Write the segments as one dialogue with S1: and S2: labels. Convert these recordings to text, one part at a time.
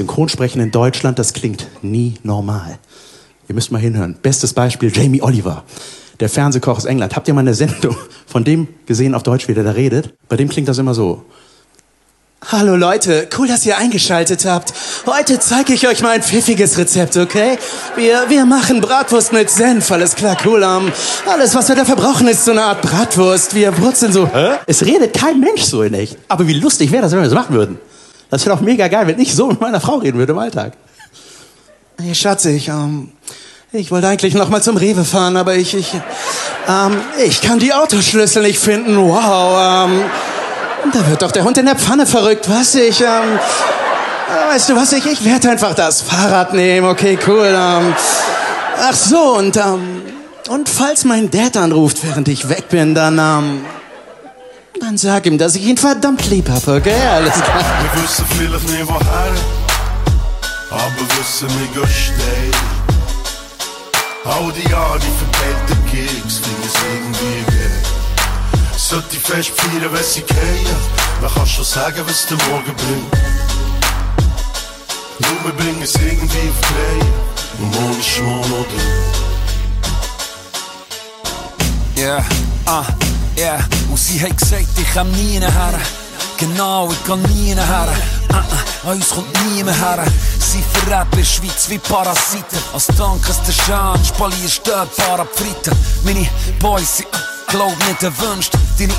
S1: Synchronsprechen in Deutschland, das klingt nie normal. Ihr müsst mal hinhören. Bestes Beispiel, Jamie Oliver. Der Fernsehkoch aus England. Habt ihr mal eine Sendung von dem gesehen auf Deutsch, wie der da redet? Bei dem klingt das immer so. Hallo Leute, cool, dass ihr eingeschaltet habt. Heute zeige ich euch mal ein pfiffiges Rezept, okay? Wir, wir machen Bratwurst mit Senf, alles klar, cool. Um, alles, was wir da verbrauchen, ist so eine Art Bratwurst. Wir brutzeln so. Hä? Es redet kein Mensch so in echt. Aber wie lustig wäre das, wenn wir das machen würden? Das wäre doch mega geil, wenn ich so mit meiner Frau reden würde im Alltag. Hey, Schatz, ich, ähm, ich wollte eigentlich noch mal zum Rewe fahren, aber ich, ich, ähm, ich kann die Autoschlüssel nicht finden. Wow, ähm, da wird doch der Hund in der Pfanne verrückt, was ich, ähm, weißt du was, ich, ich werde einfach das Fahrrad nehmen, okay, cool, ähm, ach so, und, ähm, und falls mein Dad anruft, während ich weg bin, dann, ähm, dann sag ihm, dass ich ihn verdammt lieb habe, okay, alles klar.
S2: Wir wissen vielleicht nicht woher, aber wissen wir steil. All die Jahre, die verteilten Gigs, finde es irgendwie geil. Sollte ich fest feiern, wenn sie gehen, wer kann schon sagen, was der Morgen bringt? Nur wir bringen es irgendwie auf die Reihe, und morgen ist morgen drin.
S3: Yeah, ah, yeah. Und sie hat gesagt, ich komm nie her. Genau, ich kann nie her. Ah, an uns kommt niemand her. Sie verraten in der Schweiz wie Parasiten. Als Dank hast du Scham, spalierst du ein paar Fritten. Meine Boys, äh, glaub nicht erwünscht. Deine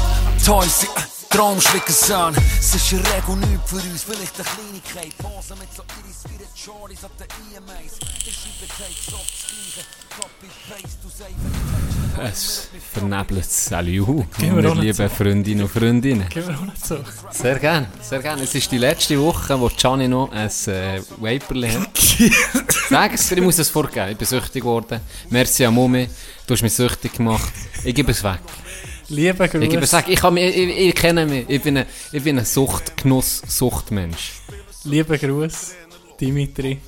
S3: Toys, äh, Traumschwicken sind. Es ist eine Regel nichts für uns, vielleicht eine Kleinigkeit. Posen mit so Iris wie die Shorties an den EMAs. Ich schreibe Takes oft das Gleiche. Copy-Paste, du selber.
S4: Es vernebelt es alle Juhu,
S5: Gehen wir
S4: meine lieben Freundinnen und Freundinnen.
S5: Gehen wir auch nicht so.
S4: Sehr gerne, sehr gerne. Es ist die letzte Woche, wo Gianni noch ein äh, Vaporli hat. Sag es, ich muss es vorgeben. Ich bin süchtig geworden. Merci an Mumi, du hast mich süchtig gemacht. Ich gebe es weg.
S5: Liebe
S4: Ich gebe
S5: Grüße.
S4: Ich, kann mich, ich, ich, ich kenne mich. Ich bin ein, ich bin ein Sucht-Genuss-Suchtmensch.
S5: liebe Grüße, Dimitri.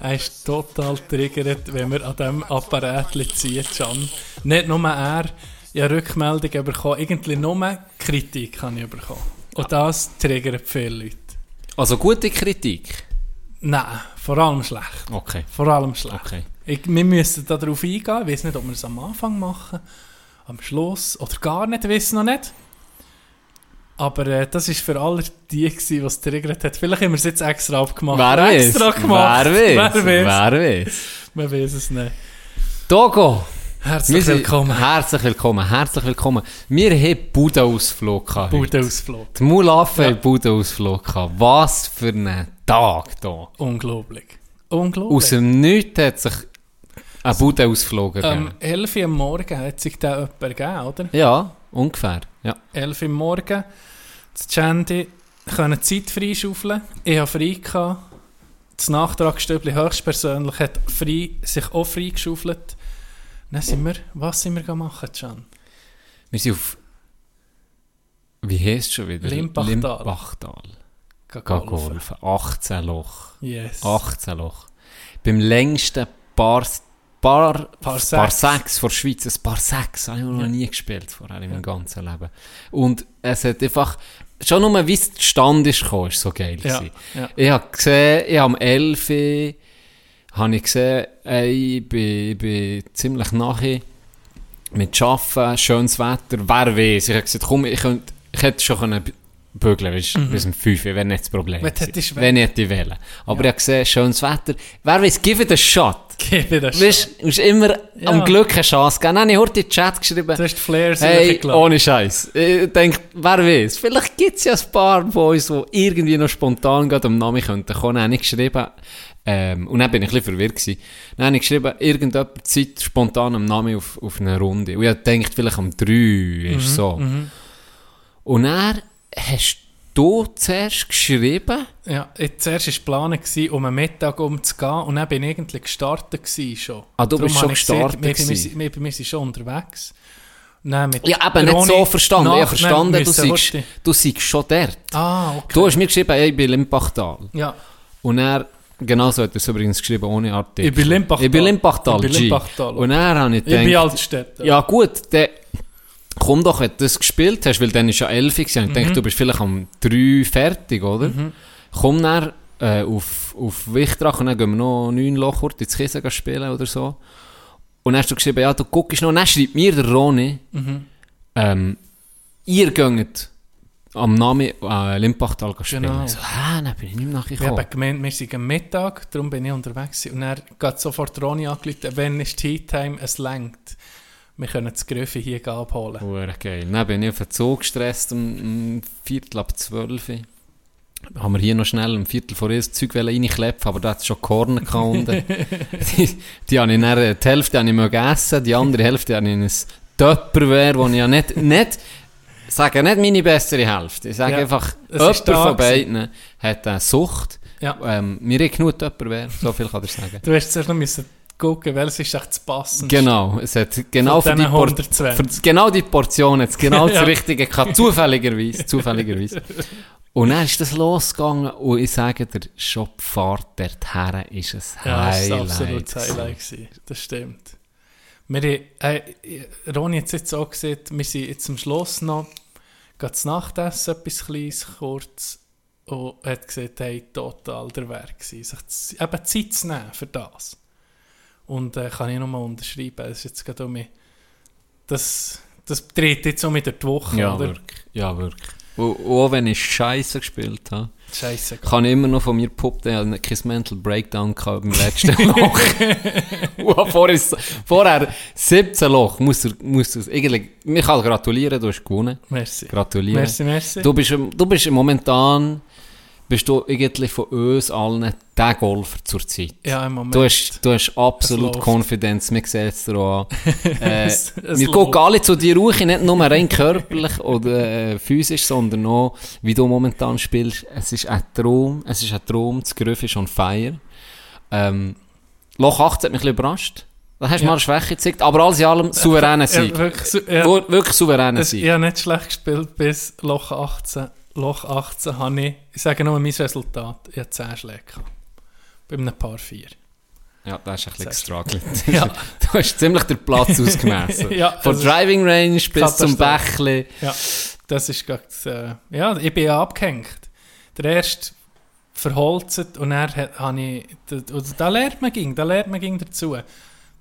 S5: Er ist total triggert, wenn wir an diesem Apparat ziehen, Can. Nicht nur er, ich habe Rückmeldungen bekommen, irgendwie nur Kritik habe ich bekommen. Und das triggert viele Leute.
S4: Also gute Kritik.
S5: Nein, vor allem schlecht.
S4: Okay.
S5: Vor allem schlecht.
S4: Okay.
S5: Ich, wir müssen darauf eingehen. Ich weiß nicht, ob wir es am Anfang machen, am Schluss oder gar nicht, ich weiß noch nicht. Aber äh, das war für alle die, die es triggert hat. Vielleicht haben wir es jetzt extra abgemacht.
S4: Wer weiß?
S5: extra gemacht.
S4: Wer weiß?
S5: Wer weiß?
S4: Wer weiß?
S5: Man weiß es nicht.
S4: Togo.
S5: Herzlich willkommen.
S4: Herzlich willkommen, herzlich willkommen. Wir haben Budenausflug gehabt.
S5: Budenausflug.
S4: Die Mulaffe
S5: Ja.
S4: ja. Budenausflug gehabt. Was für ein Tag hier.
S5: Unglaublich. Unglaublich.
S4: Aus dem Nichts hat sich ein Budenausflug
S5: ähm,
S4: ergeben.
S5: 11 Uhr am Morgen hat sich da jemand gegeben, oder?
S4: Ja, ungefähr. Ja.
S5: 11 Uhr am Morgen. Das Chandy können Zeit freischaufeln. Ich habe frei gehabt. Das Nachtragstöbli höchstpersönlich hat frei, sich auch freigeschaufelt. Dann sind wir, was sind wir gemacht, Can?
S4: Wir sind auf. Wie heisst es schon wieder?
S5: Gehen
S4: Gehen
S5: golfen.
S4: golfen. 18 Loch.
S5: Yes.
S4: 18 Loch. Beim längsten Paar, Paar,
S5: Paar
S4: Paar
S5: Sechs.
S4: 6 vor der Schweiz. Ein Paar 6 habe ich noch
S5: Ja.
S4: nie gespielt vorher in meinem ganzen Leben. Und es hat einfach, schon nur wie es zustande ist gekommen, ist so geil
S5: Ja, ja.
S4: Ich habe gesehen, ich habe am 11 Uhr, habe ich gesehen, ey, ich bin, ich bin ziemlich nachher mit Arbeiten, schönes Wetter, wer weiß. Ich habe gesagt, komm, ich, könnte, ich hätte schon können bügeln weißt, bis um 5 Uhr, wäre nicht das Problem.
S5: Wenn hättest
S4: Wenn ich hätte wollen. Aber ich habe gesehen, schönes Wetter. Wer weiß, give it a shot.
S5: Gib mir das
S4: Weißt, du musst immer
S5: Ja.
S4: am Glück eine Chance geben. Dann habe ich heute in den Chat geschrieben,
S5: Du hast Flares
S4: hey, ohne Scheiß. Ich denke, wer weiß, vielleicht gibt es ja ein paar Boys, die irgendwie noch spontan gerade am Namen könnten kommen. Dann habe ich geschrieben, ähm, und dann bin ich ein bisschen verwirrt gewesen. Dann habe ich geschrieben, irgendjemand Zeit spontan am Namen auf, auf eine Runde. Und ich dachte, vielleicht um drei
S5: Mhm,
S4: ist so. Und dann hast du zuerst geschrieben,
S5: Ja, ich, zuerst war Plan, gewesen, um einen Mittag umzugehen und dann bin ich eigentlich gestartet gewesen schon.
S4: Ah, du
S5: Darum
S4: bist schon
S5: ich gesagt,
S4: gestartet
S5: Wir, wir,
S4: gewesen.
S5: wir, wir sind schon unterwegs. Dann mit
S4: ja, eben nicht so verstanden. Ich
S5: nach-
S4: verstanden,
S5: dann
S4: du
S5: müssen heute-
S4: du seist schon dort.
S5: Ah, okay.
S4: Du hast mir geschrieben, ich bin Limbachtal.
S5: ja,
S4: Und er, genau so hat er es übrigens geschrieben, ohne Artikel.
S5: Ich bin Limbachtal.
S4: Ich bin Limbachtal,
S5: Ich bin
S4: G.
S5: Limbachtal.
S4: Und er habe ich
S5: ich bin
S4: gedacht,
S5: Altstädter.
S4: ja gut, der, komm doch, wenn du das gespielt hast, weil dann ist ja 11 gewesen. Ich
S5: Mhm.
S4: denke, du bist vielleicht um 3 fertig, oder? Komm dann äh, auf, auf Wichtrach und dann gehen wir noch neun Loch kurz ins Kissen spielen oder so. Und dann hast du geschrieben, ja, du guckst noch. Und dann schreibt mir der Roni,
S5: Mhm.
S4: ähm, ihr geht am Namen äh, Limpachtal spielen.
S5: Genau.
S4: Ich So, hä, dann bin ich nicht mehr nachgekommen.
S5: haben gemeint, wir sind am Mittag, darum bin ich unterwegs. Und er geht sofort Roni angerufen, wenn ist Tea Time, es längt. Wir können das Gröfe hier abholen.
S4: Hure geil. Dann bin ich auf den Zug gestresst um, um Viertel ab zwölf. Haben wir hier noch schnell um Viertel vor das Zeug reinklepfen, aber da hat es schon Korn unten. die, die habe ich dann, die Hälfte habe ich gegessen, die andere Hälfte habe ich in ein Tupperware, wo ich ja nicht, nicht, sage nicht meine bessere Hälfte. Ich sage
S5: Ja,
S4: einfach, jemand
S5: da
S4: von
S5: gewesen.
S4: beiden hat eine Sucht.
S5: Ja.
S4: Ähm, mir genug Tupperware, so viel kann ich sagen.
S5: Du hast zuerst noch müssen gucken, welches ist echt zu passen.
S4: Genau, es hat genau für die,
S5: diesen
S4: Por
S5: 120.
S4: für genau die Portion jetzt genau
S5: Ja.
S4: das Richtige gehabt, zufälligerweise, zufälligerweise. Und dann ist das losgegangen und ich sage dir, schon die Fahrt dorthin ist ein
S5: Ja, das war
S4: Highlight.
S5: absolut
S4: gewesen.
S5: Highlight. gewesen. Das stimmt. Wir, haben- äh, Ronny hat es jetzt auch gesehen, wir sind jetzt am Schluss noch, geht zu Nachtessen, etwas Kleines, kurz, und hat gesagt, hey, total der Werk gewesen, sich eben Zeit zu nehmen für das. Und äh, kann ich nochmal unterschreiben, das ist jetzt gerade um mich, das, das dreht jetzt so mit der Woche,
S4: Ja,
S5: oder?
S4: wirklich. Ja, wirklich. Und, auch wenn ich Scheiße gespielt habe,
S5: Scheiße.
S4: kann ich immer noch von mir puppen, ich hatte kein Mental Breakdown gehabt beim letzten Loch. Vorher, vorher 17 Loch, muss er, muss er, eigentlich, ich kann gratulieren, du hast gewonnen.
S5: Merci.
S4: Gratulieren.
S5: Merci, merci.
S4: Du bist, du bist momentan, bist du eigentlich von uns allen der Golfer zur Zeit.
S5: ja, im Moment.
S4: Du hast, du hast absolut. Confidence, wir sehen es dir auch an. Äh,
S5: Es- es
S4: wir
S5: läuft.
S4: gucken alle zu dir ruhig, nicht nur rein körperlich oder äh, physisch, sondern auch, wie du momentan spielst. Es ist ein Traum, es ist ein Traum, das Griff ist on fire. Ähm, Loch 18 hat mich ein bisschen überrascht. Da hast du
S5: Ja.
S4: mal eine Schwäche gezeigt, aber alles in allem souveräner Sieg.
S5: Ja, wirklich, ja.
S4: Wirklich souveräner
S5: Das,
S4: Sieg.
S5: ich habe nicht schlecht gespielt bis Loch 18. Loch 18 habe ich, ich sage nur mein Resultat, ich hatte 10 Schläge. Bei einem Paar 4.
S4: Ja, das ist ein bisschen gestruggelt.
S5: Ja.
S4: Du hast ziemlich den Platz ausgemessen.
S5: Ja,
S4: Von Driving Range bis zum. Bächli.
S5: Ja, das ist gerade, äh, ja, ich bin ja abgehängt. Der erste verholzt und dann ha- habe ich, da, oder da lernt man ging, da lernt man ging dazu.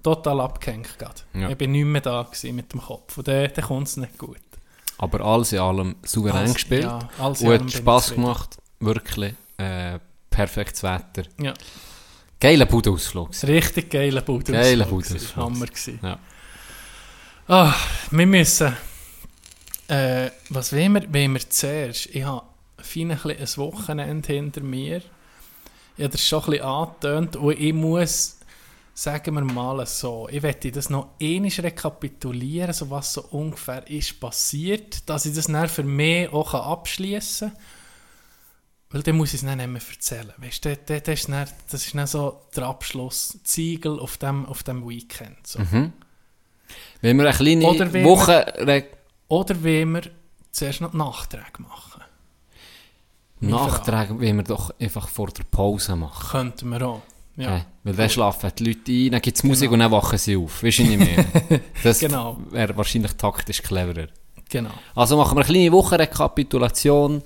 S5: Total abgehängt gerade.
S4: Ja.
S5: Ich bin nicht mehr da gewesen mit dem Kopf. Und dann, dann kommt es nicht gut.
S4: Aber alles in allem souverän
S5: Alles-
S4: gespielt.
S5: ja, alles
S4: und hat Spass gemacht. Wirklich. Äh, perfektes Wetter.
S5: Ja.
S4: Geiler Budausflug.
S5: Richtig geiler Budausflug.
S4: Geiler. Budausflug.
S5: Hammer gewesen.
S4: Ja.
S5: Ah, wir müssen. Äh, was wollen wir? Wollen wir zuerst? Ich habe fein ein, bisschen ein Wochenende hinter mir. Ich habe das schon ein bisschen angetönt und ich muss, sagen wir mal so, ich werde das noch einmal rekapitulieren, so was so ungefähr ist passiert, dass ich das dann für mich auch abschließen kann. Weil dann muss ich es dann nicht mehr erzählen. Weißt das, das, ist dann, das ist dann so der Abschluss, Ziegel auf dem, auf dem Weekend. So.
S4: Mhm. Wenn wir eine kleine
S5: Oder wenn
S4: Woche...
S5: Oder wollen wir zuerst noch Nachträge machen?
S4: Nachträge wollen wir doch einfach vor der Pause machen.
S5: Könnten wir auch. Ja,
S4: Äh, weil dann schlafen die Leute ein, dann gibt es Musik und dann wachen sie auf. Weißt du nicht mehr? Das
S5: Genau.
S4: wäre wahrscheinlich taktisch cleverer.
S5: genau.
S4: Also machen wir eine kleine Wochenrekapitulation.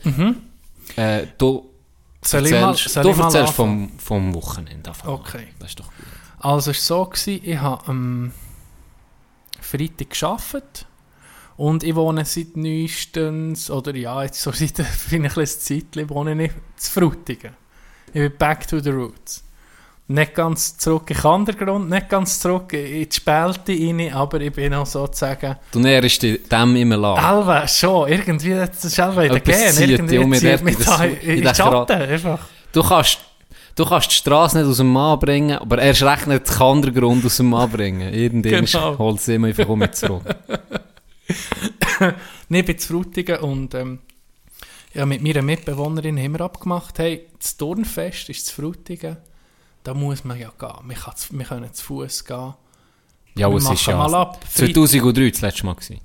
S4: Äh, du
S5: Soll mal,
S4: erzählst,
S5: soll
S4: du
S5: mal
S4: erzählst vom, vom Wochenende.
S5: Okay.
S4: Das ist doch gut.
S5: Also es war so, gewesen, ich habe am Freitag gearbeitet und ich wohne seit neuestens, oder ja, jetzt so seit ein kleines Zeitchen, wohne ich zu Frutigen. Ich bin back to the roots. Nicht ganz zurück in den Undergrund, nicht ganz zurück in die Spälte rein, aber ich bin auch sozusagen
S4: Du näherst dich dem immer lang.
S5: Alva, schon, irgendwie, das ist Alva in
S4: Etwas
S5: Gen, irgendwie
S4: um,
S5: zieht mich da
S4: in
S5: in, in
S4: den
S5: den Schatten, einfach.
S4: Du kannst, du kannst die Straße nicht aus dem Mann bringen, aber erst recht nicht den Undergrund aus dem Mann bringen. Irgendwann
S5: Genau.
S4: holt es immer einfach um zurück.
S5: Ich bin zu Frutigen und ähm, ja, mit meiner Mitbewohnerin haben wir abgemacht, hey, das Turnfest ist zu Frutigen, da muss man ja gehen. Wir, kann, wir können zu Fuß gehen.
S4: Ja,
S5: Wir
S4: es ist ja
S5: mal ab.
S4: 2003 das letzte Mal gewesen.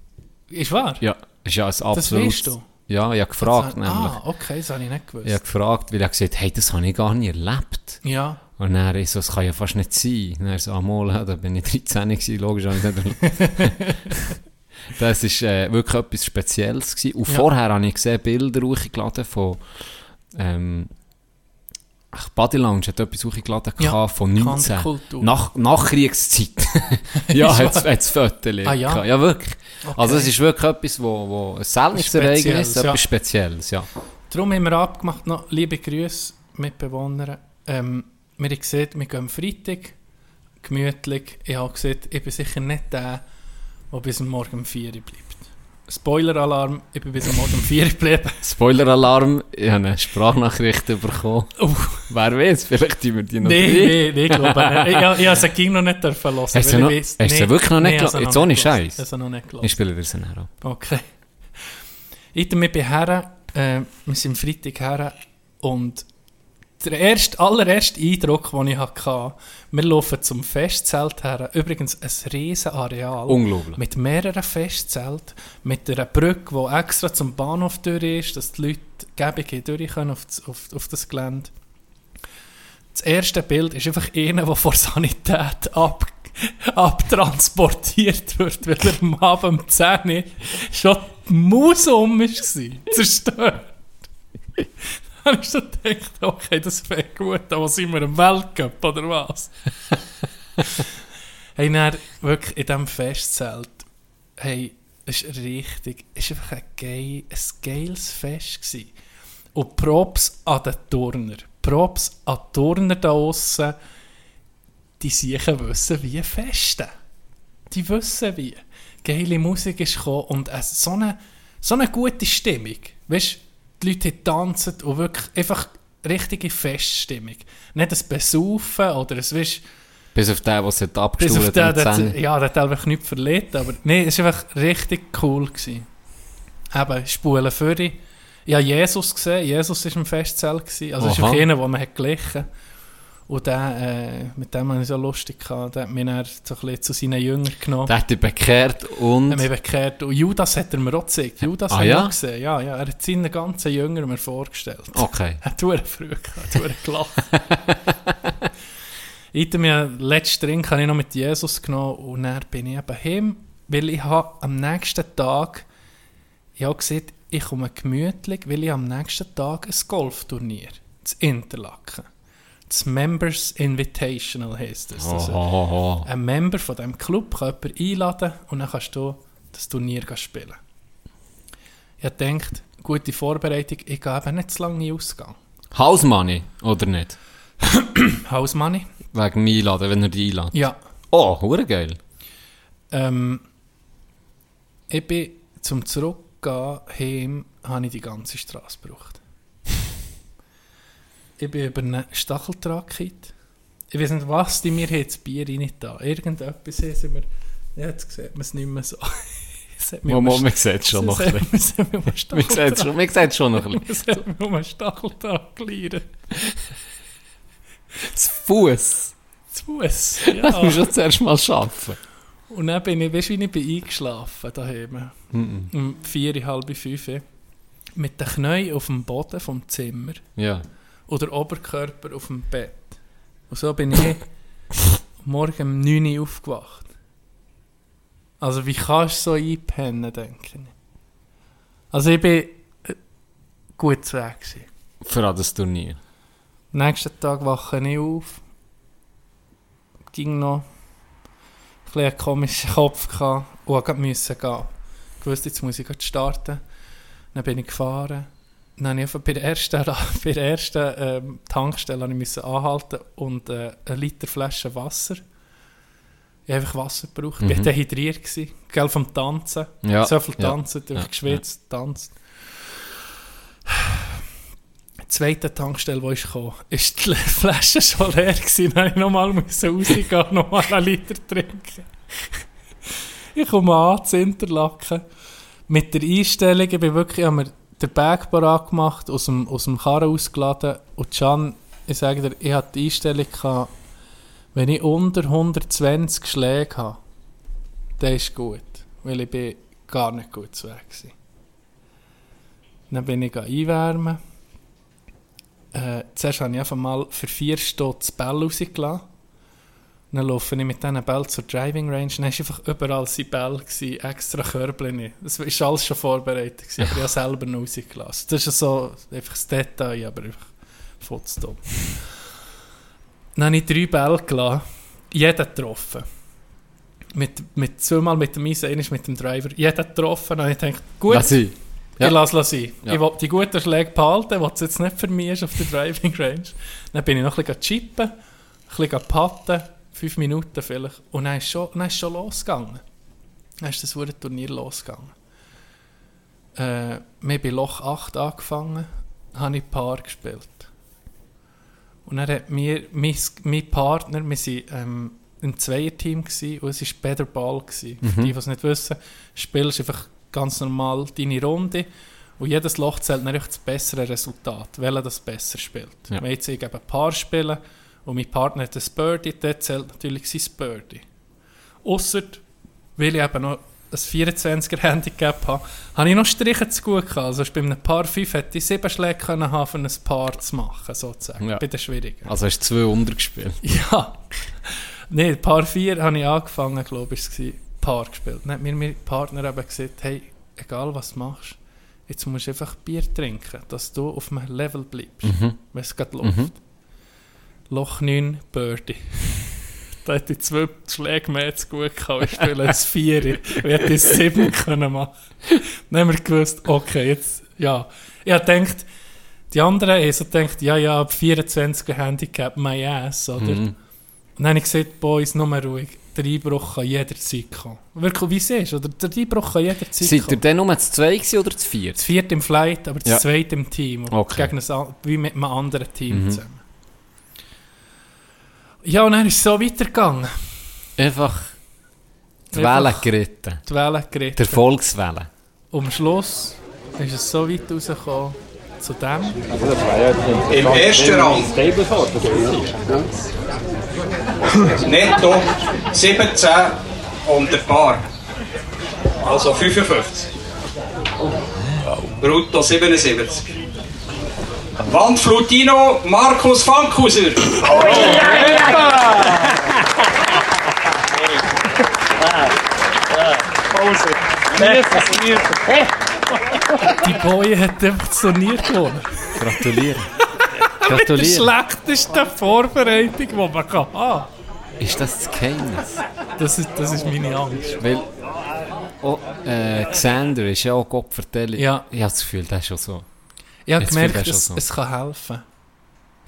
S5: Ist wahr?
S4: Ja, ist ja ein
S5: das
S4: absolut...
S5: weißt du?
S4: Ja, ich habe gefragt
S5: Das-
S4: nämlich.
S5: Ah, okay, das habe ich nicht gewusst.
S4: Ich habe gefragt, weil er gesagt hat, hey, das habe ich gar nicht erlebt.
S5: Ja,
S4: Und dann ich so, das kann ja fast nicht sein. Und er so, ah, mal, da bin ich 13 gewesen, logisch. Das war äh, wirklich etwas Spezielles. Gewesen. Und
S5: Ja.
S4: vorher habe ich gesehen, Bilder hochgeladen von ähm, ach, Body Lounge hat etwas hochgeladen
S5: Ja,
S4: von 19.
S5: Kanterkultur.
S4: Nach, Nachkriegszeit. ja,
S5: Ist
S4: hat es Fotos
S5: Ah, ja?
S4: ja, wirklich.
S5: Okay.
S4: Also es ist wirklich etwas, wo, wo ein seltenes Ereignis,
S5: Spezielles, ja.
S4: etwas Spezielles, ja.
S5: Darum haben wir abgemacht, noch, liebe Grüße, Mitbewohner. Ähm, wir haben gesehen, wir gehen am Freitag, gemütlich. Ich habe gesehen, ich bin sicher nicht der, der bis Morgen um 4 Uhr bleibt. Spoiler-Alarm, ich bin bis am Morgen um 4 Uhr geblieben.
S4: Spoiler-Alarm, ich habe eine Sprachnachricht bekommen.
S5: Oh,
S4: Wer weiß, vielleicht tun wir die noch
S5: nein,
S4: drin.
S5: nein, nein, ich glaube nicht. Ich, ich, ich habe sie ging noch nicht dürfen hören.
S4: Hast du noch-
S5: weiss-
S4: hast du
S5: nein,
S4: wirklich noch nicht gehört? Jetzt ohne. Scheiß?
S5: Ich habe noch nicht gehört.
S4: Ich spiele dir sie nachher ab.
S5: Okay. Ich bin bei her, äh, wir sind Freitag her und der erste, allererste Eindruck, den ich hatte, wir laufen zum Festzelt her. Übrigens ein riesen Areal.
S4: Unglaublich.
S5: Mit mehreren Festzelten, mit einer Brücke, die extra zum Bahnhof durch ist, dass die Leute gäbig durch können auf das, auf, auf das Gelände. Das erste Bild ist einfach einer, der vor Sanität ab, abtransportiert wird, weil er am Abend um 10 Uhr schon die Maus um war. Zerstört. Dann habe ich so gedacht, okay, das fängt gut was sind wir im Weltcup oder was? hey, dann wirklich in diesem Festzelt, hey, ist richtig, war einfach ein, geil, ein geiles Fest. Gewesen. Und Props an den Turner. Props an die Turner da aussen, die sicher wissen, wie festen. Die wissen wie. Geile Musik ist gekommen und so eine, so eine gute Stimmung. Weißt die Leute tanzen und wirklich einfach richtige Feststimmung. Nicht ein Besaufen oder ein, weißt,
S4: Bis auf den, der es hat
S5: bis auf
S4: abgestuhlt
S5: den,
S4: hat.
S5: der, ja, der hat einfach nichts verletzt, aber nee, es war einfach richtig cool. Gewesen. Eben, Spulen für Ich habe Jesus gesehen, Jesus war im Festzelt. Also, es ist einfach einer, den man hat glichen Und der, äh, mit dem hatte ich so lustig gehabt. Der hat mich dann so ein bisschen zu seinen Jüngern genommen.
S4: Der hat dich bekehrt und...
S5: Er hat mich bekehrt. Und Judas hat er mir auch gezeigt. Judas
S4: Ah,
S5: hat
S4: ja?
S5: auch gesehen. Ja, ja, er hat seine ganzen Jünger mir vorgestellt.
S4: Okay.
S5: Er hat verdammt früh gehabt, er hat gelacht. ich habe mir letzten Drink habe ich noch mit Jesus genommen und dann bin ich eben heim, weil ich habe am nächsten Tag, ich habe gesagt, ich komme gemütlich, weil ich am nächsten Tag ein Golfturnier, das Interlaken, das Members Invitational heisst das. Also,
S4: Oh,
S5: ein Member von diesem Club kann jemanden einladen und dann kannst du das Turnier spielen. Ich gedacht, gute Vorbereitung, ich gehe eben nicht zu lange in Ausgang.
S4: House Money, oder nicht?
S5: House Money?
S4: Wegen mir einladen, wenn er dich einladen.
S5: Ja.
S4: Oh, hure geil.
S5: Ähm, ich bin zum Zurückgehen heim, habe ich die ganze Straße gebraucht. Ich bin über einen Stacheldraht Ich weiß nicht, was die mir jetzt Bier rein da. Irgendetwas haben. Ja, jetzt sieht man es nicht mehr so. Es hat mich
S4: Mo, mo,
S5: einen
S4: man sieht es schon noch ein bisschen.
S5: Hat
S4: Man sieht es schon, man sieht noch ein bisschen.
S5: Hat mich um einen Stacheldraht geliehen.
S4: Das Fuß.
S5: Zu Fuß.
S4: Das musst du
S5: Ja.
S4: zuerst mal schaffen.
S5: Und dann bin ich, weißt du, wie ich bin eingeschlafen daheim. Um vier, halb fünf. Mit den Knien auf dem Boden vom Zimmer.
S4: Ja.
S5: Oder Oberkörper auf dem Bett. Und so bin ich morgen um 9 Uhr aufgewacht. Also wie kannst du so einpennen, denke ich. Also ich bin äh, gut zu Weg gewesen.
S4: Für das Turnier.
S5: Nächsten Tag wache ich auf. Ging noch. Ein bisschen einen komischen Kopf gehabt. Und müssen gehen. Ich wusste, jetzt muss ich starten. Dann bin ich gefahren. Ich einfach bei der ersten, bei der ersten ähm, Tankstelle habe ich anhalten und äh, eine Liter Flasche Wasser. Ich habe einfach Wasser gebraucht. Ich war
S4: Mhm.
S5: dehydriert. Gewesen, gell, vom Tanzen.
S4: Ja.
S5: So viel
S4: ja.
S5: tanzen, durch
S4: Ja,
S5: geschwitzt, tanzt. Die zweite Tankstelle, wo ich kam, ist die Flasche schon leer gewesen. Dann musste ich nochmal rausgehen, nochmal einen Liter trinken. ich komme an, zu Interlaken. Mit der Einstellung, ich bin wirklich, ich den parat gemacht, aus dem, aus dem Karren ausgeladen. Und Can, ich sage dir, ich hatte die Einstellung gehabt, wenn ich unter 120 Schläge habe, dann ist gut. Weil ich bin gar nicht gut zu Weg war. Dann bin ich einwärmen. Äh, zuerst habe ich einfach mal für vier Stunden das Bell rausgelassen. Dann laufe ich mit diesen Bällen zur Driving Range. Dann war einfach überall sein Bell, gewesen, extra Körbchen. Das war alles schon vorbereitet. Gewesen, aber ich habe selber noch rausgelassen. Das ist so einfach das Detail, aber einfach futzdumm. Dann habe ich drei Bälle gelassen. Jeden getroffen. Mit, mit, zweimal mit dem Eis, einmal mit dem Driver. Jeden getroffen. Dann habe ich gedacht, gut,
S4: Lass sie. Ja.
S5: ich lasse es sein.
S4: Ja.
S5: Ich will die guten Schläge behalten, was jetzt nicht für mich ist auf der Driving Range. Dann bin ich noch ein bisschen chippen, ein bisschen patten, fünf Minuten vielleicht. Und dann ist schon, dann ist schon losgegangen. Dann ist das Turnier losgegangen. Äh, wir haben bei Loch 8 angefangen, habe ich Paar gespielt. Und dann hat mir, mein, mein Partner, wir waren ähm, ein Zweierteam gewesen, und es war Better Ball. Gewesen. Für die, die es nicht wissen, spielst einfach ganz normal deine Runde und jedes Loch zählt natürlich das bessere Resultat, welcher das besser spielt.
S4: Ja.
S5: Wenn jetzt ich eben ein Paar spielen und mein Partner hat ein Birdie, dann zählt natürlich sein Birdie. Ausser, weil ich eben noch ein 24er Handicap habe, habe ich noch Striche zu gut gehabt. Also bei einem Paar 5 hätte ich sieben Schläge können haben, um ein Paar zu machen, sozusagen.
S4: Ja.
S5: Bei den Schwierigen.
S4: Also hast du zwei untergespielt.
S5: Ja. Nein, Paar 4 habe ich angefangen, glaube ich, es war Paar gespielt. Dann hat mir mein Partner eben gesagt, hey, egal was du machst, jetzt musst du einfach Bier trinken, dass du auf einem Level bleibst, wenn es gerade läuft. Loch 9, Birdie. da hätte ich zwei Schläge mehr zu gut gehabt, ich spiele ein 4. Ich hätte ein 7 können machen. Dann haben wir gewusst, okay, jetzt, ja. Ich habe gedacht, die anderen haben so gedacht, ja, ja, ab 24er Handicap, my ass, oder?
S4: Mhm.
S5: Und dann habe ich gesagt, Boys, nur ruhig. Der Einbruch kann jederzeit kommen. Wirklich, wie siehst du? Oder der Einbruch kann jederzeit
S4: Seid ihr
S5: kommen.
S4: dann nur zu zwei gewesen oder zu vier?
S5: Das vierte im Flight, aber das
S4: Ja.
S5: zweite im Team.
S4: Okay.
S5: Gegen ein, wie mit einem anderen Team
S4: Mhm.
S5: zusammen. Ja, und dann ist es so weitergegangen.
S4: Einfach die
S5: Einfach-
S4: Welle geritten.
S5: Die Welle geritten.
S4: Die Erfolgswelle.
S5: Um Schluss ist es so weit rausgekommen zu dem.
S6: Im ersten Rang. Netto 17 und ein Paar. Also 55. Brutto 77. Wandflutino Markus Fankhauser.
S5: Die Boy hat einfach das Turnier gewonnen.
S4: Gratuliere.
S5: Die
S4: Gratuliere.
S5: schlechteste Vorbereitung, die man kann haben
S4: Ist das das Geheimnis?
S5: das ist, das ist meine Angst.
S4: Weil oh, äh, Xander ist ja auch Gottverteller.
S5: Ja.
S4: Ich habe das Gefühl, der ist schon so.
S5: Ich habe gemerkt,
S4: er
S5: es,
S4: schon
S5: es kann helfen.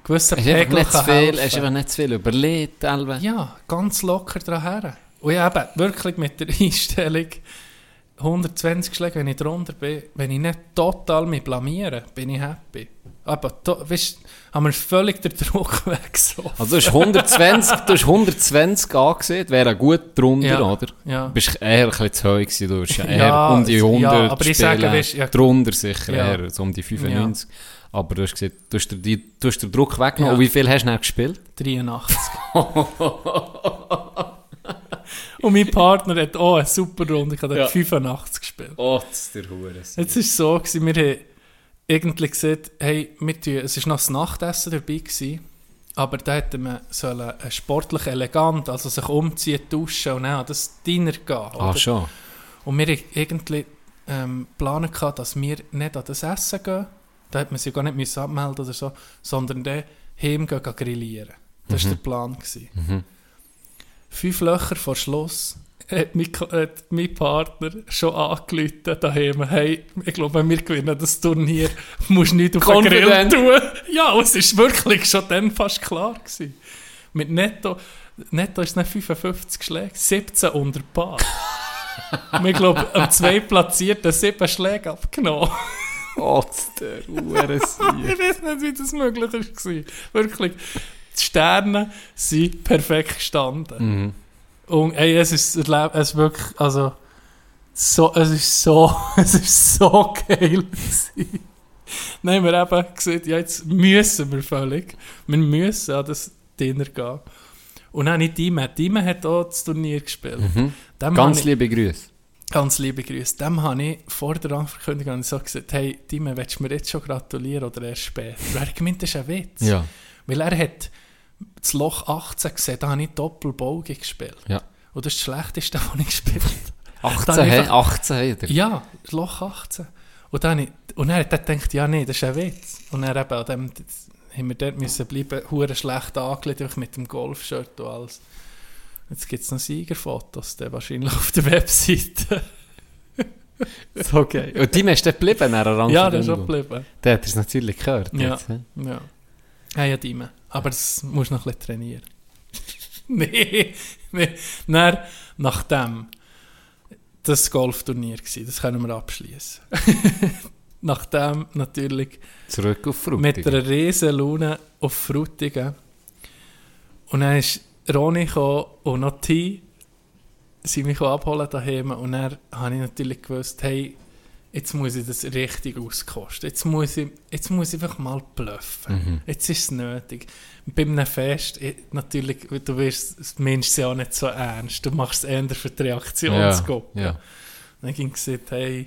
S5: Gewisser
S4: Es einfach
S5: Pegel
S4: nicht
S5: kann
S4: viel,
S5: helfen.
S4: es ist einfach nicht zu viel überlegt. Elbe.
S5: Ja, ganz locker dran her. Und ich eben wirklich mit der Einstellung 120 Schläge, wenn ich drunter bin, wenn ich nicht total mich blamiere, bin ich happy. Aber to, weißt, haben wir völlig den Druck weggesoffen.
S4: Also du hast 120, du hast 120 angesehen, wäre gut drunter,
S5: Ja,
S4: oder?
S5: ja.
S4: Du bist eher ein bisschen zu hoch gewesen, du ja eher
S5: Ja,
S4: um die
S5: ja,
S4: 100
S5: aber ich sage, weisst, ja-
S4: drunter sicher
S5: Ja.
S4: eher, so um die 95. Aber du hast gesagt, du hast dir, du hast den Druck weggenommen.
S5: Ja.
S4: Und wie viel hast du noch gespielt?
S5: 83. Und mein Partner hat auch eine super Runde, er hat 85 gespielt.
S4: Oh, das ist der Hure.
S5: Jetzt war es so, gewesen, wir haben irgendwie gesagt, hey, wir tun, es war noch das Nachtessen dabei, gewesen, aber da hätte man sollen äh, sportlich elegant, also sich umziehen, duschen und dann an das Dinner gehen.
S4: Ah, schon.
S5: Und wir irgendwie ähm, planen gehabt, dass wir nicht an das Essen gehen, da hätte man sich gar nicht müssen abmelden oder so, sondern dann heim gehen, gehen grillieren. Das war der Plan. Gewesen. Fünf Löcher vor Schluss hat mein, Ko- hat mein Partner schon angerufen daheim, hey, ich glaube, wir gewinnen das Turnier, du musst nicht auf den Grill tun. Ja, und es war wirklich schon dann fast klar. Gewesen. Mit Netto, Netto ist es nicht 55 Schläge, 17 unter Paar. Wir glauben, am zwei Platzierten sieben Schläge abgenommen.
S4: Oh, der
S5: ich weiß nicht, wie das möglich war. Wirklich, die Sterne sind perfekt gestanden. Und ey, es ist, es ist wirklich, also, so, es ist so, es ist so geil haben wir eben gesagt, ja, jetzt müssen wir völlig, wir müssen an das Dinner gehen. Und dann nicht Dime, Dime hat auch das Turnier gespielt. Dem
S4: Ganz
S5: ich-
S4: liebe Grüße.
S5: Ganz liebe Grüße. Dem habe ich vor der Ankündigung so gesagt, hey, Dime, willst du mir jetzt schon gratulieren oder erst später? Er gemeint, das ist ein Witz.
S4: Ja.
S5: Weil er hat das Loch 18 gesehen, da habe ich Doppelbogen gespielt.
S4: Ja.
S5: Und das ist das Schlechteste, was ich gespielt habe.
S4: 18,
S5: Dann
S4: hey,
S5: einfach-
S4: 18 hat er.
S5: Ja, das Loch 18. Und, dann, ich- und er hat dann gedacht, ja, nee, das ist ein Witz. Und er eben an dem haben wir dort müssen bleiben, hure schlecht angelegt, mit dem Golfshirt und alles. Jetzt gibt es noch Siegerfotos, dann wahrscheinlich auf der Webseite.
S4: Geil. Und die hast du geblieben, einer
S5: ja, das ist schon geblieben.
S4: Der hat es natürlich gehört.
S5: Ja.
S4: Jetzt?
S5: Ja. Ja, ja, Dime. Aber das musst du noch ein bisschen trainieren. nee, nee. Dann, nachdem das Golfturnier war, das können wir abschließen. nachdem natürlich
S4: Zurück auf Frutigen.
S5: mit einer riesen Laune auf Frutigen. Und dann ist Ronny gekommen und noch T sie mich abholen daheim und dann habe ich natürlich gewusst, hey, jetzt muss ich das richtig auskosten. Jetzt muss ich, jetzt muss ich einfach mal bluffen. Jetzt ist es nötig. Bei einem Fest, ich, natürlich, du wirst, meinst es ja auch nicht so ernst. Du machst es eher für die Reaktionsgruppe.
S4: ja, ja.
S5: Dann ging es gesagt, hey,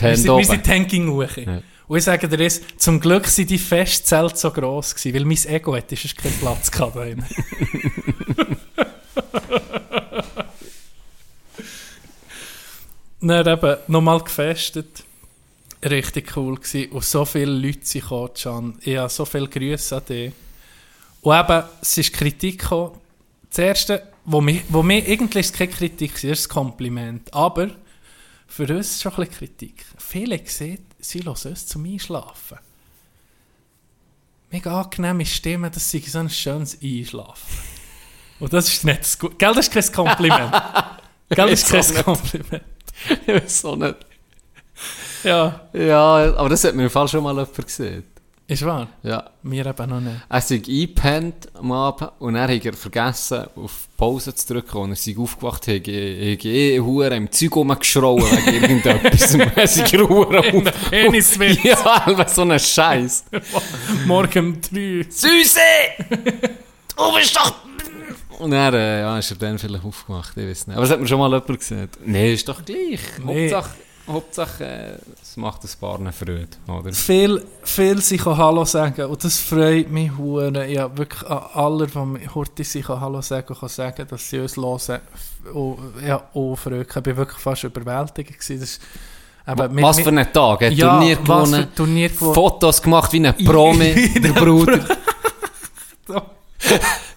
S5: wir sind, wir sind ging hoch.
S4: Ja.
S5: Und ich sage dir das, zum Glück sind die Festzelte so gross gewesen, weil mein Ego hätte sonst keinen Platz gehabt. drin. Dann eben nochmal gefestet. Richtig cool gewesen. Und so viele Leute sind gekommen. Ich habe so viele Grüße an dich. Und eben, es ist Kritik gekommen. Das Erste, wo mir, wo mir irgendwie ist es keine Kritik, es ist ein Kompliment. Aber für uns ist schon ein bisschen Kritik. Viele sehen, sie hören uns zum Einschlafen. Mega angenehme Stimme, das sei so ein schönes Einschlafen. Und das ist nicht das Gu- Gell, das ist kein Kompliment. Gell, das ist kein
S4: auch.
S5: Kompliment.
S4: Ich weiß so nicht.
S5: Ja,
S4: Ja, aber das hat mir im Fall schon mal jemand gesehen.
S5: ist wahr.
S4: Ja.
S5: Wir eben noch nicht.
S4: Er sei eingepennt am Abend und er hat er vergessen, auf Pause zu drücken und er sei aufgewacht, hat eh Huren im Zeug rumgeschrauen wegen irgendetwas. Er sei Huren auf.
S5: Peniswitz.
S4: Ja, einfach so ein Scheiß.
S5: Morgen um drei.
S4: Süße! Du bist doch... Und er, äh, ja, ist er dann vielleicht aufgemacht, ich weiß nicht. Aber das hat mir schon mal jemand gesehen. Nee, ist doch gleich.
S5: Nee.
S4: Hauptsache, Hauptsache äh, es macht ein paar Freude, oder?
S5: Viel, viel kann Hallo sagen und das freut mich hure. Ja, wirklich an aller, die heute kann Hallo sagen kann sagen, dass sie uns hören. Und, ja, auch freut. Ich war wirklich fast überwältigt. Gewesen. Das eben, wir-
S4: was für ein Tag, ein
S5: Ja,
S4: Turnier gewonnen,
S5: Turnier gewonnen.
S4: Fotos gemacht wie ein Promi, der Bruder.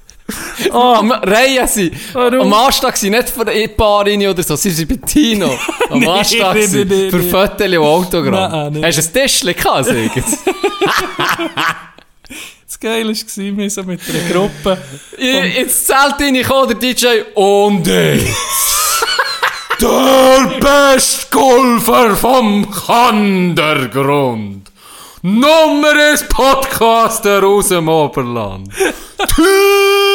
S4: Oh, am Reihen sie.
S5: Warum?
S4: Am Anstag sind nicht für ein paar rein oder so, sie sind bei Tino. Am
S5: Nee,
S4: Anstag
S5: nee,
S4: sind
S5: nee,
S4: für. Fotos und Autogramm.
S5: Nein.
S4: Hast du ein Tischchen gehabt?
S5: Das Geile war, wir so mit einer Gruppe.
S4: Ins Zelt reingekommen, der DJ, und jetzt der beste Golfer vom Kandergrund. Nummer 1 Podcaster aus dem Oberland. Tilda!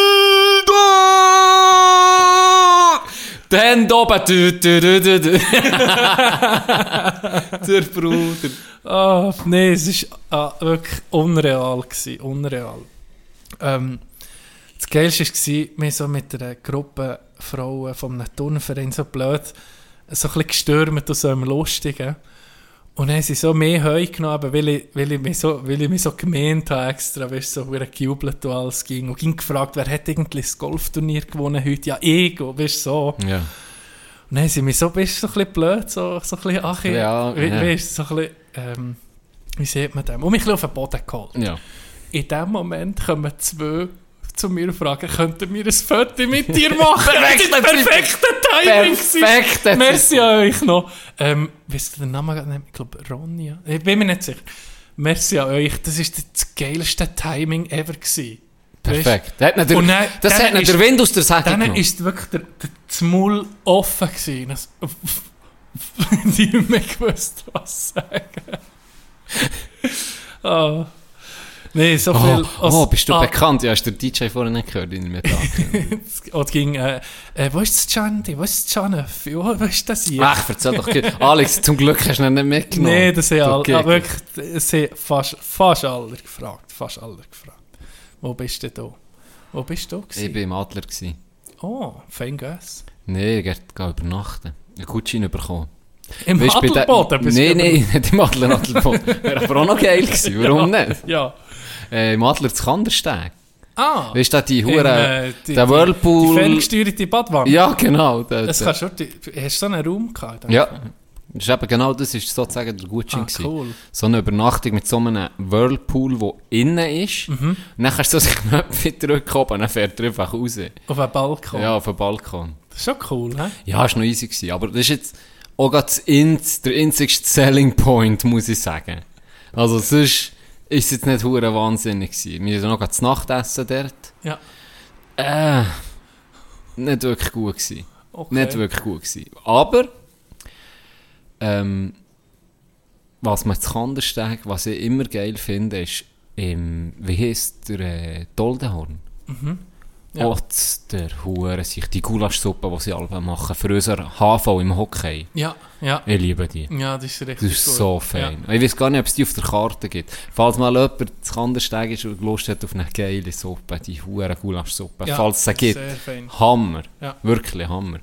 S4: Du, du. der Bruder.
S5: Ah, nee, es war ah, wirklich unreal. Gewesen, unreal. Ähm, das Geilste war, wir so mit einer Gruppe Frauen einem Turnverein so blöd, so ein bisschen gestürmt und so im Lustigen. Und dann haben sie so mehr Heu genommen, weil ich, weil ich, mich, so, weil ich mich so gemeint habe extra, weißt du, so wie gejubelt und alles ging. Und ging gefragt, wer hat eigentlich das Golfturnier gewonnen heute? Ja, ich, weißt du, so.
S4: Ja.
S5: Und dann haben sie mich so, bist du so ein bisschen blöd, so, so ein bisschen, ach,
S4: Ja,
S5: we,
S4: ja.
S5: weißt so ein bisschen, ähm, wie sieht man das? Und mich ein bisschen auf den Boden geholt.
S4: Ja.
S5: In dem Moment kommen zwei zu mir fragen, könnten wir ein Foto mit dir machen?
S4: Perfekter
S5: das ist perfekte Timing. Merci an euch noch. Ähm, wisst ihr den Namen? gerade nicht? Ich glaube, Ronja. Ich bin mir nicht sicher. Merci an euch. Das war das geilste Timing ever. Gewesen.
S4: Perfekt. Das hat nicht der,
S5: dann-
S4: das
S5: dann
S4: hat nicht
S5: ist-
S4: der Wind aus der Säge
S5: Dann ist wirklich der, der Maul offen gewesen. Das, die nicht mehr gewusst, was sagen. oh. Nee, so viel.
S4: Oh, oh, bist du
S5: ah,
S4: bekannt? Ja, hast du den DJ vorhin nicht gehört in mir
S5: Und ging, äh, äh, wo ist das Chandy? Wo ist das Chanef? Wo ist das hier?
S4: Ach, erzähl doch. Alex, zum Glück hast du ihn nicht mitgenommen.
S5: nee, das haben
S4: Du
S5: alle,
S4: Gegner.
S5: ah, wirklich, das haben fast, fast alle gefragt. Fast alle gefragt. Wo bist du da? Wo bist du?
S4: Ich
S5: gewesen?
S4: war im Adler. Gewesen.
S5: Oh, fein Guess.
S4: Nee, ich gehe übernachten. Einen Gutschein bekommen.
S5: Im Adelboden? über-
S4: nee, nicht im Adler Adelboden. Wäre aber auch noch geil gewesen. Warum nicht?
S5: Ja.
S4: Äh, Im Adler zu Kandersteg.
S5: Ah.
S4: Weißt du, die Hure,
S5: äh, die-
S4: der
S5: Die
S4: Whirlpool.
S5: ferngesteuerte Badwanne.
S4: ja, genau. Der,
S5: Das kannst du, die- hast du so einen Raum gehabt?
S4: ja. Das ist eben genau das ist sozusagen der Gutschein.
S5: Ah, cool.
S4: So eine Übernachtung mit so einem Whirlpool, der innen ist.
S5: Mhm.
S4: Und dann kannst du so das Knöpfchen drücken und dann fährt er einfach raus.
S5: Auf einem Balkon.
S4: Ja, auf den Balkon.
S5: Das ist schon cool, hä?
S4: Ja, ist noch easy gewesen. Aber das ist jetzt auch das Inz, der einzigste Selling Point, muss ich sagen. Also sonst ist es jetzt nicht hure wahnsinnig gewesen. Wir haben noch das Nachtessen dort.
S5: Ja.
S4: Äh, nicht wirklich gut gewesen.
S5: Okay.
S4: Nicht wirklich gut gewesen. Aber, ähm, was man zu Kandersteg, was ich immer geil finde, ist, im, wie heisst der, äh, Doldenhorn?
S5: Ja.
S4: Otz, der Hure, sich die Gulaschsuppe, die sie alle machen, für unser HV im Hockey.
S5: Ja, ja.
S4: Ich liebe die.
S5: Ja, das ist
S4: Das
S5: richtig
S4: ist
S5: gut.
S4: so fein. Ich weiß gar nicht, ob es die auf der Karte gibt. Falls mal jemand zu Kandersteg ist und Lust hat auf eine geile Suppe, die hure Gulaschsuppe,
S5: Ja,
S4: falls es sie gibt,
S5: sehr fein.
S4: Hammer.
S5: Ja.
S4: Wirklich Hammer.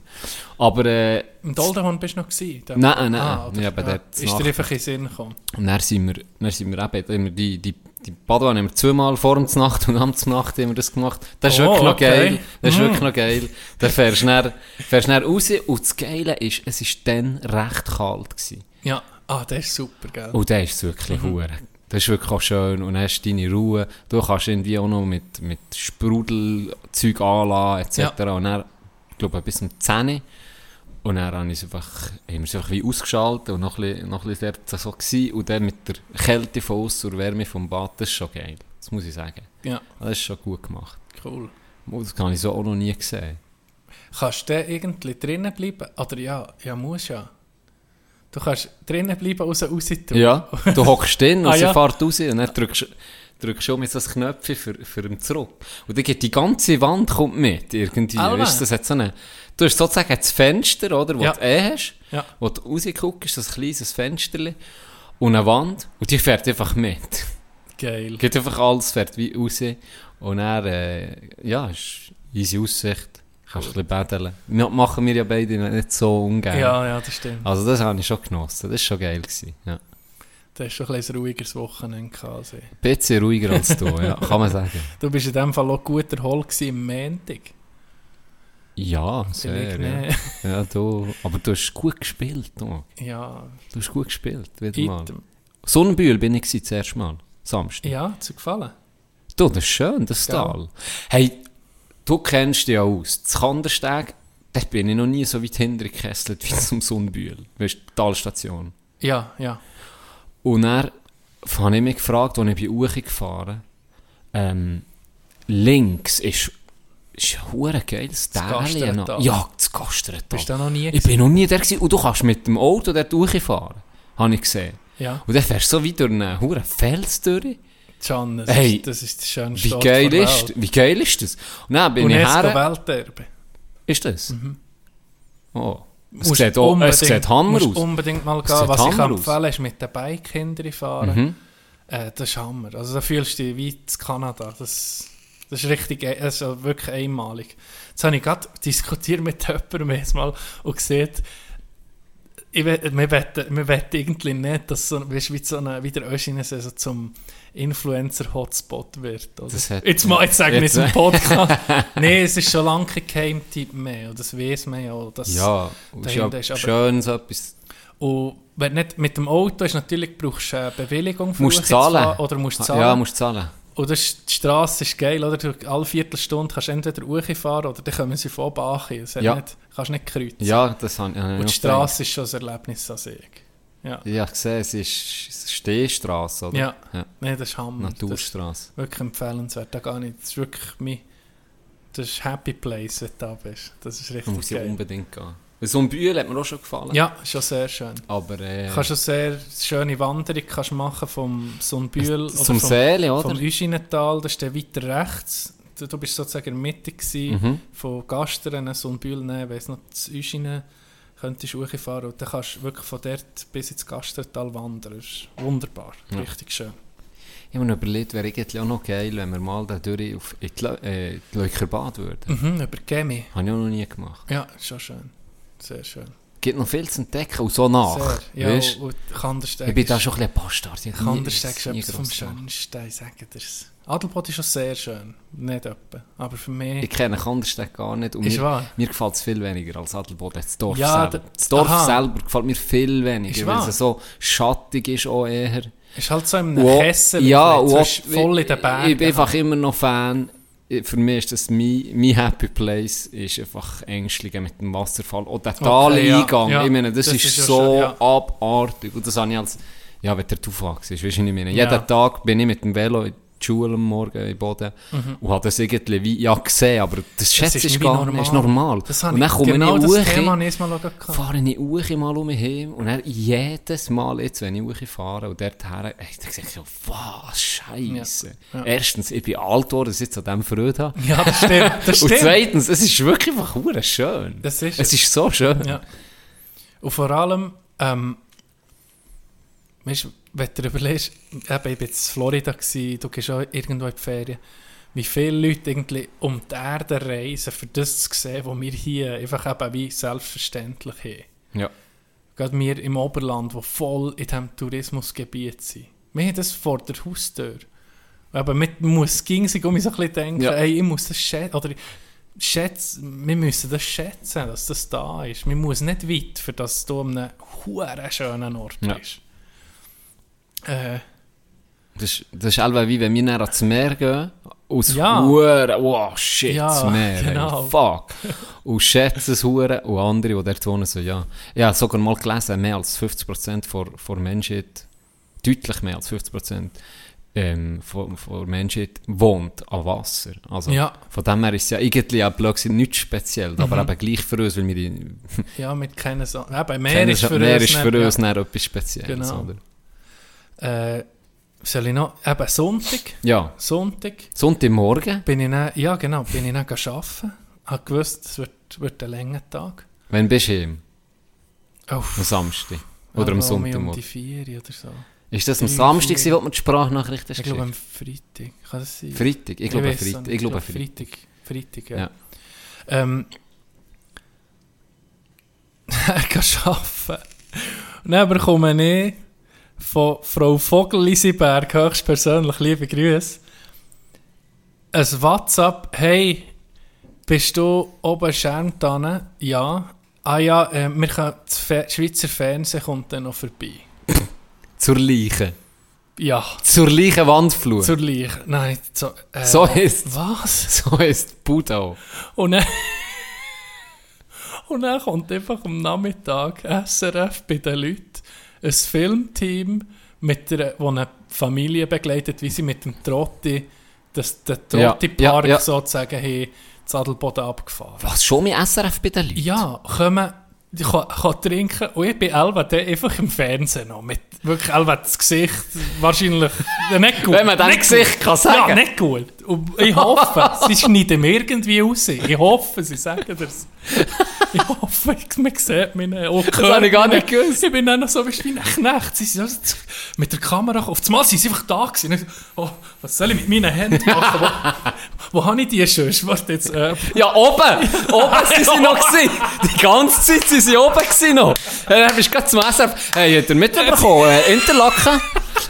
S4: Aber, äh,
S5: Im Doldenhorn bist du noch gewesen?
S4: Nein, nein,
S5: Ah, oder? ja.
S4: dort
S5: Ist dir einfach in den Sinn gekommen?
S4: und dann sind wir, dann sind wir eben, immer die, die, die Badewanne haben wir zweimal vor der Nacht und am Nacht haben wir das gemacht. Das ist
S5: Oh,
S4: wirklich noch
S5: okay.
S4: geil. Das ist
S5: Mm.
S4: wirklich noch geil. Dann fährst du dann, fährst dann raus und das Geile ist, es war dann recht kalt gewesen.
S5: Ja. Ah, das ist super, gell?
S4: Und dann ist wirklich mhm. Das ist wirklich auch schön und hast deine Ruhe. Du kannst irgendwie auch noch mit, mit Sprudelzeug anlassen etc. Und dann, ich glaube, bis um 10 Uhr. Und dann haben wir es einfach, haben wir es einfach wie ausgeschaltet und noch ein bisschen, noch ein bisschen dort so gewesen. Und dann mit der Kälte von uns und Wärme vom Bad, das ist schon geil. Das muss ich sagen.
S5: Ja,
S4: Das ist schon gut gemacht.
S5: cool.
S4: Oh, Das habe ich so auch noch nie gesehen.
S5: Kannst du irgendwie drinnen bleiben? Oder ja, ja, muss ja. Du kannst drinnen bleiben, raus, raus tun.
S4: Ja, du hockst drin und
S5: Ah,
S4: sie
S5: ja.
S4: fährt raus und dann drückst drückst schon mit so ein Knöpfchen für, für ihn zurück. Und dann geht die ganze Wand kommt mit, irgendwie. Weißt, du, das hat so eine, du hast sozusagen das Fenster, oder, wo
S5: Ja.
S4: du eh hast,
S5: Ja.
S4: wo du rausguckst, ein kleines Fensterchen und eine Wand und die fährt einfach mit.
S5: Geil.
S4: Geht einfach alles, fährt wie raus und dann, äh, ja, ist easy Aussicht. Kannst ein bisschen baden. Ja, machen wir ja beide nicht so ungern.
S5: Ja, ja, das stimmt.
S4: Also das habe ich schon genossen, das war schon geil. Gewesen, ja.
S5: Du hast schon ein bisschen ruhigeres Wochenende gehabt. Also.
S4: Ein bisschen ruhiger als du, ja, kann man sagen.
S5: Du bist in dem Fall auch gut erholt im Montag.
S4: Ja, sehr. Ja. ja, du, aber du hast gut gespielt. Du,
S5: Ja,
S4: du hast gut gespielt, wieder mal. Sonnenbühl bin ich erste Mal, Samstag.
S5: Ja, hat dir gefallen?
S4: Du, das ist schön, das
S5: Ja.
S4: Tal. Hey, du kennst dich ja aus. Das Kandersteg, da bin ich noch nie so weit hintergekesselt wie zum Sonnenbühl. Weißt du, die Talstation.
S5: Ja, ja.
S4: Und dann habe ich mich gefragt, als ich bei Uchi gefahren ähm, links ist, ist ein hure geiles.
S5: Gasterntal.
S4: Ja, das Gasterntal.
S5: Bist du da noch nie
S4: Ich bin noch nie da gewesen. Und du kannst mit dem Auto dort durchfahren. Habe ich gesehen.
S5: Ja,
S4: Und dann fährst du so wie durch einen hohen Fels durch.
S5: Can, das,
S4: Hey,
S5: ist, das ist der schönste
S4: Wie geil,
S5: der
S4: ist, wie geil ist das? Und dann bin ich
S5: UNESCO
S4: her.
S5: Welterbe.
S4: Ist das? Oh. Es
S5: Musst
S4: sieht, auch, es
S5: unbedingt-
S4: sieht Hammer
S5: musst
S4: aus.
S5: unbedingt mal gehen. Was ich
S4: Hammer
S5: kann
S4: aus.
S5: empfehlen ist mit den Bike hinterfahren.
S4: Mhm.
S5: Äh, das ist Hammer. Also da fühlst du dich wie in Kanada. Das, das ist richtig, das ist wirklich einmalig. Jetzt habe ich gerade diskutiert mit jemandem mal und gesehen, ich wir wetten irgendwie nicht, dass so, weißt, wie, so eine, wie der Öschines so zum Influencer-Hotspot wird. Oder?
S4: Das hat-
S5: jetzt mal, jetzt sagen wir es im Podcast. Nein, es ist schon lange kein Geheimtipp mehr. Und das weiß man ja. Dass
S4: Ja, und ist ja
S5: ist
S4: schön so etwas.
S5: Und wenn nicht mit dem Auto ist, natürlich brauchst du eine Bewilligung für
S4: Musst zahlen.
S5: fahren, Oder musst zahlen.
S4: Ja, musst zahlen.
S5: Und das die Straße ist geil, oder? Du, alle Viertelstunde kannst du entweder Uchi fahren oder dann kommen sie von oben an. Das hat
S4: Ja.
S5: nicht, kannst nicht kreuzen.
S4: Ja, das habe ich
S5: Und die Straße ist schon ein Erlebnis an sich. Ja.
S4: Ja, ich sehe, es ist Stehstrasse, oder?
S5: Ja.
S4: ja.
S5: Nein, das ist Hammer. Ist wirklich empfehlenswert. Da gar nicht. Das ist wirklich mein, das ist Happy Place, wenn du da bist. Das ist
S4: Da
S5: richtig
S4: muss ich unbedingt gehen. So ein Bühl hat mir auch schon gefallen.
S5: Ja, schon sehr schön.
S4: Aber äh,
S5: Du kannst eine sehr schöne Wanderung kannst machen vom Sonnbühl
S4: zum
S5: vom,
S4: Seele, oder?
S5: vom Üschinental, das ist dann weiter rechts. Du, du bist sozusagen in der Mitte gewesen,
S4: Mhm.
S5: von Gasteren, Sonnbühl nehmen, weiss noch, das Üschinen könntest du hochfahren und dann kannst du wirklich von dort bis ins Gasterental wandern. Das ist wunderbar,
S4: Ja.
S5: richtig schön.
S4: Ich habe mir überlegt, wäre irgendwie auch noch geil, wenn wir mal da durch auf in die, Le äh, die Leukerbad würden.
S5: Mhm, über Gemi.
S4: Habe ich auch noch nie gemacht.
S5: Ja, schon schön. Sehr schön.
S4: Gibt noch viel zu entdecken und so nach.
S5: Sehr. Ja,
S4: weisst?
S5: und Kandersteg
S4: ich bin da schon ein bisschen Bastard. Ich
S5: Kandersteg ist etwas vom. Schönsten, ich sage dir's. Adelboden ist schon sehr schön. Nicht etwa. Aber für mich...
S4: Ich kenne Kandersteg gar nicht. Und
S5: Ist
S4: mir,
S5: wahr?
S4: mir gefällt es viel weniger als Adelboden. Das Dorf
S5: Ja,
S4: selber.
S5: da-
S4: Das Dorf
S5: aha.
S4: selber gefällt mir viel weniger, weil
S5: wahr?
S4: es so schattig ist auch eher.
S5: ist halt so im Kessel.
S4: ja, und
S5: voll in den Bergen.
S4: Ich bin einfach immer noch Fan. Für mich ist das mein, mein Happy Place, ist einfach Ängstlichen mit dem Wasserfall. Und der Taleingang,
S5: ja, ja.
S4: ich meine, das,
S5: Das
S4: ist,
S5: ist
S4: so
S5: ja.
S4: abartig. Und das habe ich als, ja, wenn der aufwachsen ist, weißt du, ich meine. Jeden Tag bin ich mit dem Velo die Schule am Morgen in Boden und habe das irgendwie wie, ja, gesehen, aber das schätze
S5: ist
S4: ich gar nicht, ist normal.
S5: Das
S4: und dann komme
S5: genau
S4: ich
S5: das
S4: hoch, fahre ich Uchi mal um mich heim und dann jedes Mal jetzt, wenn ich Uchi fahre und dort her, ich so, was, Scheiße.
S5: Ja. Ja.
S4: Erstens, ich bin alt geworden, dass ich jetzt an dem Freude habe.
S5: Ja, das stimmt. Das
S4: Und
S5: stimmt.
S4: zweitens, es ist wirklich einfach schön.
S5: Das ist
S4: es ist so schön.
S5: Ja. Und vor allem, ähm, weißt, du, wenn du überlegst, eben, ich war jetzt in Florida, gewesen, du gehst auch irgendwo in die Ferien, wie viele Leute irgendwie um die Erde reisen, für das zu sehen, was wir hier einfach eben wie selbstverständlich haben.
S4: Ja.
S5: Gerade wir im Oberland, die voll in diesem Tourismusgebiet sind. Wir haben das vor der Haustür. Aber man muss ging sich um so ein bisschen denken,
S4: Ja.
S5: ey, ich muss das schätzen, oder schätzen, wir müssen das schätzen, dass das da ist. Man muss nicht weit, für dass du an einem schönen Ort
S4: Ja.
S5: bist. Äh,
S4: Das das ist wie wenn wir nachher ans Meer gehen, aus
S5: Ja.
S4: Huren, wow, shit,
S5: Ja,
S4: Meer,
S5: genau.
S4: ey, fuck. Und schätzen es Huren und andere, die dort wohnen, so, ja. Ich habe sogar mal gelesen, mehr als 50% vor, vor Menschheit, deutlich mehr als 50% ähm, von, von Menschheit wohnt an Wasser. Also,
S5: Ja.
S4: von dem her ist es ja irgendwie auch blöd nichts speziell,
S5: Mhm.
S4: aber eben gleich für uns, weil wir die,
S5: ja, mit keinen so Eben,
S4: kennen
S5: ist für
S4: mehr
S5: uns
S4: ist für
S5: nicht-
S4: uns dann etwas Spezielles,
S5: Genau.
S4: oder?
S5: Äh, soll ich noch, eben Sonntag,
S4: Ja,
S5: Sonntag,
S4: Sonntagmorgen,
S5: bin ich dann, ja genau, bin ich dann arbeiten. Habe gewusst, es wird, wird ein langer Tag.
S4: wenn bist du heim?
S5: Oh,
S4: Am Samstag? Oder am
S5: aber um die
S4: Sonntagmorgen?
S5: vier oder so.
S4: Ist das am Samstag, gewesen, wo man die Sprachnachricht hast
S5: Ich glaube am? Freitag. Kann das sein?
S4: Freitag? Ich glaube
S5: weiss
S4: Freitag. Ich glaube.
S5: Freitag.
S4: Freitag,
S5: ja.
S4: Ja.
S5: Ähm, ich kann arbeiten. Und dann bekomme ich von Frau Vogel-Lisiberg höchstpersönlich liebe Grüße ein WhatsApp. Hey, bist du oben Schermtanne? Ja. Ah ja, äh, wir können, das Fe Schweizer Fernsehen kommt dann noch vorbei.
S4: Zur Leiche.
S5: Ja,
S4: Zur Leiche Wandflur.
S5: zur Leiche. Nein, so, äh,
S4: So ist
S5: Was?
S4: So ist Buddha.
S5: Und dann, und dann kommt einfach am Nachmittag SRF bei den Leuten ein Filmteam, mit der, wo eine Familie begleitet, wie sie mit dem Trotti, das, den
S4: Ja,
S5: Trotti-Park
S4: ja, ja.
S5: sozusagen, haben Zadelboden abgefahren.
S4: Was, schon mit SRF bei den Leuten?
S5: Ja, kommen, ich kann, kann trinken und ich bin Elva einfach im Fernsehen noch. Mit wirklich Elva das Gesicht wahrscheinlich ja, nicht gut.
S4: Wenn man das Gesicht
S5: gut.
S4: kann sagen.
S5: Ja, nicht gut. Und ich hoffe, sie schneiden mir irgendwie raus. Ich hoffe, sie sagen das. Ich hoffe, man sieht mich nicht. Oh,
S4: Das habe ich gar nicht gewusst.
S5: Ich bin dann noch so wie ein Knecht. Sie sind so mit der Kamera auf das Mal sind sie einfach da gewesen. Oh, was soll ich mit meinen Händen machen? wo, wo habe ich die schon? Warte jetzt. Äh,
S4: Ja, oben! Oben sind sie noch gewesen. Die ganze Zeit sind sie oben gewesen noch. Äh, Dann bist du gerade zum SRF. Hey, hat er mitbekommen? Äh, Interlaken?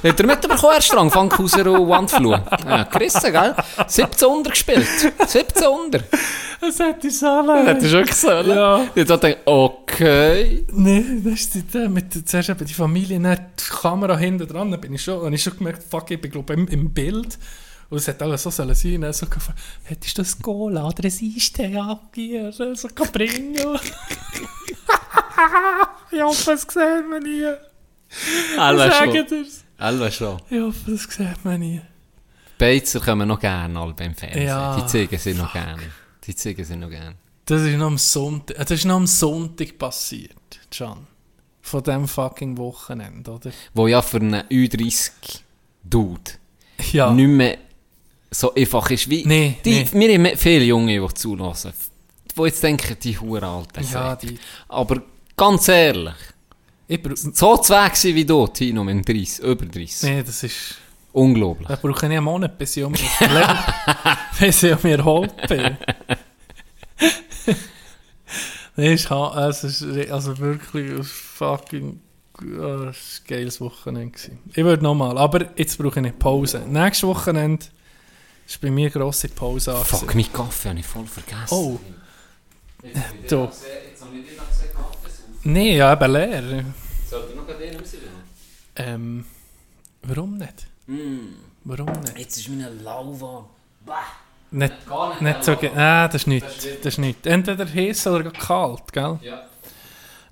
S4: Hat er mitbekommen, Herr Strang? Fankhauser und Wandflur. Ja, Christen, gell? 17 unter gespielt. 17 unter.
S5: das hätte ich sollen.
S4: Das ist wirklich so, oder?
S5: Ja.
S4: Ich dachte, okay.
S5: Nein, das ist die, der mit der, zuerst eben die Familie, dann die Kamera hinten dran, dann bin ich schon, habe ich schon gemerkt, fuck, ich bin glaube im, im Bild. Und es hätte alles so sollen sein, dann so gefragt, hättest du das Cola oder ein Eistee abgegeben, so kann bringen. ich hoffe, das sieht man nie.
S4: Alva
S5: Sagen
S4: schon. Alva schon.
S5: Ich hoffe, das sieht man nie.
S4: Beizer kommen noch gerne alle beim Fernsehen.
S5: Ja.
S4: Die zeigen sie noch gerne. Die zeigen sie noch gerne.
S5: Das ist noch am Sonntag, äh, das ist noch am Sonntag passiert, Can. Von dem fucking Wochenende, oder?
S4: Wo ja für einen Ü30-Dude
S5: Ja.
S4: nicht mehr so einfach ist wie...
S5: Nee,
S4: die,
S5: nee.
S4: Wir haben viele Junge, die zulassen. Die jetzt denken, die Huren alten
S5: Ja, die...
S4: Aber ganz ehrlich,
S5: Ich
S4: so zu weg wie du, Tino, mit 30, über 30.
S5: nee, das ist...
S4: Unglaublich.
S5: Da brauche ich einen Monat, bis ich um mich erlebe. bis ich um mich erholt bin. nee, es ist, also wirklich ein fucking äh, ein geiles Wochenende. gewesen. Ich würde nochmal, aber jetzt brauche ich eine Pause. Nächstes Wochenende ist bei mir eine grosse Pause
S4: Fuck, mein Kaffee habe ich voll vergessen.
S5: Oh. Du. Nee, ja, eben leer.
S4: Sollte ich noch den rausnehmen?
S5: Ähm, warum nicht? Warum nicht?
S4: Jetzt ist meine Lauwa.
S5: Nicht, nicht so ge- Nein, das ist nicht. Das ist nicht. Entweder heiß oder kalt, gell?
S4: Ja.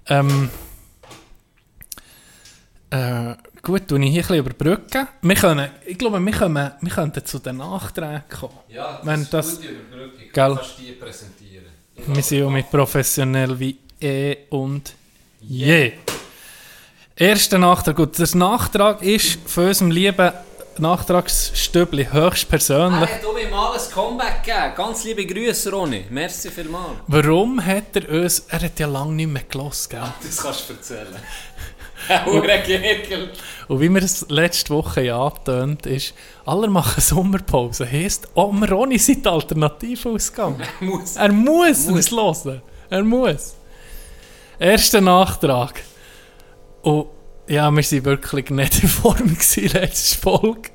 S5: Ähm, äh, gut, tue ich hier ein bisschen überbrücken. Wir können, ich glaube, wir, können, wir könnten zu den Nachträgen kommen.
S4: Ja,
S5: Wenn ist das-
S4: gute Überbrückung.
S5: Gell?
S4: kannst die präsentieren.
S5: Wir sind ja mit professionell wie eh und je. Erster Nachtrag. Gut, der Nachtrag ist von unserem lieben Nachtragsstübli höchstpersönlich.
S4: Er hat mir mal ein Comeback gegeben. Ganz liebe Grüße, Ronny. Merci vielmals.
S5: Warum hat er uns, er hat ja lange nicht mehr gelassen, gell?
S4: Das kannst du erzählen. Gegel.
S5: Und wie wir es letzte Woche ja angetönt ist, alle machen Sommerpause. Oh, wir Ronny sind alternativ ausgegangen.
S4: Muss.
S5: Er muss es hören. Er muss. Erster Nachtrag. Und ja, wir waren wirklich nicht in Form letzte Folge.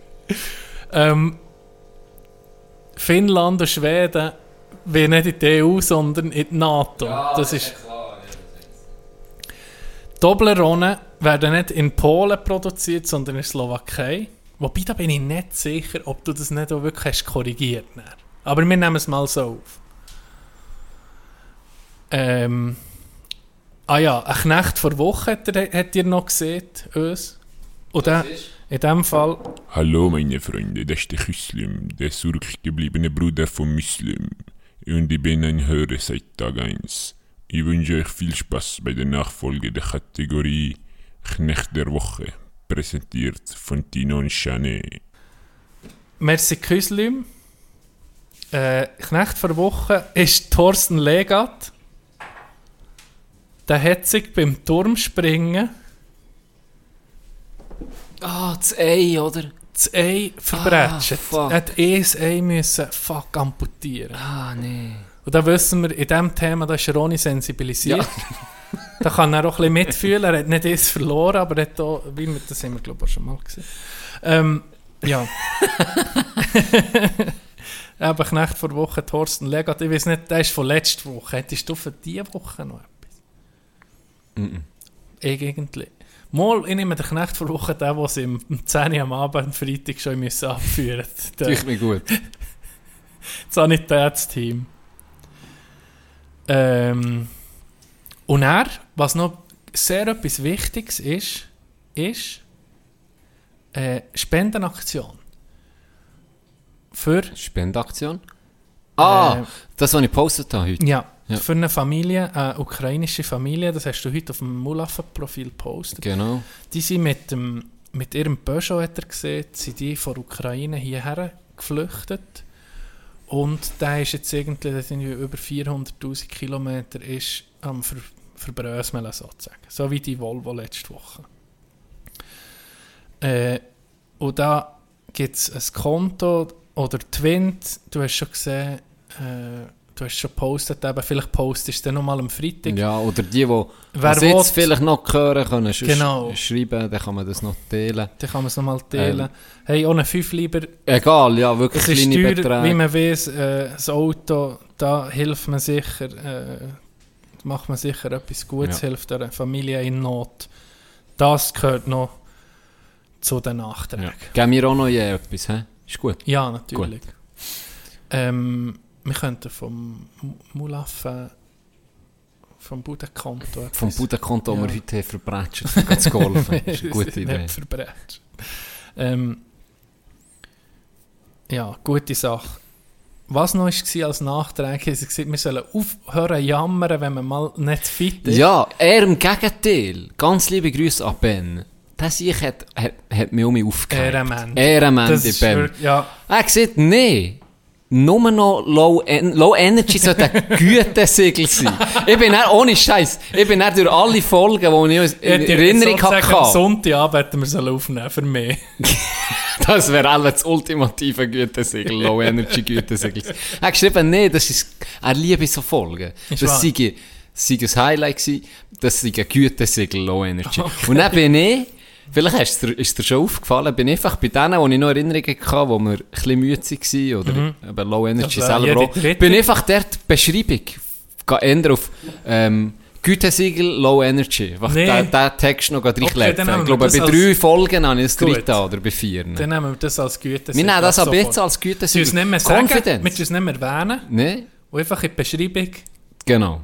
S5: Ähm, Finnland und Schweden wollen nicht in die EU, sondern in die NATO. das ist Toblerone werden nicht in Polen produziert, sondern in der Slowakei. Wobei, da bin ich nicht sicher, ob du das nicht auch wirklich hast korrigiert hast. Aber wir nehmen es mal so auf. Ähm, ah ja, ein Knecht vor Woche hat, er, hat ihr noch gesehen, uns. Und der, in dem Fall,
S7: Hallo meine Freunde, das ist der Muslim, der zurückgebliebene Bruder von Muslim. Und ich bin ein Hörer seit Tag 1. Ich wünsche euch viel Spaß bei der Nachfolge der Kategorie Knecht der Woche, präsentiert von Tino und Chanet.
S5: Merci Küslim. Äh, Knecht vor Woche ist Thorsten Legat. Der hat sich beim Turmspringen
S4: Ah, das Ei, oder?
S5: das Ei verbrechen.
S4: Ah,
S5: er hat eh das Ei müssen fuck amputieren.
S4: Ah, nee.
S5: Und da wissen wir, in diesem Thema, da ist Ronny sensibilisiert. da kann er auch ein bisschen mitfühlen. Er hat nicht alles verloren, aber er hat auch, wie wir, das haben wir glaube ich auch schon mal gesehen. Ähm, ja. Eben Knecht vor Woche, Thorsten Legat. Ich weiß nicht, der ist von letzter Woche. Hättest du für diese Woche noch etwas? Ich irgendwie. Mal, ich nehme den Knecht vor Woche, den, den sie um 10 Uhr am Abend, Freitag schon müssen abführen mussten.
S4: Ich mir gut.
S5: Sanitätsteam. Ähm, und er, was noch sehr etwas Wichtiges ist, ist äh, Spendenaktion. Für,
S4: Spendaktion. Ah,
S5: Äh,
S4: das, was ich gepostet habe heute.
S5: ja,
S4: Ja.
S5: für eine Familie, eine ukrainische Familie, das hast du heute auf dem Mulaffen-Profil gepostet.
S4: Genau.
S5: Die sind mit, dem, mit ihrem Peugeot, hat er gesehen, sind die von der Ukraine hierher geflüchtet. Und der ist jetzt irgendwie, der sind über 400'000 Kilometer, ist am Ver Verbröseln sozusagen. So wie die Volvo letzte Woche. Äh, und da gibt es ein Konto oder Twint, du hast schon gesehen, äh, du hast schon gepostet, eben, vielleicht postest du dann nochmal am Freitag.
S4: Ja, oder die, die
S5: Wer
S4: das jetzt
S5: will-
S4: vielleicht noch hören können,
S5: Genau.
S4: schreiben, dann kann man das noch teilen.
S5: Dann kann man es nochmal teilen.
S4: Ähm.
S5: Hey, ohne 5 lieber
S4: Egal, ja, wirklich
S5: Es ist
S4: kleine
S5: teuer,
S4: Beträge.
S5: wie man weiß, äh, das Auto, da hilft man sicher, äh, macht man sicher etwas Gutes,
S4: Ja.
S5: hilft einer Familie in Not. Das gehört noch zu den Nachträgen.
S4: ja. Geben wir auch noch je etwas, hä? Ist gut.
S5: Ja, natürlich. Ähm, wir könnten vom Mulaffen, vom Budenkonto
S4: Vom Budenkonto, das
S5: Ja.
S4: wir heute haben verbrechen, zu golfen. Das ist eine gute Idee.
S5: Verbrechen. Ähm, ja, gute Sache. Was noch war als Nachtrag, ist, gesagt, wir sollen aufhören jammern, wenn man mal nicht fit ist.
S4: Ja, er im Gegenteil. Ganz liebe Grüße an Ben. Der sich hat, hat, hat mich um mich aufgehört.
S5: Ehrenmann. Das
S4: Ben.
S5: ja,
S4: Er gesagt, nee. Nur noch Low, en Low Energy sollte ein Gütesiegel sein. ich bin dann, ohne Scheiß, ich bin dann durch alle Folgen, die ich
S5: Ich
S4: in
S5: hätte
S4: Erinnerung
S5: sozusagen Am
S4: hatte,
S5: Sonntagabend hätten wir sollen aufnehmen für mich.
S4: das wäre alle das ultimative Gütesiegel, Low Energy Gütesiegel. Er hat geschrieben, nee, das ist, er liebe so Folgen. Das
S5: wahr.
S4: sei, sei ein Highlight gewesen, das sei ein Gütesiegel, Low Energy. Und dann bin ich, Vielleicht ist dir, ist dir schon aufgefallen, bin einfach bei denen, die ich noch Erinnerungen hatte, wo wir ein bisschen müde waren oder eben Low Energy selber auch, bin einfach dort die Beschreibung ändern auf ähm, Gütesiegel Low Energy. Einfach
S5: Nee.
S4: den, den Text noch
S5: Okay, dann haben
S4: ich
S5: wir
S4: glaube, bei drei Folgen habe ich das dritte oder bei vier.
S5: Dann nehmen wir das als Güte.
S4: Wir nehmen das aber jetzt als
S5: Sie uns
S4: Gütesiegel.
S5: nicht mehr sagen, wir müssen es nicht mehr erwähnen.
S4: Nee,
S5: Und einfach in die Beschreibung
S4: genau.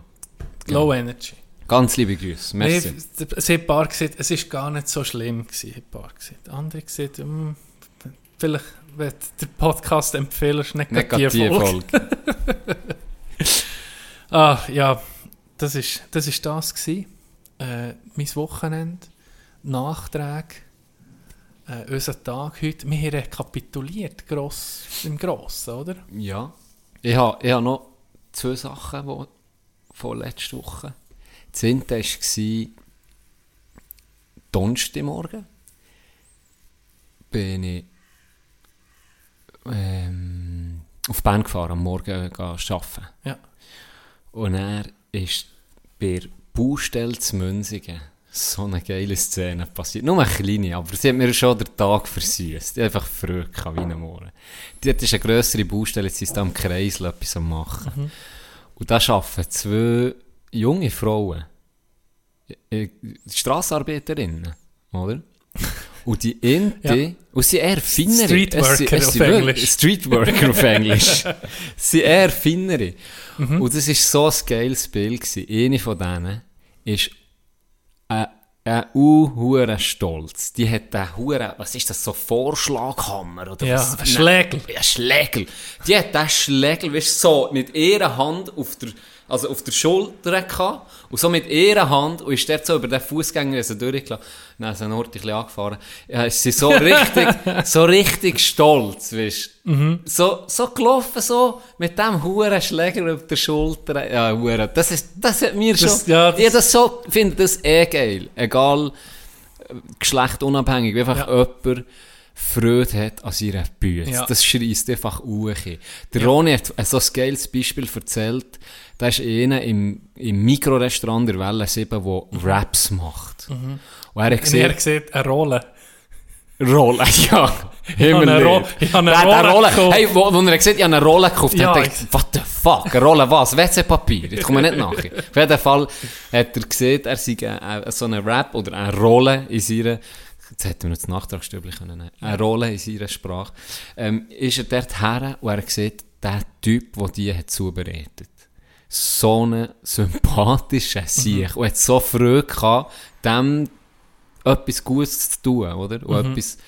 S5: Low Energy.
S4: Ganz liebe Grüße.
S5: Nee,
S4: Merci.
S5: es hat ein paar gesagt, es war gar nicht so schlimm. Gewesen, ein paar gesagt. Andere gesagt, hm, vielleicht wird der Podcast empfehlen, ist nicht, die
S4: die
S5: Folge. Ah, ja, das ist das, ist das gewesen. Äh, mein Wochenende, Nachträge, äh, unser Tag heute. Wir haben rekapituliert, gross, im Grossen, oder?
S4: Ja. Ich habe, ich habe noch zwei Sachen wo, von letzter Woche. Eine war Donnerstagmorgen. Bin ich ähm, auf Bern gefahren, am Morgen äh, arbeiten.
S5: Ja.
S4: Und er ist bei der Baustelle zu Münzigen so eine geile Szene passiert. Nur eine kleine, aber sie hat mir schon den Tag versüßt. Ich einfach früh wie ein Morgen. Dort ist eine grössere Baustelle, jetzt sie da am Kreisel etwas am machen. Und da arbeiten zwei junge Frauen, äh, Strassarbeiterinnen, oder? Und die Inte,
S5: Ja.
S4: und sie eher Finnere.
S5: Streetworker
S4: Es es
S5: auf Englisch.
S4: Streetworker auf Englisch. sie eher Finnere.
S5: Mhm.
S4: Und das war so ein geiles Bild. Gewesen. Eine von denen ist ein, ein uh, Stolz. Die hat einen Huren, was ist das, so Vorschlaghammer? Oder
S5: Ja,
S4: was?
S5: ein Schlägel.
S4: Ja, Schlägel. Die hat diesen Schlägel, weißt du, so mit ihrer Hand auf der, also auf der Schulter gehabt. Und so mit ihrer Hand, und ist dort so über den Fußgänger so durchgelassen. Dann ist ein Ort ein bisschen angefahren. Ja, ist sie so richtig, so richtig stolz, weißt du.
S5: Mhm.
S4: So, so gelaufen, so, mit dem huren Schläger auf der Schulter. Ja, huren. Das ist, das hat mir
S5: Das-
S4: schon,
S5: ja, das-
S4: ich das so, finde das eh geil. Egal, äh, Geschlecht unabhängig, wie einfach jemand Freude hat an seiner Bühne.
S5: Ja.
S4: Das schreist einfach hoch. Der Ronny hat ein so ein geiles Beispiel erzählt. Da ist einer im, im Mikrorestaurant der Welle 7, der Raps macht. Und er hat
S5: Und er
S4: gesehen,
S5: sieht eine Rolle.
S4: Rolle, ja. Himmel
S5: Ro- ich habe eine
S4: hat
S5: Rolle
S4: Rolle
S5: gekauft.
S4: Hey, wo, wo er gesagt hat, ich habe eine Rolle gekauft,
S5: Ja,
S4: hat er gedacht, what the fuck, eine Rolle was? WC-Papier? Kommen wir nicht nachher. Auf jeden Fall hat er gesehen, er sei äh, so eine Rap oder eine Rolle in seiner, jetzt hätten wir noch das Nachtragsstübli können nehmen, eine Rolle in seiner Sprache, ähm, ist er dort her und er sieht, der Typ, der die hat zubereitet. So einen sympathischen
S5: Mhm.
S4: Sieg und hat so Freude gehabt, dem etwas Gutes zu tun, oder?
S5: Mhm.
S4: Und etwas,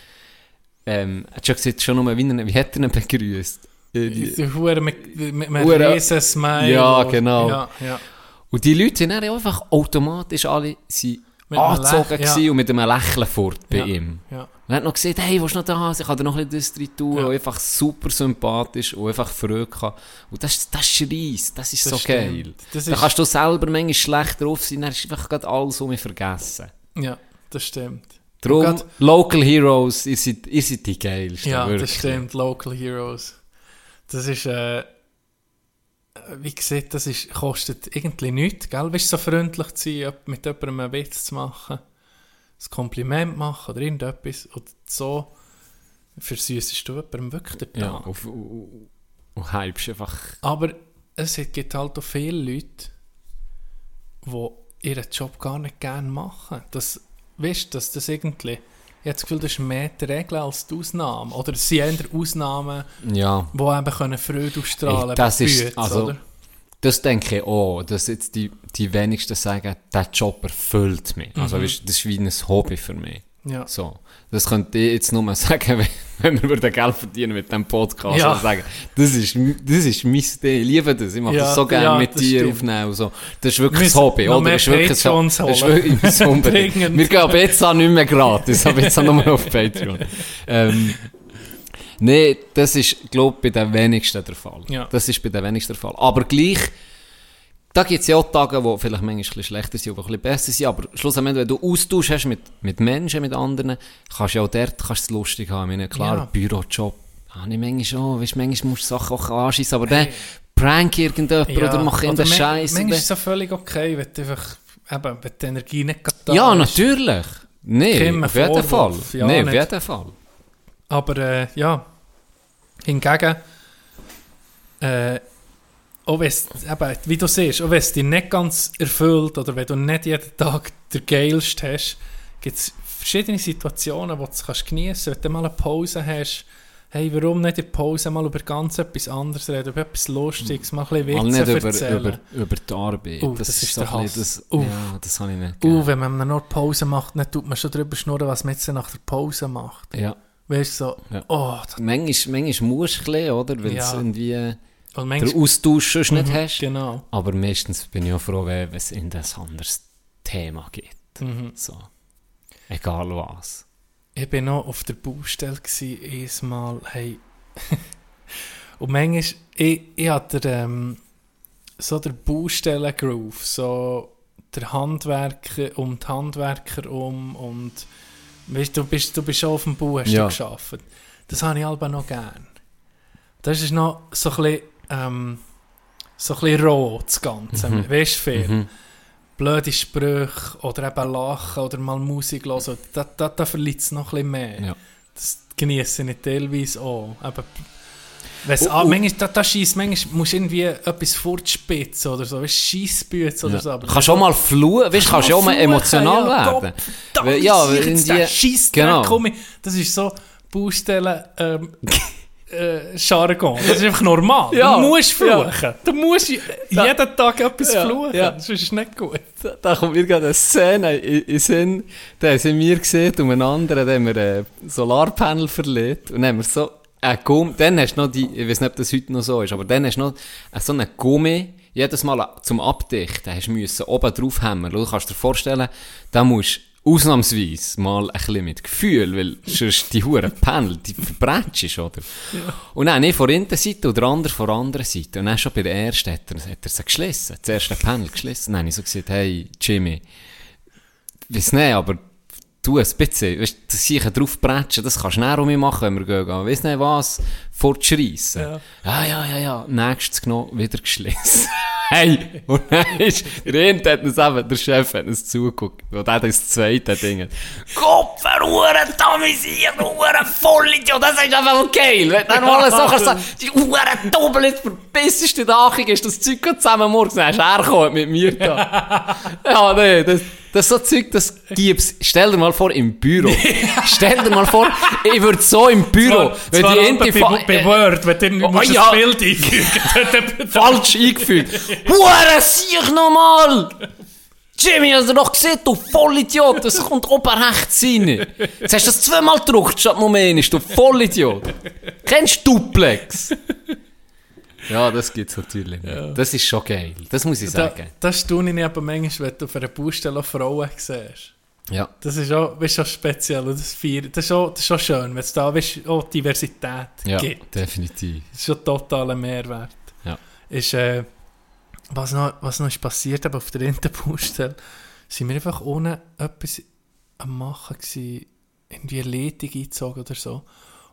S4: ähm, hat schon gesagt, schon nur, wie, er- wie hat er ihn begrüßt? Äh,
S5: Hure mit, mit
S4: Hure-
S5: riesen Smile.
S4: Ja, genau.
S5: Ja, ja.
S4: Und die Leute sind einfach automatisch alle
S5: Mit einem
S4: angezogen
S5: ja.
S4: und mit einem Lächeln fort bei
S5: Ja,
S4: ihm.
S5: ja.
S4: Und er hat noch gesagt, hey, willst du noch da? Ich kann dir noch ein bisschen das tun.
S5: Ja.
S4: Einfach super sympathisch und einfach Freude gehabt. Und das, das schreist, das ist
S5: Das
S4: so
S5: stimmt.
S4: geil.
S5: Das
S4: da
S5: ist-
S4: kannst du selber manchmal schlecht drauf sein, dann ist einfach gerade alles um mich vergessen.
S5: Ja, das stimmt.
S4: Darum, Local Heroes, ihr seid, ihr seid die geilsten.
S5: Ja,
S4: wirklich.
S5: das stimmt. Local Heroes. Das ist, äh, wie gesagt, das ist, kostet irgendwie nichts, gell? Weißt du, so freundlich zu sein, mit jemandem einen Witz zu machen, ein Kompliment machen oder irgendetwas. Und so versüßest du jemandem wirklich den Tag.
S4: Ja, und, und, und hypst einfach.
S5: Aber es gibt halt auch viele Leute, die ihren Job gar nicht gerne machen. Das, weißt du, dass das irgendwie, habe das Gefühl, das ist mehr die Regel als die Ausnahme. Oder es sind eher Ausnahmen,
S4: Ja.
S5: die eben können Freude ausstrahlen
S4: Ey, das
S5: bei
S4: ist-
S5: Bütz,
S4: also-
S5: oder?
S4: Das denke ich auch, dass jetzt die, die wenigsten sagen, der Job erfüllt mich. Also weißt, das ist wie ein Hobby für mich.
S5: Ja.
S4: So. Das könnte ich jetzt nur sagen, wenn, wenn wir Geld verdienen mit diesem Podcast.
S5: Ja.
S4: Also sagen, das ist, das ist mein Ding, ich liebe das. Ich mache
S5: Ja,
S4: das so gerne
S5: ja,
S4: mit dir
S5: stimmt.
S4: aufnehmen. So. Das ist wirklich ein Hobby, oder? Das ist wirklich
S5: Patrons
S4: das ist wirklich unbedingt. Wir gehen aber jetzt auch nicht mehr gratis, aber jetzt auch nur auf Patreon. Ähm, Nein, das ist, glaube ich, bei den wenigsten der Fall.
S5: Ja.
S4: Das ist bei den wenigsten der Fall. Aber gleich, da gibt es ja auch Tage, die vielleicht manchmal ein bisschen schlechter sind, aber ein bisschen besser sind. Aber schlussendlich, wenn du Austausch hast mit, mit Menschen, mit anderen, kannst du ja auch dort kannst es lustig haben. Ich meine, klar,
S5: Ja.
S4: Bürojob, habe ich manchmal schon. Weißt, manchmal musst du Sachen auch anschießen, aber dann prank irgendjemand oder mach irgendeinen Scheiß.
S5: Manchmal ist es so völlig okay, wenn du einfach, eben, wenn die Energie nicht da
S4: Ja,
S5: ist.
S4: natürlich. Nee,
S5: Kein
S4: auf jeden Fall.
S5: Ja,
S4: nee, auf jeden Fall.
S5: Aber äh, ja, hingegen, äh, auch eben, wie du siehst, auch wenn es dich nicht ganz erfüllt oder wenn du nicht jeden Tag der geilste hast, gibt es verschiedene Situationen, wo du es geniessen kannst. Wenn du mal eine Pause hast, hey, warum nicht in der Pause mal über ganz etwas anderes reden, über etwas Lustiges, mal ein bisschen Witze
S4: nicht über,
S5: erzählen.
S4: über, über die Arbeit.
S5: Oh, das ist
S4: so
S5: der Hass.
S4: Das,
S5: Uh.
S4: Ja, das habe ich nicht
S5: Uh, wenn man noch Pause macht, dann tut man schon darüber schnurren, was man jetzt nach der Pause macht.
S4: Ja.
S5: Weißt du, so,
S4: Ja.
S5: oh, das,
S4: Manchmal, manchmal musst du ein bisschen, oder? Weil
S5: Ja.
S4: irgendwie
S5: und
S4: den Austausch sonst nicht
S5: Mhm,
S4: hast.
S5: Genau.
S4: Aber meistens bin ich auch froh, wenn es in ein anderes Thema geht.
S5: Mhm.
S4: So. Egal was.
S5: Ich war noch auf der Baustelle einmal, hey. und manchmal, ich, ich hatte ähm, so der Baustellen-Groove, so der Handwerker um die Handwerker um und weißt, du, bist, du bist auf dem Bau, hast
S4: Ja.
S5: du gearbeitet. Das habe ich aber noch gern. Das ist noch so ein bisschen, ähm, so ein bisschen roh, das Ganze.
S4: Mhm.
S5: Weißt du viel?
S4: Mhm.
S5: blöde Sprüche oder eben Lachen oder mal Musik hören, da, da, da verliert es noch ein bisschen mehr.
S4: Ja.
S5: Das genieße ich teilweise auch. Eben, wenn's,
S4: Oh,
S5: ah,
S4: oh.
S5: manchmal, da, da scheisst, manchmal musst du irgendwie etwas fortspitzen oder so, weißt du, Scheissbüts oder
S4: Ja.
S5: so. aber-
S4: Kannst auch mal fluchen, weißt du, kannst du auch mal emotional
S5: ja,
S4: werden.
S5: Gott,
S4: ja,
S5: ja,
S4: weil irgendwie-
S5: Scheissdreck,
S4: genau.
S5: Das ist so Baustellen, ähm, äh, Jargon. Das ist einfach normal.
S4: Ja,
S5: Du musst
S4: ja.
S5: fluchen. Du musst jeden Tag etwas
S4: Ja,
S5: fluchen.
S4: ja.
S5: Das ist nicht gut.
S4: Da, da kommt mir gerade eine Szene in, Sinn, da haben mir gesehen, um einen anderen, da haben wir ein Solarpanel verlegt und dann haben wir so ein Gummi, dann hast du noch die, ich weiß nicht, ob das heute noch so ist, aber dann hast du noch äh, so einen Gummi, jedes Mal zum Abdichten hast du müssen oben drauf hämmern. Du kannst dir vorstellen, da musst ausnahmsweise mal ein bisschen mit Gefühl, weil sonst die Huren Panel, die verbrätschst, oder? Und dann ich von der einen Seite und der andere von der anderen Seite. Und dann schon bei der ersten hat er, hat er sie geschlossen, das erste Panel geschlossen. Dann habe ich so gesagt, hey, Jimmy, weiß nicht, aber du ein bisschen, weißt, das sicher drauf bretschen, das kannst du näher um mich machen, wenn wir gehen, weiss nicht was, fortschreissen.
S5: Ja.
S4: Ja, ja, ja, ja, nächstes genommen, wieder geschlossen. hey, und dann ist, der hat uns eben, der Chef hat uns zugeguckt, und der hat das zweite Ding. Gott, verhuren, Tamisier, Huren, Vollidiot, das ist einfach geil. Wenn du dann mal so kannst sagen, die Huren Doppel, jetzt verbissest du die Achung, ist das Zeug zusammen morgens, dann hast du mit mir da. ja, nee, das, das ist so Zeug, das gibt's. Stell dir mal vor, im Büro. Stell dir mal vor, ich würde so im Büro, wenn
S5: Zwar
S4: die Ente
S5: bei, bei Word, wenn du
S4: Oh,
S5: musst
S4: ja.
S5: Bild einfügen
S4: falsch eingefügt. Hure, sieh nochmal! Jimmy, hast du doch gesehen, du Vollidiot, das kommt oben rechts rein. Jetzt hast du das zweimal gedruckt statt nur einmal, du Vollidiot. Kennst du Duplex? Ja, das gibt's natürlich nicht. Das ist schon geil, das muss ich
S5: da,
S4: sagen.
S5: das staune ich aber manchmal, wenn du auf einer Baustelle Frauen siehst.
S4: Ja.
S5: Das ist auch, weißt, schon speziell das, feier- das, ist auch, das ist auch schön, wenn es da weißt, auch Diversität
S4: Ja,
S5: gibt.
S4: definitiv.
S5: Das ist schon totaler Mehrwert.
S4: Ja.
S5: Ist, äh, was, noch, was noch ist passiert aber auf der Interbaustelle, sind wir einfach ohne etwas am machen gewesen, irgendwie eine Leitung eingezogen oder so.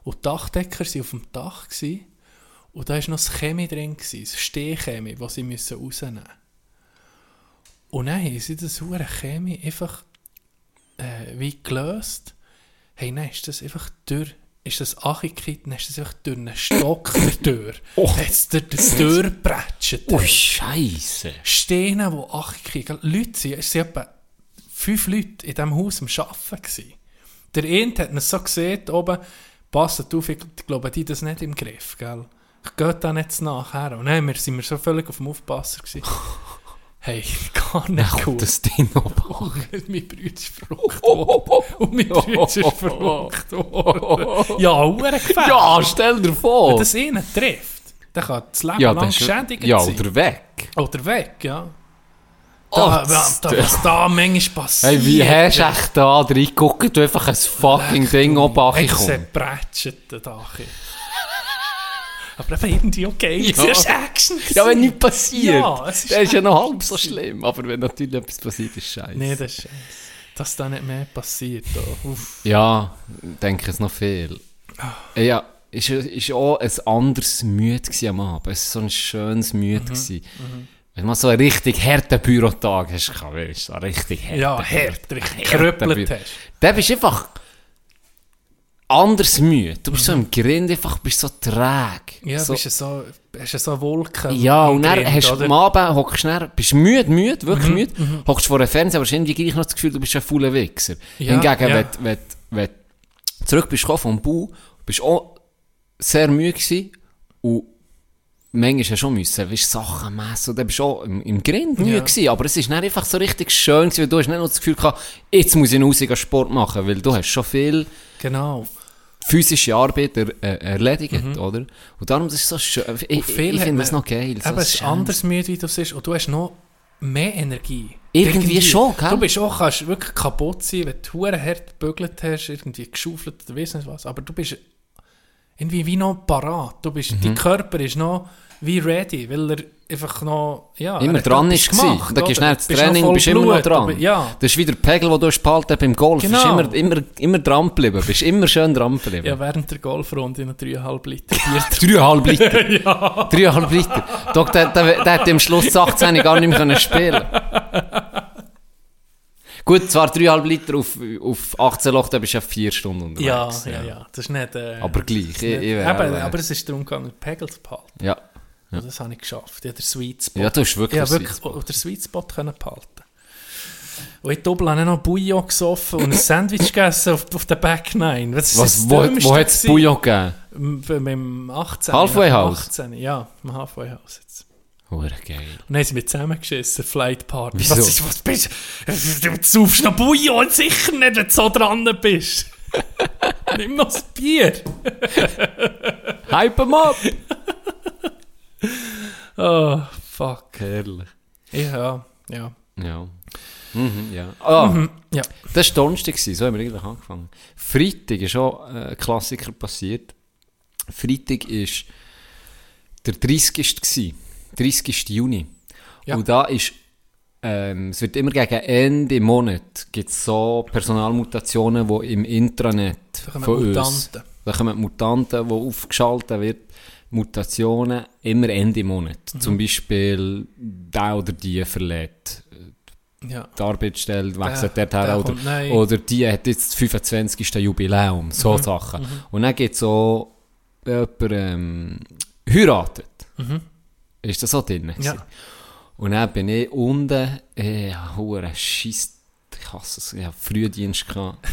S5: Und die Dachdecker waren auf dem Dach gewesen, und da war noch das Chemie drin, das Stehchemie, das sie müssen rausnehmen mussten. Und dann haben sie das hure Chemie einfach äh, wie gelöst. Hey, nein, ist das einfach durch, ist das angekippt, dann ist das einfach durch einen Stock der Tür.
S4: Oh.
S5: Jetzt der die Tür prätscht.
S4: Oh, Scheiße.
S5: Steine, die angekippt Leute sind, es waren etwa fünf Leute in diesem Haus am Arbeiten. Der eine hat mir so gesehen, oben, passt auf, ich glaube, die das nicht im Griff, gell? Ich gehe da nicht nachher. Und dann sind wir so völlig auf dem Aufpasser gewesen. Hey, gar nicht
S4: Dann
S5: cool.
S4: das Ding noch
S5: Oh, mein Bruder ist verrückt worden. Und mein Bruder ist verrückt worden. Ja, hure gefällt.
S4: Ja, stell dir vor.
S5: Wenn das einen trifft, dann kann das Leben
S4: ja,
S5: lang geschädigt
S4: ja,
S5: sein.
S4: oder weg.
S5: Oder weg, ja.
S4: Oh,
S5: Da,
S4: das-
S5: da, was da manchmal passiert.
S4: Hey, wie hast du echt da reingeguckt, du einfach ein fucking Ding oben
S5: hat Bretschen, der Dach. Aber eben irgendwie okay.
S4: Ja.
S5: Das ist Action.
S4: Ja, wenn nichts passiert,
S5: Ja, es ist
S4: dann ist ja noch halb so schlimm. Aber wenn natürlich etwas passiert, ist scheiße.
S5: Nee, das ist scheiße. Dass da nicht mehr passiert. Uff.
S4: Ja, denke es noch viel. Ja, ist, ist auch ein anderes Müde am Abend. Es war so ein schönes Müde. gewesen. Wenn du mal so einen richtig harten Bürotag hast, weißt du, so einen richtig harten
S5: Ja, hart, richtig
S4: Büro-
S5: hast.
S4: Dann bist du einfach anders müde. Du bist so im Grind einfach, bist so träge.
S5: Ja,
S4: so,
S5: bist du so, hast du so eine Wolke.
S4: ja, und dann
S5: Grind,
S4: hast du am Abend, hockst du bist müde, müde, wirklich
S5: Mhm,
S4: müde, hockst vor dem Fernseher, aber irgendwie gleich noch das Gefühl, du bist ein fauler Wichser.
S5: Ja,
S4: Hingegen,
S5: ja.
S4: wenn, du- wenn, wenn du zurück bist vom Bau, bist du auch sehr müde gewesen und manchmal hast du schon müssen, weißt, Sachen messen und dann bist du auch im, im Grind müde
S5: Ja.
S4: gewesen, aber es ist nicht einfach so richtig schön gewesen, weil du hast nicht nur das Gefühl gehabt, jetzt muss ich raus Sport machen, weil du hast schon viel
S5: Genau.
S4: Physische Arbeit er, äh, erledigt, oder? Und darum ist es so schön. Ich, ich, finde es noch geil. so
S5: Aber es ist anders müde, wie du es ist. Und du hast noch mehr Energie.
S4: Irgendwie schon, gell?
S5: Du bist auch, kannst wirklich kaputt sein, wenn du hart gebügelt hast, irgendwie geschaufelt oder weiss nicht was. Aber du bist irgendwie wie noch parat. Du bist,
S4: Mhm.
S5: Dein Körper ist noch wie ready, weil er einfach noch, ja,
S4: Immer
S5: er
S4: dran ist
S5: gemacht,
S4: dann gehst du
S5: Bist noch
S4: Training, bist immer noch dran.
S5: du bi- Ja.
S4: Das ist wieder der Pegel, den du hast behalten beim Golf. Du
S5: Genau.
S4: bist immer, immer, immer dran geblieben. Bist immer schön dran geblieben.
S5: ja, während der Golfrunde noch 3,5 Liter Bier
S4: Dreieinhalb Liter. ja. Dreieinhalb Liter. Doch, der, der, der hat am Schluss 18 gar nicht mehr können spielen Gut, zwar dreieinhalb Liter auf, auf 18 Loch, dann bist du ja vier Stunden
S5: Ja,
S4: unterwegs.
S5: ja, ja. Das ist nicht... Äh,
S4: Aber gleich. Ich,
S5: das ist
S4: ich,
S5: nicht,
S4: ich,
S5: aber,
S4: äh,
S5: aber es ist darum gegangen, Pegel zu behalten.
S4: ja.
S5: Und Das habe ich geschafft. Ich habe den Sweet Spot.
S4: ja, du hast wirklich,
S5: Ja,
S4: einen
S5: wirklich den Sweet Spot können behalten. Und ich doppel habe ich noch Bouillon gesoffen und ein Sandwich gegessen auf, auf der Back 9. Das ist
S4: Was,
S5: das
S4: wo, wo hat es. Bouillon gegeben?
S5: Mit dem 18.
S4: Halfway House?
S5: 18, ja, im Halfway House jetzt.
S4: Hure geil.
S5: Und dann haben sie mich zusammengeschissen, Flight Party.
S4: Wieso?
S5: Was, ist, was bist du? Du saufst noch Bouillon, sicher nicht, wenn du so dran bist. Nimm noch das Bier.
S4: Hype 'em up!
S5: Oh, fuck.
S4: Herrlich.
S5: Ja, ja.
S4: Ja. Mhm, ja. Ah,
S5: Ja.
S4: das war Donnerstag, so haben wir eigentlich angefangen. Freitag ist auch äh, ein Klassiker passiert. Freitag ist der 30. gewesen. 30. Juni.
S5: Ja.
S4: Und da ist, ähm, es wird immer gegen Ende Monat gibt so Personalmutationen, die im Intranet
S5: Da kommen
S4: von uns,
S5: Mutanten.
S4: da kommen Mutanten, wo aufgeschaltet wird, Mutationen immer Ende Monat.
S5: Mhm.
S4: Zum Beispiel der oder die verlädt
S5: Ja.
S4: die Arbeitsstelle, wechselt
S5: Der-
S4: dort her,
S5: der
S4: oder,
S5: kommt
S4: oder die hat jetzt das 25. Jubiläum, so
S5: Mhm.
S4: Sachen. Und dann gibt es so jemand ähm, heiratet. Ist das so drin?
S5: Mhm. Ja.
S4: Und dann bin ich unten, äh, hure Schiss, ich hasse es, ich habe Frühdienst gehabt.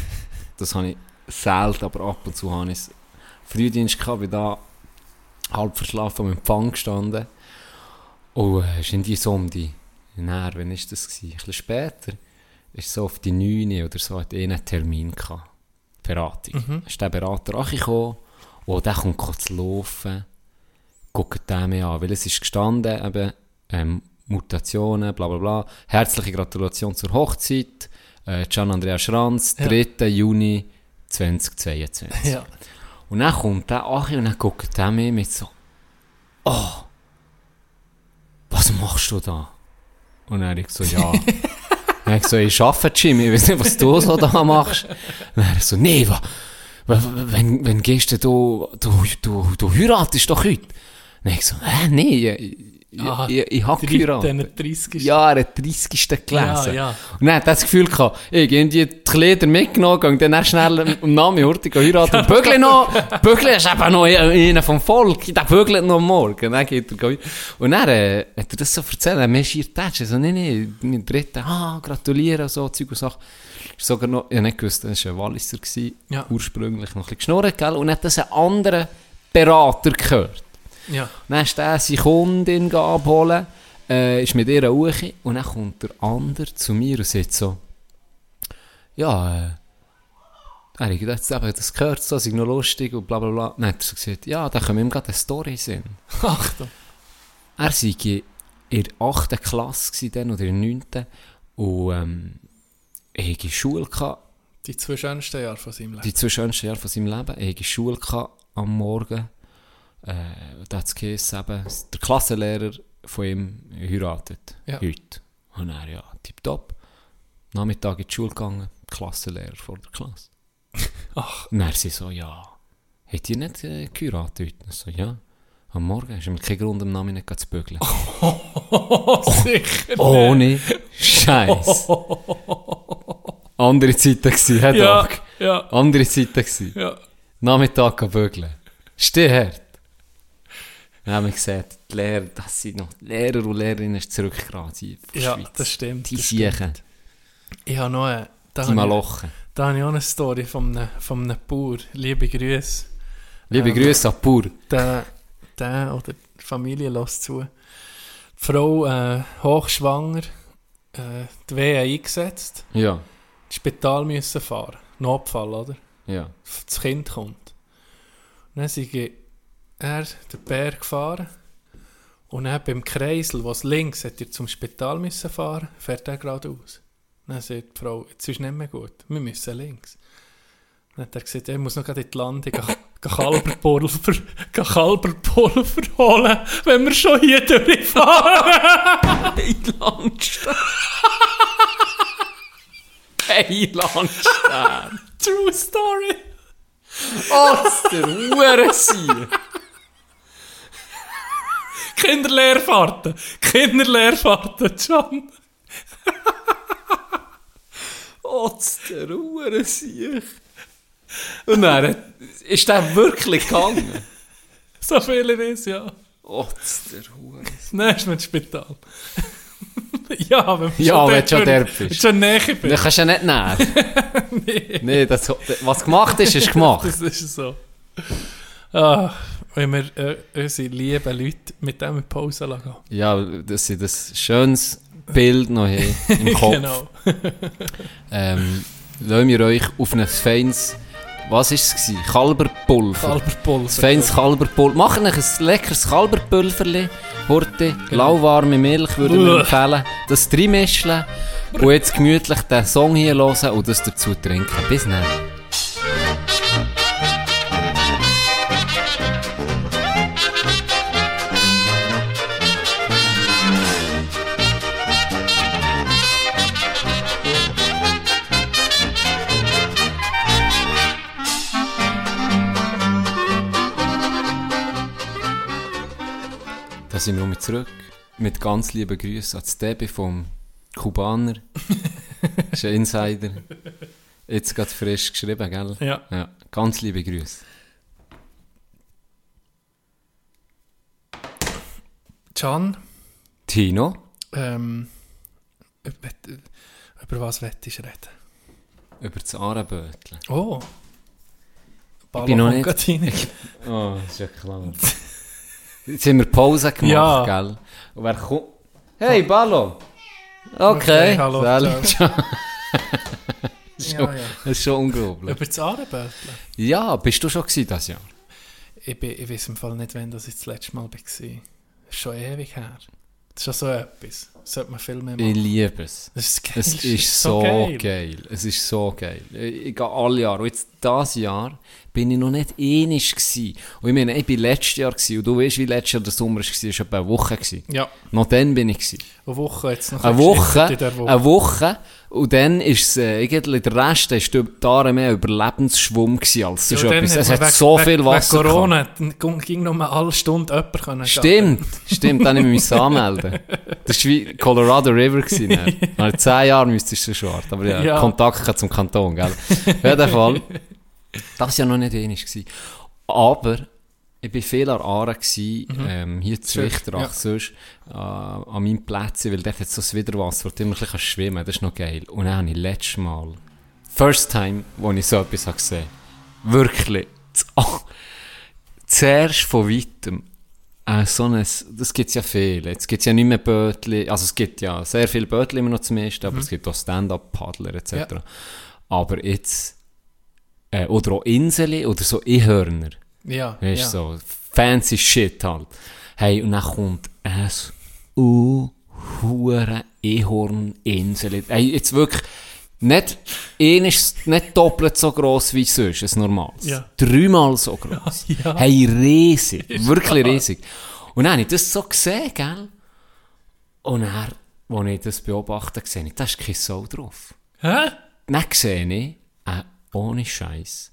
S4: Das habe ich selten, aber ab und zu habe ich es. Frühdienst gehabt, bin da halb verschlafen am Empfang gestanden. Und äh, es ist irgendwie so um die, nein, wann war das? Gewesen? Ein bisschen später, ist so auf die 9 oder so, hat er einen Termin gehabt. Beratung.
S5: Mhm.
S4: Ist der Berater auch gekommen und der kommt kurz zu laufen, guckt den mir an, weil es ist gestanden, eben, ähm, Mutationen, bla bla bla. Herzliche Gratulation zur Hochzeit. Äh, Gian Andrea Schranz,
S5: Ja.
S4: 3. Juni 2022.
S5: Ja.
S4: Und dann kommt der Achi und dann guckt der mir mit so, oh, was machst du da? Und dann ich so, ja. dann ich so, ich arbeite, Jimmy, ich weiß nicht, was du so da machst. Und dann er so, nee, wa, wa, wenn, wenn gehst du, du, du, du, du heiratest doch heute. Dann ich so, hä, nee, ich, ich, ich, ich habe geheiratet.
S5: Dann 30.
S4: Ja, er hat 30. gelesen.
S5: Ja, ja.
S4: Und dann hat er das Gefühl gehabt, ich habe die Kleider mitgenommen, dann schnell am Namen hurtig heiraten. Und Bögle noch, Bögle ist eben noch einer vom Volk, der bügelt noch morgen. Dann geht er. Und dann äh, hat er das so erzählt, er meschiert Tatsch. So, nee, nee, mein Dritter, ah, gratulieren, so, Zeug und Sachen. Ist sogar noch, ich habe nicht gewusst, das war ein Walliser, gewesen,
S5: Ja.
S4: ursprünglich noch ein bisschen geschnurrt, gell? Und dann hat das einen anderen Berater gehört.
S5: Ja.
S4: Dann ist der seine Kundin abholen, äh, ist mit ihr hoch und dann kommt der andere zu mir und sagt so, ja, äh, er hat jetzt eben das gehört, so, ist noch lustig und bla bla bla. Dann hat er gesagt, ja, da können wir ihm gerade eine Story sehen.
S5: Achtung.
S4: Er war in der 8. Klasse gewesen dann, oder in der 9. und ähm, er hatte Schule gehabt,
S5: Die zwei schönsten Jahre von seinem Leben.
S4: die zwei schönsten Jahre von seinem Leben. Er hatte Schule gehabt am Morgen. Äh, da hat es eben, der Klassenlehrer von ihm heiratet.
S5: Ja.
S4: Heute. Und er, ja, tipptopp. Nachmittag in die Schule gegangen, Klassenlehrer vor der Klasse.
S5: Ach.
S4: Und er sie so, ja, hat ihr nicht äh, geheiratet heute? So, ja. Am Morgen hast du mir keinen Grund, am Namen nicht zu bügeln.
S5: Oh, sicher.
S4: Ohne Scheiß. Andere Zeiten gewesen, hä,
S5: Ja,
S4: Doc?
S5: ja,
S4: Andere Zeiten gewesen.
S5: ja.
S4: Nachmittag bügeln. Steh hart. Dann haben wir gesagt, die Lehrer, das sind noch Lehrer und Lehrerinnen zurückgerannt in die
S5: Ja,
S4: Schweiz.
S5: das stimmt.
S4: Die
S5: das
S4: Siechen.
S5: Ich habe noch eine, da
S4: die Malochen.
S5: da habe ich auch eine Story von einem, von einem Bauer. Liebe Grüße.
S4: Liebe
S5: Ähm,
S4: Grüße an Pur.
S5: Der, der oder die Familie lässt zu. Die Frau äh, hochschwanger, äh, die Wehe eingesetzt,
S4: Ja,
S5: ins Spital müssen fahren. Notfall, oder?
S4: ja.
S5: Das Kind kommt. Und dann sind er, der Bär, gefahren. Und dann beim Kreisel, was links hat er zum Spital müssen fahren, fährt er geradeaus. Dann sagt die Frau, jetzt ist nicht mehr gut, wir müssen links. Dann hat er gesagt, er muss noch gerade in die Landung Kalberpulver, Kalberpulver holen, wenn wir schon hier durchfahren.
S4: Eilandstein. Eilandstein.
S5: True Story.
S4: Oh, das ist der Hurensieg.
S5: Kinderlehrfahrten. Kinderlehrfahrten, John.
S4: Oh, ist der Hurensieg. Und dann ist der wirklich gegangen.
S5: So viel ist, ja.
S4: Oh, ist der Hurensieg.
S5: Nein, ist mit dem Spital. ja, wenn du
S4: Ja, wenn
S5: dort
S4: du schon dort bist.
S5: Wenn du schon näher bist.
S4: Dann kannst du ja nicht näher. nee. nee das, was gemacht ist, ist gemacht.
S5: Das ist so. Ah, wenn wir äh, unsere lieben Leute mit dem in Pause lassen.
S4: Ja, dass sie das schönes Bild noch haben im Kopf.
S5: Genau.
S4: ähm, lassen wir euch auf ein feines, was war es? Kalberpulver.
S5: Kalberpulver.
S4: Ein feines Kalberpulver. Machen euch ein leckeres Kalberpulverli. Horte, lauwarme Milch würde ich empfehlen. Das reinmischen und jetzt gemütlich den Song hier hören und das dazu trinken. Bis dann. Sind wir zurück. Mit ganz lieben Grüßen an das Debbie vom Kubaner. ist ein Insider. Jetzt gerade frisch geschrieben, gell?
S5: Ja.
S4: ja. Ganz liebe Grüße.
S5: Can,
S4: Tino?
S5: ähm, über, über was wettest du reden?
S4: Über das Ahrenbötchen.
S5: Oh.
S4: Ich bin noch nicht-. Oh, das ist ja klar. Jetzt haben wir Pause gemacht,
S5: Ja.
S4: gell? Und wer kommt? Hey, Ballo! Okay,
S5: Okay, hallo,
S4: ist
S5: Ja,
S4: schon,
S5: ja.
S4: das ist schon unglaublich.
S5: Über das Ahrenbötchen.
S4: Ja, bist du schon gewesen das Jahr?
S5: Ich, bin, ich weiß im Fall nicht, wann das ich das letzte Mal war. Schon ewig her. Das ist schon so etwas. Das sollte man viel mehr
S4: Ich
S5: machen.
S4: liebe es.
S5: Das ist geil.
S4: Es ist so geil. Es ist so geil. Ich, ich gehe alle Jahre. Und jetzt dieses Jahr bin ich noch nicht einig gsi. Und ich meine, ich bin letztes Jahr gsi. Und du weißt, wie letztes Jahr der Sommer war, es war etwa eine Woche. Gsi.
S5: Ja,
S4: Noch dann bin ich gsi.
S5: eine Woche jetzt noch
S4: Eine
S5: ein
S4: Woche,
S5: Woche.
S4: eine Woche. Und dann ist es, äh, irgendwie der Rest, da ist da mehr Überlebensschwumm gsi als sonst
S5: Ja,
S4: etwas. Es hat
S5: wegen-
S4: so
S5: wegen-
S4: viel Wasser
S5: Wegen
S4: gehabt.
S5: Corona dann ging- mal alle Stunde jemand können
S4: Stimmt, stimmt, dann müssen wir uns anmelden. Das war wie Colorado River. Gewesen, ne? Nach zehn Jahren müsstest du schon warten. Aber ja,
S5: Ja.
S4: Kontakt zum Kanton, gell? Auf jeden Fall. Das war ja noch nicht. Gewesen. Aber ich war viel an Aare, gewesen, ähm, hier zu
S5: Zürich,
S4: Wichterach,
S5: ja.
S4: sonst, äh, an meinem Platz, weil dort hat so das Widerwasser, wo du immer ein bisschen schwimmen kannst. Das ist noch geil. Und dann habe ich letztes Mal, first time, wo ich so etwas habe gesehen wirklich, das, oh, zuerst von weitem, äh, so ein, das gibt es ja viel. Jetzt gibt es ja nicht mehr Bötli, also es gibt ja sehr viele Bötli immer noch zum ersten, aber es gibt auch Stand-Up-Paddler etc.
S5: Ja.
S4: Aber jetzt, äh, oder auch Inseln oder so Einhörner,
S5: Ja,
S4: weißt
S5: ja.
S4: so, fancy shit halt. Hey, und dann kommt uh, hure Einhorninsel. Hey, jetzt wirklich, nicht, ist nicht doppelt so gross wie sonst, ein normales.
S5: Ja.
S4: Dreimal so gross.
S5: Ja.
S4: Hey, riesig. wirklich riesig. Und dann habe ich das so gesehen, gell? Und dann, als ich das beobachte, sehe ich, da ist kein Sau drauf.
S5: Hä?
S4: Dann sehe ich einen, ohne Scheiß,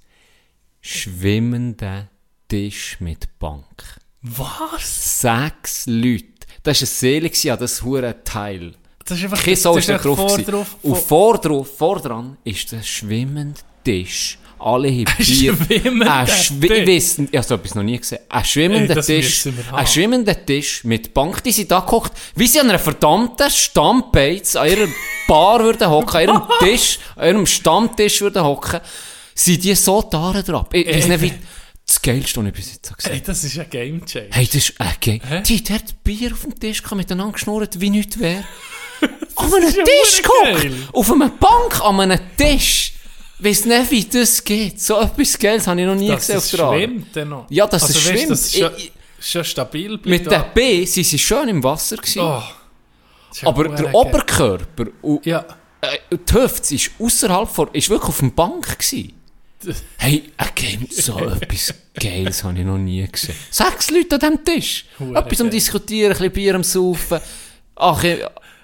S4: schwimmenden Tisch mit Bank.
S5: Was?
S4: Sechs Leute. Das war eine Seele, an das hure Teil.
S5: Das ist einfach...
S4: Kein
S5: das
S4: ist da drauf.
S5: vor
S4: gewesen.
S5: drauf-
S4: Und
S5: vor-
S4: drauf, vor dran ist der schwimmende Tisch. Alle haben
S5: Ein
S4: Bier.
S5: schwimmender
S4: Ein Schwi
S5: Tisch?
S4: Ich ich habe so etwas noch nie gesehen. Ein schwimmender
S5: Ey,
S4: Tisch. Ein schwimmender Tisch mit Bank, die sind da gehockt, wie sie an einer verdammten Stammbeiz an ihrer Bar würden hocken, an ihrem Tisch, an ihrem Stammtisch würden hocken, sind die so da drauf. Ich weiss nicht, wie das Geilste, was ich bis jetzt gesehen
S5: Ey, das ist ein Game Changer.
S4: Hey, das ist ein Game. Die hat dort Bier auf dem Tisch gehabt, miteinander geschnurrt, wie nichts wäre. Auf einem Tisch
S5: geil.
S4: Auf einer Bank an einem Tisch! Weiss nicht, wie das geht. So etwas Geiles habe ich noch nie
S5: Dass
S4: gesehen auf
S5: es
S4: der Arbeit.
S5: schwimmt dann noch.
S4: Ja, dass es
S5: weißt,
S4: schwimmt.
S5: Das ist schon,
S4: Ich-
S5: schon stabil bleibt.
S4: Mit der B sind sie schön im Wasser gewesen.
S5: Oh.
S4: Aber der
S5: geil.
S4: Oberkörper und
S5: Ja.
S4: äh, die Hüfte ist außerhalb von, ist wirklich auf der Bank gewesen. Hey, ein Game, so etwas Geiles habe ich noch nie gesehen. Sechs Leute an diesem Tisch.
S5: Hure
S4: etwas am
S5: geil.
S4: Diskutieren, ein bisschen Bier am Saufen. Ach, ich,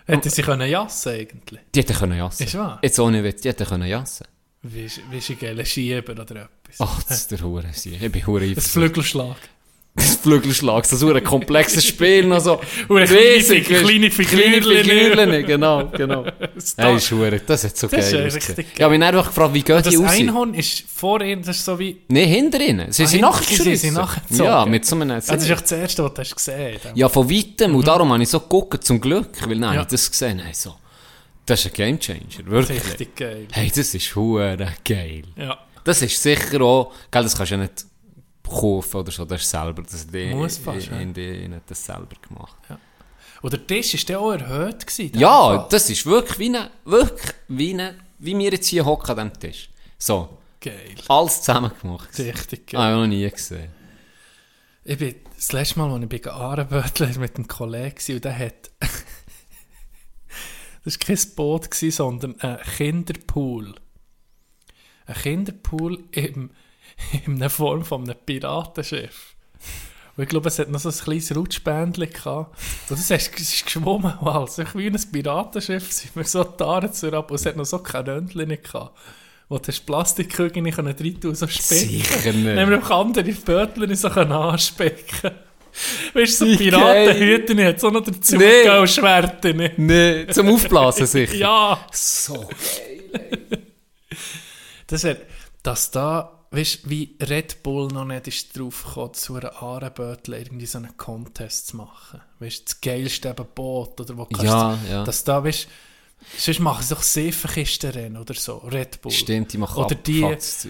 S5: Hätte sie können jassen eigentlich.
S4: die hätten können jassen.
S5: Ist wahr?
S4: Jetzt ohne Witz, die hätten können jassen.
S5: Wie ist, wie ist ein geiler Schieber oder etwas?
S4: Ach, das ist der Hure. Ich bin Hure
S5: Ein
S4: eifersüchtig.
S5: Flügelschlag.
S4: Das Flügelschlag, das ist ein komplexes Spiel, noch so riesig,
S5: kleine Figürchen.
S4: Genau, genau. Hey, ist das hat so
S5: Das ist
S4: geil
S5: ja
S4: ausgesehen.
S5: richtig
S4: Ich habe mich gefragt, wie geht
S5: Das
S4: die aus?
S5: Einhorn ist vor ihnen, das ist so wie...
S4: Nein, hinter ihnen. Sie
S5: Ah,
S4: sind nachgeschossen.
S5: sie sind nachgezogen.
S4: Ja, mit so einem...
S5: Das ist echt das Erste, was du hast gesehen hast.
S4: ja, von weitem. Und darum habe ich so geguckt, zum Glück. Weil nein,
S5: Ja.
S4: ich das gesehen habe. So. Das ist ein Gamechanger, wirklich.
S5: Richtig geil.
S4: Hey, das ist Hure geil.
S5: Ja.
S4: Das ist sicher auch... Gell, das kannst du ja nicht kaufen oder so. Das ist selber... Das die,
S5: Muss fast, ja.
S4: in die, nicht das selber gemacht.
S5: Und der Tisch war dann auch erhöht. Gewesen, in
S4: Ja,
S5: Fall.
S4: das ist wirklich wie eine... Wirklich wie eine... Wie wir jetzt hier hocken an diesem Tisch. So.
S5: Geil.
S4: Alles zusammen gemacht.
S5: Richtig geil.
S4: Ah, ich noch nie gesehen.
S5: Ich bin, das letzte Mal, als ich bei Ahrenböttler mit einem Kollegen war, und der hat... das war kein Boot, gewesen, sondern ein Kinderpool. Ein Kinderpool im, in einer Form von einem Piratenschiff. Und ich glaube, es hat noch so ein kleines Rutschbändchen gehabt. Und das ist, es ist geschwommen und alles. Ich wie ein Piratenschiff sind wir so Taren zu ab und es hat noch so Kanönchen gehabt. Wo du Plastikkügel nicht rein tun so spicken.
S4: Sicher nicht.
S5: Dann haben wir auch andere Bötchen so anspicken Weißt du, so
S4: Wie
S5: Piratenhüten hat so noch dazu
S4: Nee.
S5: nicht.
S4: Nee, zum Aufblasen sicher.
S5: Ja,
S4: So
S5: das wär, dass da, weißt du, wie Red Bull noch nicht ist drauf gekommen, zu einer Ahrenbötchen irgendwie so einen Contest zu machen. Weißt du, das geilste eben Boot oder wo kannst
S4: Ja,
S5: du,
S4: ja.
S5: dass da, weißt sonst machen sie doch Seifenkistenrennen oder so, Red Bull.
S4: Stimmt, die machen
S5: Oder die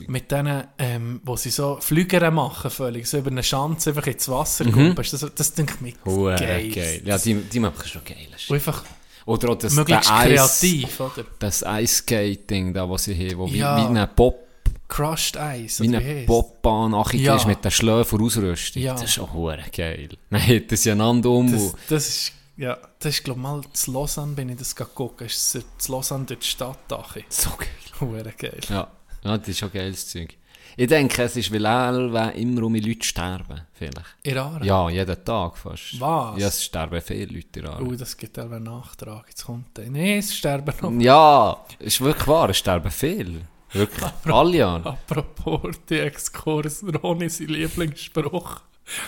S5: mit denen, ähm, wo sie so Flügere machen, völlig, so über eine Schanze einfach ins Wasser mhm. Das, das denke ich mir
S4: Hure
S5: geil.
S4: geil. Ja, die, die machen schon geil.
S5: Und einfach
S4: Oder auch das,
S5: möglichst
S4: der Eis-
S5: kreativ, oder?
S4: Das Ice-Skating da, was sie haben, wo wie,
S5: Ja.
S4: wie eine Pop,
S5: Crushed Ice,
S4: wie
S5: heisst's?
S4: Popbahn nachher
S5: Ja.
S4: ist mit der Schläfer Ausrüstung.
S5: Ja.
S4: Das ist schon hure geil. Dann hätten sie einander um.
S5: Das, das ist, ja, das ist, glaube ich, mal zu Lausanne, bin ich das geguckt. Ist es zu Lausanne durch die Stadt, dachte ich.
S4: So geil.
S5: Hure geil.
S4: Ja. ja, das ist schon geiles Zeug. Ich denke, es ist, weil alle immer um Leute sterben, vielleicht.
S5: Iran?
S4: Ja, jeden Tag fast.
S5: Was?
S4: Ja, es sterben viele Leute in
S5: Oh, das gibt einen Nachtrag. Jetzt kommt der. Nein, es sterben noch.
S4: Ja, ist wirklich wahr, es sterben viele. Wirklich, alle Jahre.
S5: Apropos die Exkurs, Ronny, sein Lieblingsspruch.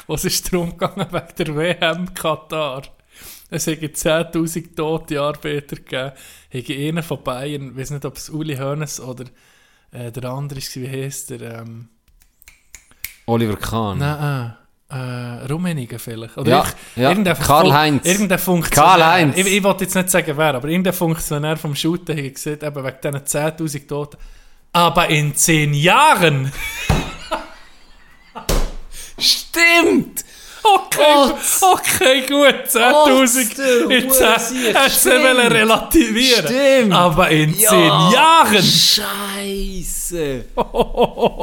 S5: Was ist darum gegangen wegen der WM Katar? Es hätte 10.000 tote Arbeiter gegeben. Hätte einer von Bayern, ich weiß nicht, ob es Uli Hoeneß oder äh, der andere ist, wie heisst der? Ähm,
S4: Oliver Kahn.
S5: Nein, äh, Rummenigen vielleicht. Oder
S4: Ja,
S5: ich-
S4: ja,
S5: irgendein
S4: Karl-Heinz.
S5: Irgendein Funktionär.
S4: Karl-Heinz.
S5: Ich, ich wollte jetzt nicht sagen, wer, aber irgendein Funktionär vom Shooten hat gesagt, eben wegen diesen 10.000 Toten. Aber in 10 Jahren.
S4: Stimmt!
S5: Okay, okay, gut, 10.000 in 10. Hast du wollen relativieren?
S4: Stimmt.
S5: Aber in 10 Jahren.
S4: Scheiße!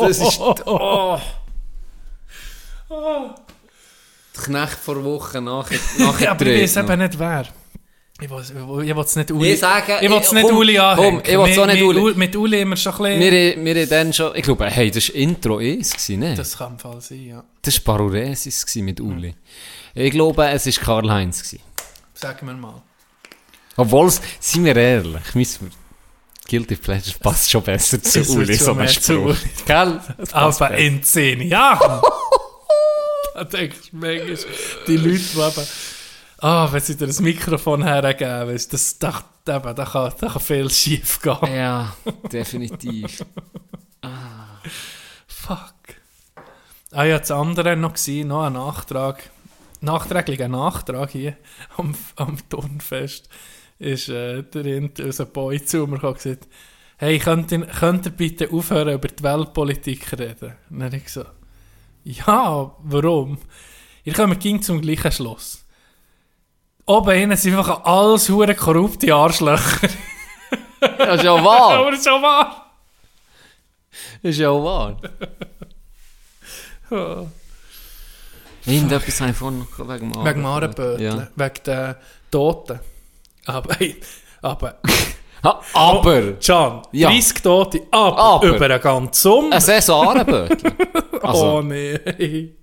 S4: Das ist. Oh. Die Knecht vor Wochen nachher.
S5: Ja, aber ich weiß
S4: nachher
S5: eben nicht wer. Ich will will es nicht Uli.
S4: Ich sage-
S5: ich will es
S4: ich-
S5: nicht
S4: komm,
S5: Uli anhängen.
S4: komm, ich will's auch nicht Uli.
S5: Mit Uli haben wir schon ein bisschen...
S4: wir, wir dann schon. Ich glaube, hey, das war Intro 1, gewesen, ne? Das,
S5: kann im Fall sein, ja.
S4: das war Paruresis mit Uli. Ich glaube, es war Karl-Heinz.
S5: Sagen wir mal.
S4: Obwohl, es- seien wir ehrlich, müssen wir. Guilty Pleasure passt schon besser zu
S5: Es
S4: Uli, so ein Spruch. Gell?
S5: Aber in 10 Jahren. Da denkst du manchmal, die Leute, die ah, wenn sie dir das Mikrofon hergeben, weißt, das, da, eben, da, kann, da kann viel schief gehen.
S4: Ja, definitiv.
S5: Fuck. Ah ja, das andere noch gewesen, noch ein Nachtrag, nachträglicher Nachtrag hier am, am Turnfest, ist äh, der unser Boy zu mir und gesagt, hey, könnt ihr, könnt ihr bitte aufhören, über die Weltpolitik zu reden? Und dann habe ich gesagt, ja, warum? Ihr kommt ging zum gleichen Schluss. Oben innen sind einfach alles hure korrupte Arschlöcher.
S4: Das ist ja wahr.
S5: Aber schon wahr.
S4: Das ist ja wahr. Irgendetwas habe ich vorhin noch wegen dem
S5: Wegen dem Ahrenbötchen,
S4: Ja.
S5: wegen den Toten. Aber, aber,
S4: Ha, aber!
S5: Can,
S4: Ja.
S5: 30 Tote, aber,
S4: Aber.
S5: über einen ganzen Sommer.
S4: Ein Saisonbötchen. Also,
S5: oh nee.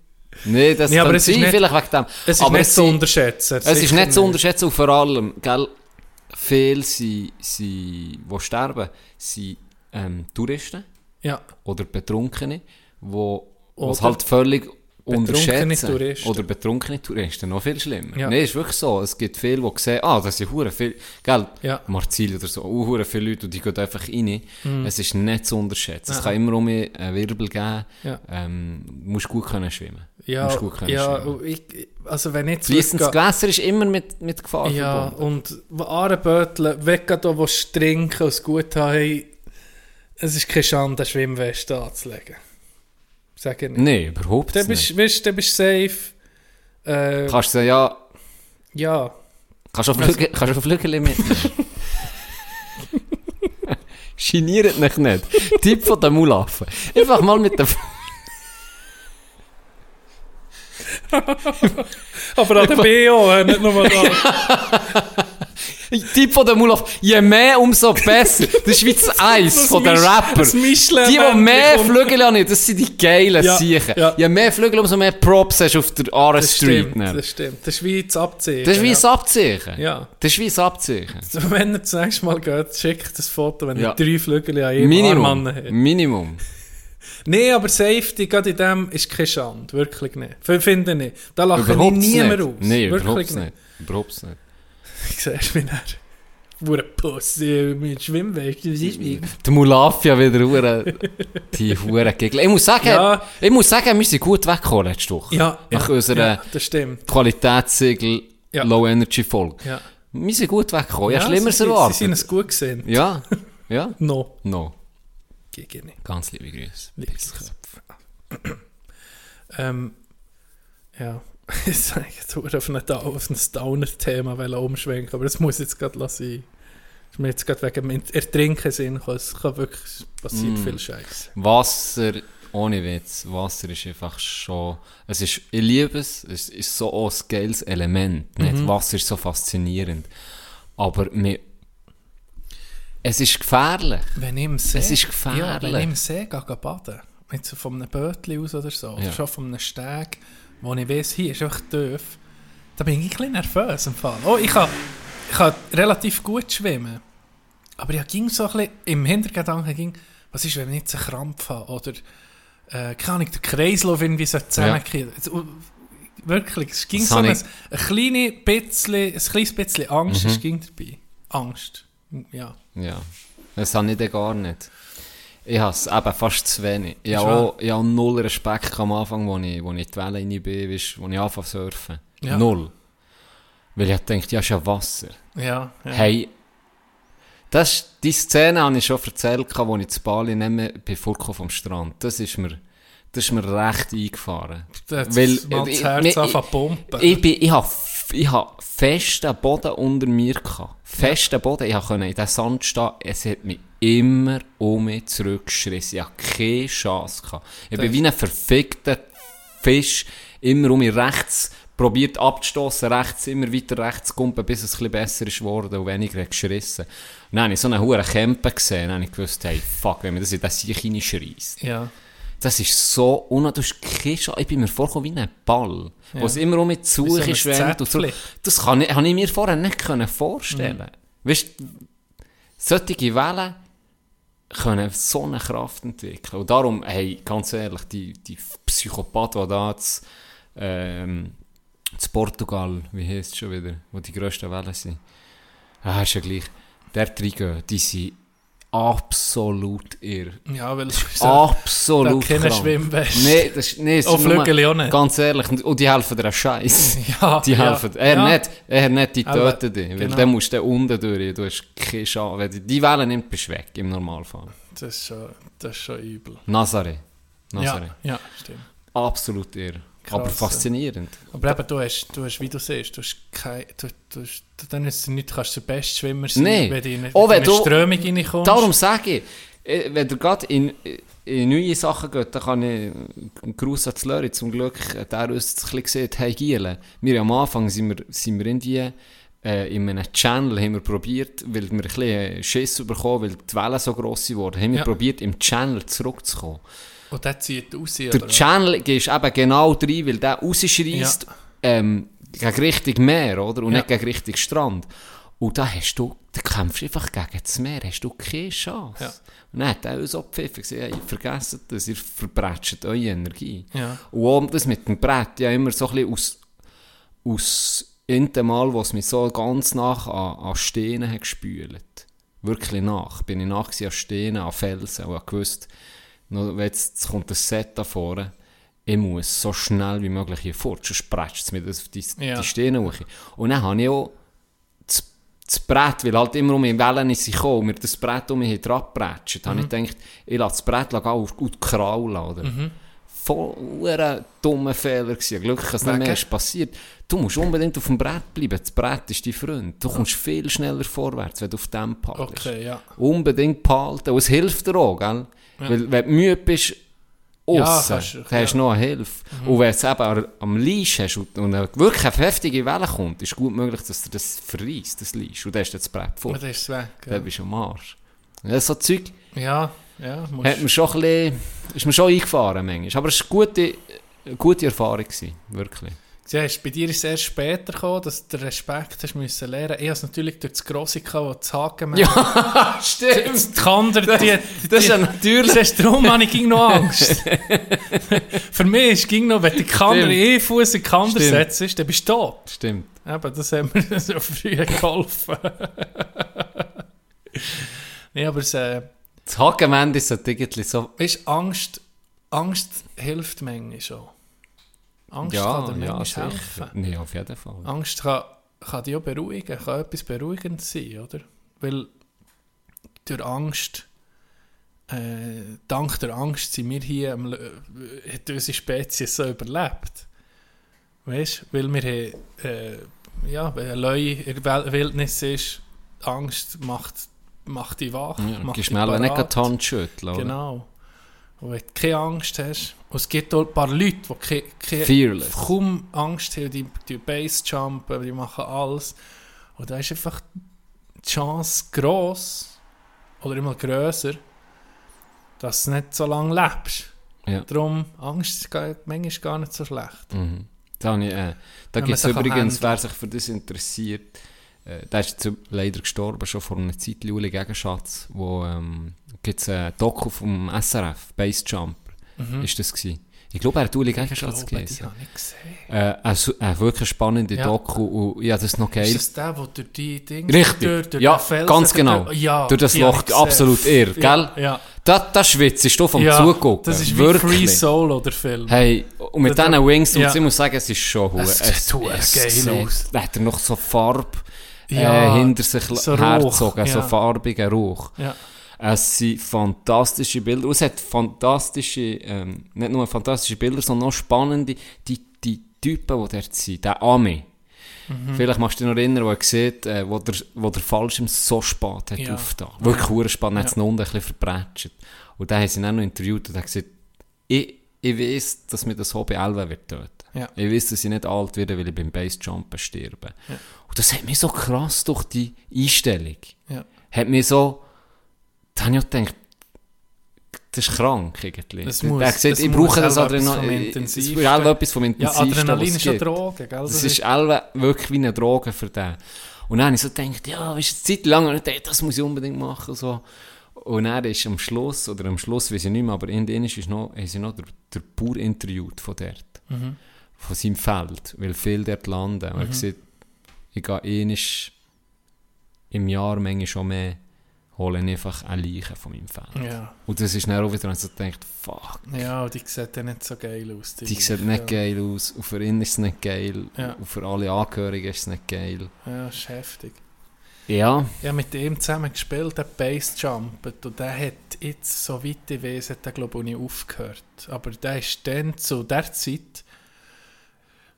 S4: Nee, das
S5: Nee, aber es ist nicht-
S4: vielleicht wegen dem.
S5: Es ist
S4: aber
S5: nicht zu
S4: sind-
S5: unterschätzen.
S4: Es ist nicht zu unterschätzen und vor allem, gell, viele, sind, sind, die sterben, sind ähm, Touristen
S5: Ja,
S4: oder Betrunkene, die es halt völlig unterschätzen.
S5: Touristen.
S4: Oder betrunkene Touristen, noch viel schlimmer.
S5: Ja.
S4: Nein, ist wirklich so. Es gibt viele, die sehen, ah, das sind hure viel, gell,
S5: Ja.
S4: Marzili oder so, uh, hure viele Leute und die gehen einfach rein. Es ist nicht zu unterschätzen. Es
S5: Ja.
S4: kann immer um einen Wirbel geben.
S5: Ja.
S4: Ähm, du musst gut können schwimmen.
S5: Ja, ja ich, also wenn ich
S4: Fließendes Gewässer ist immer mit, mit Gefahr
S5: Ja,
S4: verbunden.
S5: und da, wo sie trinken und es gut haben, es ist keine Schande, eine Schwimmweste anzulegen. Sag ich nicht.
S4: Nein, überhaupt
S5: Dann
S4: nicht.
S5: bist, weißt, dann bist du safe. Äh,
S4: Kannst du sagen, ja,
S5: ja,
S4: kannst du du Flügel mitnehmen? Geniert dich nicht. Tipp von den Mulaffen. Einfach mal mit dem...
S5: aber an der BO, nicht nur da.
S4: Tipp von den Mulaffen. Je mehr, umso besser. Das ist wie das Eis von den Rapper.
S5: das
S4: Die, die mehr Flügel haben, das sind die geilen
S5: Ja,
S4: Siechen.
S5: ja.
S4: Je mehr Flügel, umso mehr Props hast du auf der Aare
S5: Das
S4: Street.
S5: stimmt, das stimmt. Das ist wie das Abziehen.
S4: Das ist wie ein Abzeichen.
S5: Ja.
S4: Das ist wie ein Abzeichen.
S5: Wenn ihr das nächste Mal geht, schickt das Foto, wenn ihr drei Flügel an jedem
S4: Minimum.
S5: Arm.
S4: Minimum.
S5: Nein, aber Safety, gerade in dem, ist keine Schande. Wirklich nicht. Ich finde nicht. Da lache ich niemand aus.
S4: Nein, überhaupt nicht. Überhaupt nicht.
S5: Ich siehst mich nicht. Wurde Pussy mit Schwimmweg. Das ist wie.
S4: Die Mulafia wieder hure die hure Gegel. Ich muss sagen,
S5: Ja.
S4: ich muss sagen, wir sind gut weggekommen letzte Woche.
S5: Ja,
S4: Nach
S5: ja,
S4: unserer
S5: ja, das stimmt.
S4: Qualitätssiegel
S5: Ja.
S4: Low Energy Folge.
S5: Ja.
S4: Wir sind gut weggekommen. Ja,
S5: Ja,
S4: Schlimmeres erwartet.
S5: Sie sind es gut gesehen.
S4: ja, ja.
S5: No.
S4: No.
S5: Nicht.
S4: Ganz liebe Grüße.
S5: Liebes Ähm, ja. Ich sage jetzt nur auf ein, Dau- auf ein Downer-Thema umschwenken, aber das muss jetzt gerade lassen. Ist mir jetzt gerade wegen dem Ertrinken gekommen. Es kann wirklich, passiert
S4: Mm.
S5: viel Scheiß.
S4: Wasser, ohne Witz, Wasser ist einfach schon, es ist, ich liebe es, es ist so ein geiles Element, nicht?
S5: Mhm.
S4: Wasser ist so faszinierend, aber mir, es ist gefährlich.
S5: Wenn ich im See,
S4: Es ist
S5: Ja, wenn
S4: gefährlich.
S5: ich im See gehe, baden, jetzt so von einem Bötchen aus oder so, oder
S4: Ja.
S5: schon von einem Steg, wo ich weiss, hier ist einfach tief, da bin ich ein bisschen nervös im Fall. Oh, ich kann, ich kann relativ gut schwimmen, aber ich ging so ein bisschen, im Hintergedanken ging, was ist, wenn ich jetzt einen Krampf habe, oder, äh, keine Ahnung, der Kreislauf irgendwie so zusammenkriegen. Ja. Wirklich, es ging
S4: Das
S5: so ein, ein, kleines bisschen, ein kleines bisschen Angst,
S4: Mhm.
S5: es ging dabei. Angst. Ja.
S4: Ja, das habe ich dann gar nicht. Ich habe es eben fast zu wenig. Ich habe, auch, ich habe null Respekt am Anfang, wo ich, ich in die Welle rein bin, wo ich anfange zu surfen.
S5: Ja.
S4: Null. Weil ich dachte, ja, ist ja Wasser.
S5: Ja, ja.
S4: Hey, das, die Szene habe ich schon erzählt, als ich zu Bali bei Furko vom Strand. Das ist mir, das ist mir recht eingefahren.
S5: Da hat
S4: Weil,
S5: mal das Herz
S4: ich-
S5: pumpen.
S4: Ich, bin, ich habe ich hab festen Boden unter mir gehabt. Festen Boden. Ich konnte in den Sand stehen. Es hat mich immer um mich zurückgeschrissen. Ich hatte keine Chance. Gehabt. Ich bin wie ein verfickter Fisch. Immer um mich rechts probiert abzustoßen, rechts, immer weiter rechts kumpen, bis es ein besser ist geworden und weniger hat geschissen. Und dann habe ich so einen hohen Kämpfe gesehen. Dann habe ich gewusst, hey, fuck, wenn mir das in den Sieg reinschreisst.
S5: Ja.
S4: Das ist so un... Du hast keine Chance. Ich bin mir vorgekommen wie ein Ball, wo es immer um mich zu
S5: so
S4: und so. Das kann ich, habe ich mir vorher nicht können vorstellen
S5: Mhm.
S4: Weißt du, solche Wellen können so eine Kraft entwickeln. Und darum, hey, ganz ehrlich, die, die Psychopathen, die da jetzt ähm, zu Portugal, wie heisst es schon wieder, wo die grössten Wellen sind. Ah, ist ja gleich. Der reingehen, die sind absolut irr.
S5: Ja, weil
S4: Absolut
S5: keine
S4: krank.
S5: Schwimmweste.
S4: Nee, das ist, nee, es nur-
S5: auch nicht.
S4: Ganz ehrlich, und- die helfen dir auch Scheiß.
S5: Ja,
S4: Die
S5: ja,
S4: helfen. Er
S5: ja.
S4: nicht, er nicht, die
S5: Aber,
S4: töten dich. Weil
S5: genau.
S4: dann musst du unten durch. Du hast keine Chance. Wenn die- die Wellen nimmt, bist du weg, im Normalfall.
S5: Das ist schon, das ist schon übel.
S4: Nazaré. Nazaré.
S5: Ja, ja, stimmt.
S4: Absolut irr.
S5: Krass,
S4: Aber faszinierend.
S5: Aber eben, du hast, du hast, wie du siehst, du hast kein, du, du, hast- dann ist nicht, du kannst der beste Schwimmer sein,
S4: Nee.
S5: wenn du in eine,
S4: Auch wenn
S5: in eine
S4: du-
S5: Strömung reinkommst.
S4: Darum sage ich, äh, wenn du gerade in, in neue Sachen geht, dann kann ich einen Gruß an Slurry zum Glück, äh, der uns ein bisschen gesagt hey Giele, wir am Anfang sind wir, sind wir irgendwie äh, in einem Channel haben wir probiert, weil wir ein bisschen Schiss bekommen, weil die Wellen so gross wurden, haben wir
S5: Ja.
S4: probiert, im Channel zurückzukommen.
S5: Und der zieht raus,
S4: Der
S5: oder?
S4: Channel gehst eben genau rein, weil der rausschreist ähm, gegen Richtung Meer, oder? Und
S5: Ja.
S4: nicht gegen Richtung Strand. Und da hast du, da kämpfst du einfach gegen das Meer, hast du keine Chance.
S5: Ja.
S4: Und dann hat er uns auch gepfiffen, gesagt, hey, vergesst das, ihr verbrätscht eure Energie.
S5: Ja.
S4: Und auch das mit dem Brett, ja immer so ein bisschen aus, aus irgendeinem Mal, wo es mich so ganz nach an, an Steinen hat gespült. Wirklich nach. Bin ich nach an Steinen, an Felsen und ich gewusst, jetzt kommt ein Set da vorne, ich muss so schnell wie möglich hier fort, sonst prätscht es mir das auf die,
S5: Ja.
S4: die Steine hoch. Und dann habe ich auch das, das Brett, weil halt immer um die Wellen ist sie gekommen, und mir das Brett um mich dran geprätscht, habe ich gedacht, ich lasse das Brett gehen und gut kraulen, oder? Voll ein dummer Fehler gewesen. Glück, dass nicht mehr ist passiert. Du musst unbedingt auf dem Brett bleiben. Das Brett ist dein Freund. Du kommst viel schneller vorwärts, wenn du auf dem paddelst.
S5: Okay, ja.
S4: Unbedingt behalten. Und es hilft dir auch, gell? Weil, wenn du müde bist,
S5: Ja,
S4: aussen,
S5: kannst
S4: dann hast du noch eine Hilfe. Und wenn du es eben am Leash hast und, und wirklich eine heftige Welle kommt, ist gut möglich, dass du das verreist, das Leash. Und dann hast du das Brett vor.
S5: Dann ist es weg. Ja,
S4: Dann bist du am Arsch. Ja, so Zeug
S5: ja, ja musst,
S4: hat mir schon ein bisschen, ist mir schon eingefahren manchmal. Aber es war eine gute, eine gute Erfahrung, gewesen, wirklich.
S5: Siehst, bei dir ist es erst später gekommen, dass du Respekt hast müssen lernen. Ich habe es natürlich durch das Grosse gehabt, wo das Haken
S4: Ja, stimmt.
S5: Das Kander, die, die,
S4: Das ist ja natürlich...
S5: Siehst du, darum habe ich ging noch Angst. Für mich ist ging noch, wenn die Kander eh Fuß in Kander setzt, dann bist du tot.
S4: Stimmt.
S5: Eben, das hat mir so früh geholfen. nee, aber es, äh,
S4: Das Hakenwende ist irgendwie so...
S5: weißt, Angst, Angst hilft manchmal schon. Angst
S4: Ja,
S5: kann dir
S4: ja,
S5: helfen.
S4: Nee, auf jeden Fall.
S5: Angst kann, kann dich auch beruhigen, kann etwas beruhigend sein, oder? Weil durch Angst, äh, dank der Angst sind wir hier, am, äh, hat unsere Spezies so überlebt. Weißt du? Weil wir haben, äh, ja, wenn ein Löwe in der Wel- Wildnis ist, Angst macht, macht dich wach.
S4: Ja,
S5: macht dich
S4: schnell nicht
S5: parat.
S4: die Hand schütteln?
S5: Genau. Und wenn du keine Angst hast, und es gibt auch ein paar Leute, die keine, keine, kaum Angst haben, die, die Base-Jumpen, die machen alles. Und da ist einfach die Chance gross, oder immer grösser, dass du nicht so lange lebst.
S4: Ja.
S5: Darum, Angst ist gar- manchmal gar nicht so schlecht.
S4: Mhm. Da, äh, da gibt es übrigens, wer sich für das interessiert, äh, der ist jetzt leider gestorben, schon vor einer Zeit, Uli Gegenschatz, wo ähm, gibt es ein Doku vom SRF, Base Jumper, ist das gewesen. Ich glaube, er hat Uli Gegenschatz
S5: Ich
S4: gelesen.
S5: habe ich gesehen.
S4: Äh, su- eine wirklich spannende
S5: Ja.
S4: Doku und ja, das ist noch geil.
S5: Ist das der, der durch die Dinge...
S4: Richtig,
S5: durch, durch
S4: ja,
S5: Felsen
S4: ganz genau.
S5: durch- Ja,
S4: durch das Loch,
S5: ich
S4: absolut irr,
S5: Ja,
S4: gell?
S5: Ja.
S4: Da, da schwitzt du vom
S5: ja,
S4: Zugucken.
S5: Das ist wie
S4: wirklich.
S5: Free Solo, der Film.
S4: Hey, und mit
S5: Das-
S4: diesen Wings, und
S5: ja.
S4: ich muss sagen, es ist schon hu-
S5: Es sieht hu- geil
S4: sieht-
S5: aus.
S4: Da hat er noch so Farbe
S5: Ja,
S4: äh, hinter sich
S5: so
S4: hergezogen,
S5: Rauch,
S4: so
S5: ja.
S4: farbigen Rauch.
S5: Ja.
S4: Es sind fantastische Bilder. Und es hat fantastische, ähm, nicht nur fantastische Bilder, sondern auch spannende, die, die Typen, die dort sind. Der Ami.
S5: Mhm.
S4: Vielleicht machst du dich noch erinnern, wo er sieht, äh, wo, der, wo der Fallschirm so spät hat
S5: Ja.
S4: aufgetan. Wirklich ja. spät, hat es
S5: Ja.
S4: ja. unten ein bisschen verbrätscht. Und dann haben sie ihn auch noch interviewt und hat gesagt, ich, ich weiß, dass mir das Hobby 11 wird töten.
S5: Ja.
S4: Ich weiß, dass ich nicht alt werde, weil ich beim Basejumpen sterbe. Und das hat mich so krass durch die Einstellung.
S5: Ja.
S4: Hat mich so, da habe ich auch gedacht, das ist krank irgendwie.
S5: Das
S4: Der
S5: muss-
S4: hat gesagt,
S5: das
S4: ich brauche das Adrenalin. Es ist auch etwas vom
S5: Ja,
S4: Intensivsten,
S5: Adrenalin
S4: was
S5: ist ja
S4: gibt.
S5: Droge, gell?
S4: Das ist auch wirklich wie eine Droge für den. Und dann habe ich so gedacht, ja, weißt du, eine Zeit lang, und dachte, das muss ich unbedingt machen. So. Und dann ist am Schluss, oder am Schluss weiß ich nicht mehr, aber in Dänisch ist noch, haben sie noch der, der Bauer interviewt von dort. von seinem Feld, weil viel dort landen. Und er
S5: Mhm.
S4: sieht, ich gehe einisch im Jahr manchmal schon mehr, hole einfach eine Leiche von meinem Feld.
S5: Ja.
S4: Und das ist dann auch wieder, als ich denkt, fuck,
S5: Ja, und die sieht ja nicht so geil aus.
S4: die sieht nicht
S5: ja.
S4: geil aus, und für ihn ist es nicht geil,
S5: Ja.
S4: und für alle Angehörigen ist es nicht geil.
S5: Ja, ist heftig.
S4: Ja,
S5: Ich habe mit ihm zusammen gespielt, der Bassjumpet, und der hat jetzt, so weit ich weiß, hat der glaube ich nicht aufgehört. Aber der ist dann zu der Zeit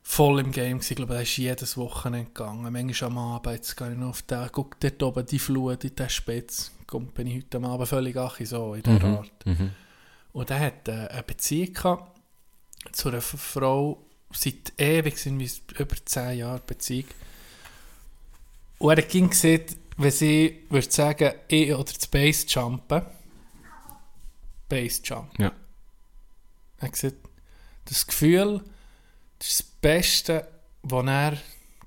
S5: voll im Game gewesen. Ich glaube, der ist jedes Wochenende gegangen. Manchmal am Abend, jetzt gehe ich noch auf den, guck dort oben, die Flut in den Spitz. Kommt, bin ich heute am Abend völlig achi so in der
S4: Mhm.
S5: Art.
S4: mhm.
S5: Und er hat äh, eine Beziehung gehabt zu einer Frau, seit ewig, sind wir über 10 Jahre Beziehung. Und er ging gesehen, wenn sie, würde sagen, ich oder das Bassjumpen, Bassjump.
S4: Ja.
S5: Er hat gesagt, das Gefühl, das ist Beste, was er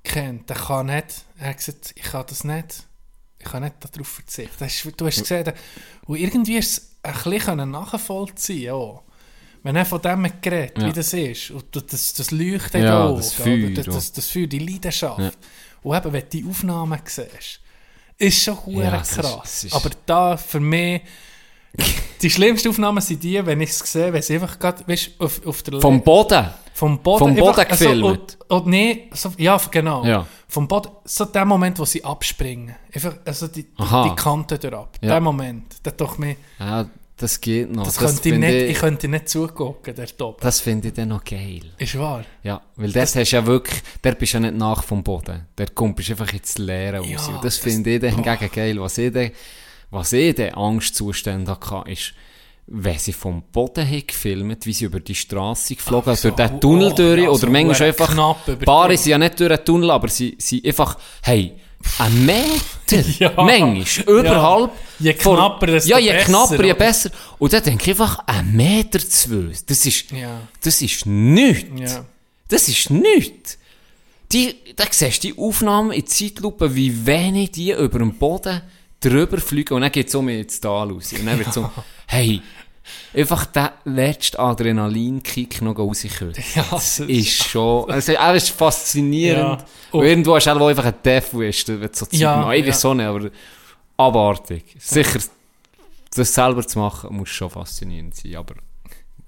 S5: kennt. Er kann nicht, er hat gesagt, ich kann das nicht, ich kann nicht darauf verzichten. Ist, du hast gesehen, und irgendwie ist es ein bisschen nachvollziehen auch. Wenn er von dem geredet,
S4: Ja.
S5: wie das ist, und das, das Leuchtet
S4: Ja,
S5: auch,
S4: das? Feuer
S5: das, das, das Feuer, die Leidenschaft.
S4: Ja.
S5: Und eben, wenn du die Aufnahmen siehst, ist schon
S4: Ja, ist-
S5: krass.
S4: es ist-
S5: Aber da für mich, die schlimmsten Aufnahmen sind die, wenn ich es sehe, wenn sie einfach gerade, weißt, auf, auf der
S4: vom Boden.
S5: vom Boden,
S4: vom Boden
S5: einfach,
S4: gefilmt.
S5: und, und nee, so, ja, genau.
S4: Ja.
S5: Vom Boden, so der Moment, wo sie abspringen. Einfach, also die, die,
S4: Aha.
S5: die Kante durchab.
S4: Ja.
S5: Der Moment, der doch mir,
S4: Ja, das geht noch.
S5: das, könnte ich nicht, ich könnte nicht zugucken, der Top.
S4: Das finde ich dann noch geil.
S5: Ist wahr.
S4: Ja, weil dort hast du ja wirklich, der bist ja nicht nach vom Boden. Der kommt einfach ins Leere raus.
S5: Ja,
S4: Und das,
S5: das-
S4: finde ich dann hingegen geil. Was ich dann, was ich dann Angstzustände hatte, ist, wenn sie vom Boden haben gefilmt, wie sie über die Straße geflogen
S5: Ach so,
S4: durch den Tunnel
S5: oh,
S4: durch,
S5: ja,
S4: oder
S5: so
S4: manchmal
S5: hure
S4: einfach,
S5: knapp
S4: Paare sind ja nicht durch den Tunnel, aber sie sind einfach, hey, ein Meter,
S5: Ja.
S4: manchmal, überhalb.
S5: Je
S4: vor-
S5: knapper, desto
S4: Ja, je
S5: besser,
S4: knapper, je besser. Und dann denke ich einfach, ein Meter zwei, das ist,
S5: Ja.
S4: das ist nichts.
S5: Ja.
S4: Das ist nichts. Die, da siehst du die Aufnahmen in Zeitlupe, wie wenig die über den Boden drüber fliegen. Und dann geht es um ins Tal raus. Und dann wird so, hey, einfach der letzte Adrenalinkick noch rauskommen.
S5: Ja,
S4: das ist schon, also, er ist faszinierend.
S5: Ja.
S4: Und irgendwo hast du auch einfach einen Devil, ist, wenn du so Zeug
S5: Ja,
S4: machst. Ich
S5: ja.
S4: weiß auch nicht, aber abartig. Sicher, das selber zu machen, muss schon faszinierend sein, aber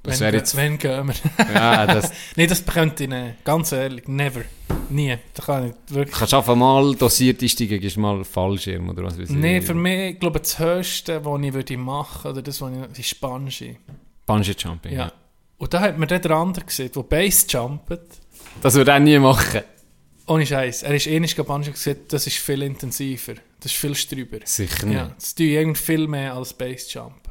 S4: das
S5: Wenn,
S4: jetzt,
S5: wenn gehen wir?
S4: ja, das,
S5: nee, das könnte ich nicht. Ganz ehrlich, never. Nie. Da kann ich wirklich...
S4: Kannst einfach mal dosiert einsteigen, gibst mal Fallschirm oder was weiß ich.
S5: Nee, für mich, ich glaube, das Höchste, was ich würde machen oder das, was ich... ist Bungee.
S4: Bungee Jumping,
S5: Ja.
S4: ja.
S5: Und da hat man den anderen gesehen, der Base jumpet.
S4: Das würde er nie machen.
S5: Ohne Scheiß. Er ist eh nicht Bungee gesehen, das ist viel intensiver. Das ist viel strüber.
S4: Sicher nicht.
S5: Ja, das tue ich irgendwie viel mehr als Base Jump.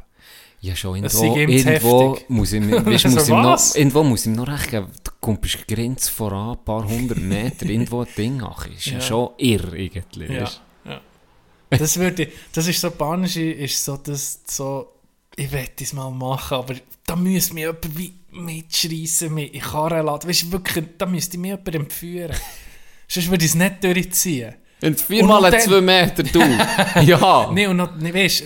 S4: Ja, schon irgendwo,
S5: ihm zu
S4: irgendwo muss ich, mir- weißt,
S5: So,
S4: muss ihm noch, irgendwo muss ihm noch recht geben, du kommst Grenze voran, ein paar hundert Meter, irgendwo ein Ding ach, ist ja. Schon irr irgendwie.
S5: Ja. ja. Das würde ich, das ist so Bungee, ist so das, so, ich werde es mal machen, aber da müsste mich jemand wie mitschreissen, mich in die Karre laden. Weißt du, wirklich, da müsste mich jemand entführen. Sonst würde ich es nicht durchziehen.
S4: Viermal
S5: Und dann-
S4: zwei Meter du, ja.
S5: Nee, und noch, nee, weißt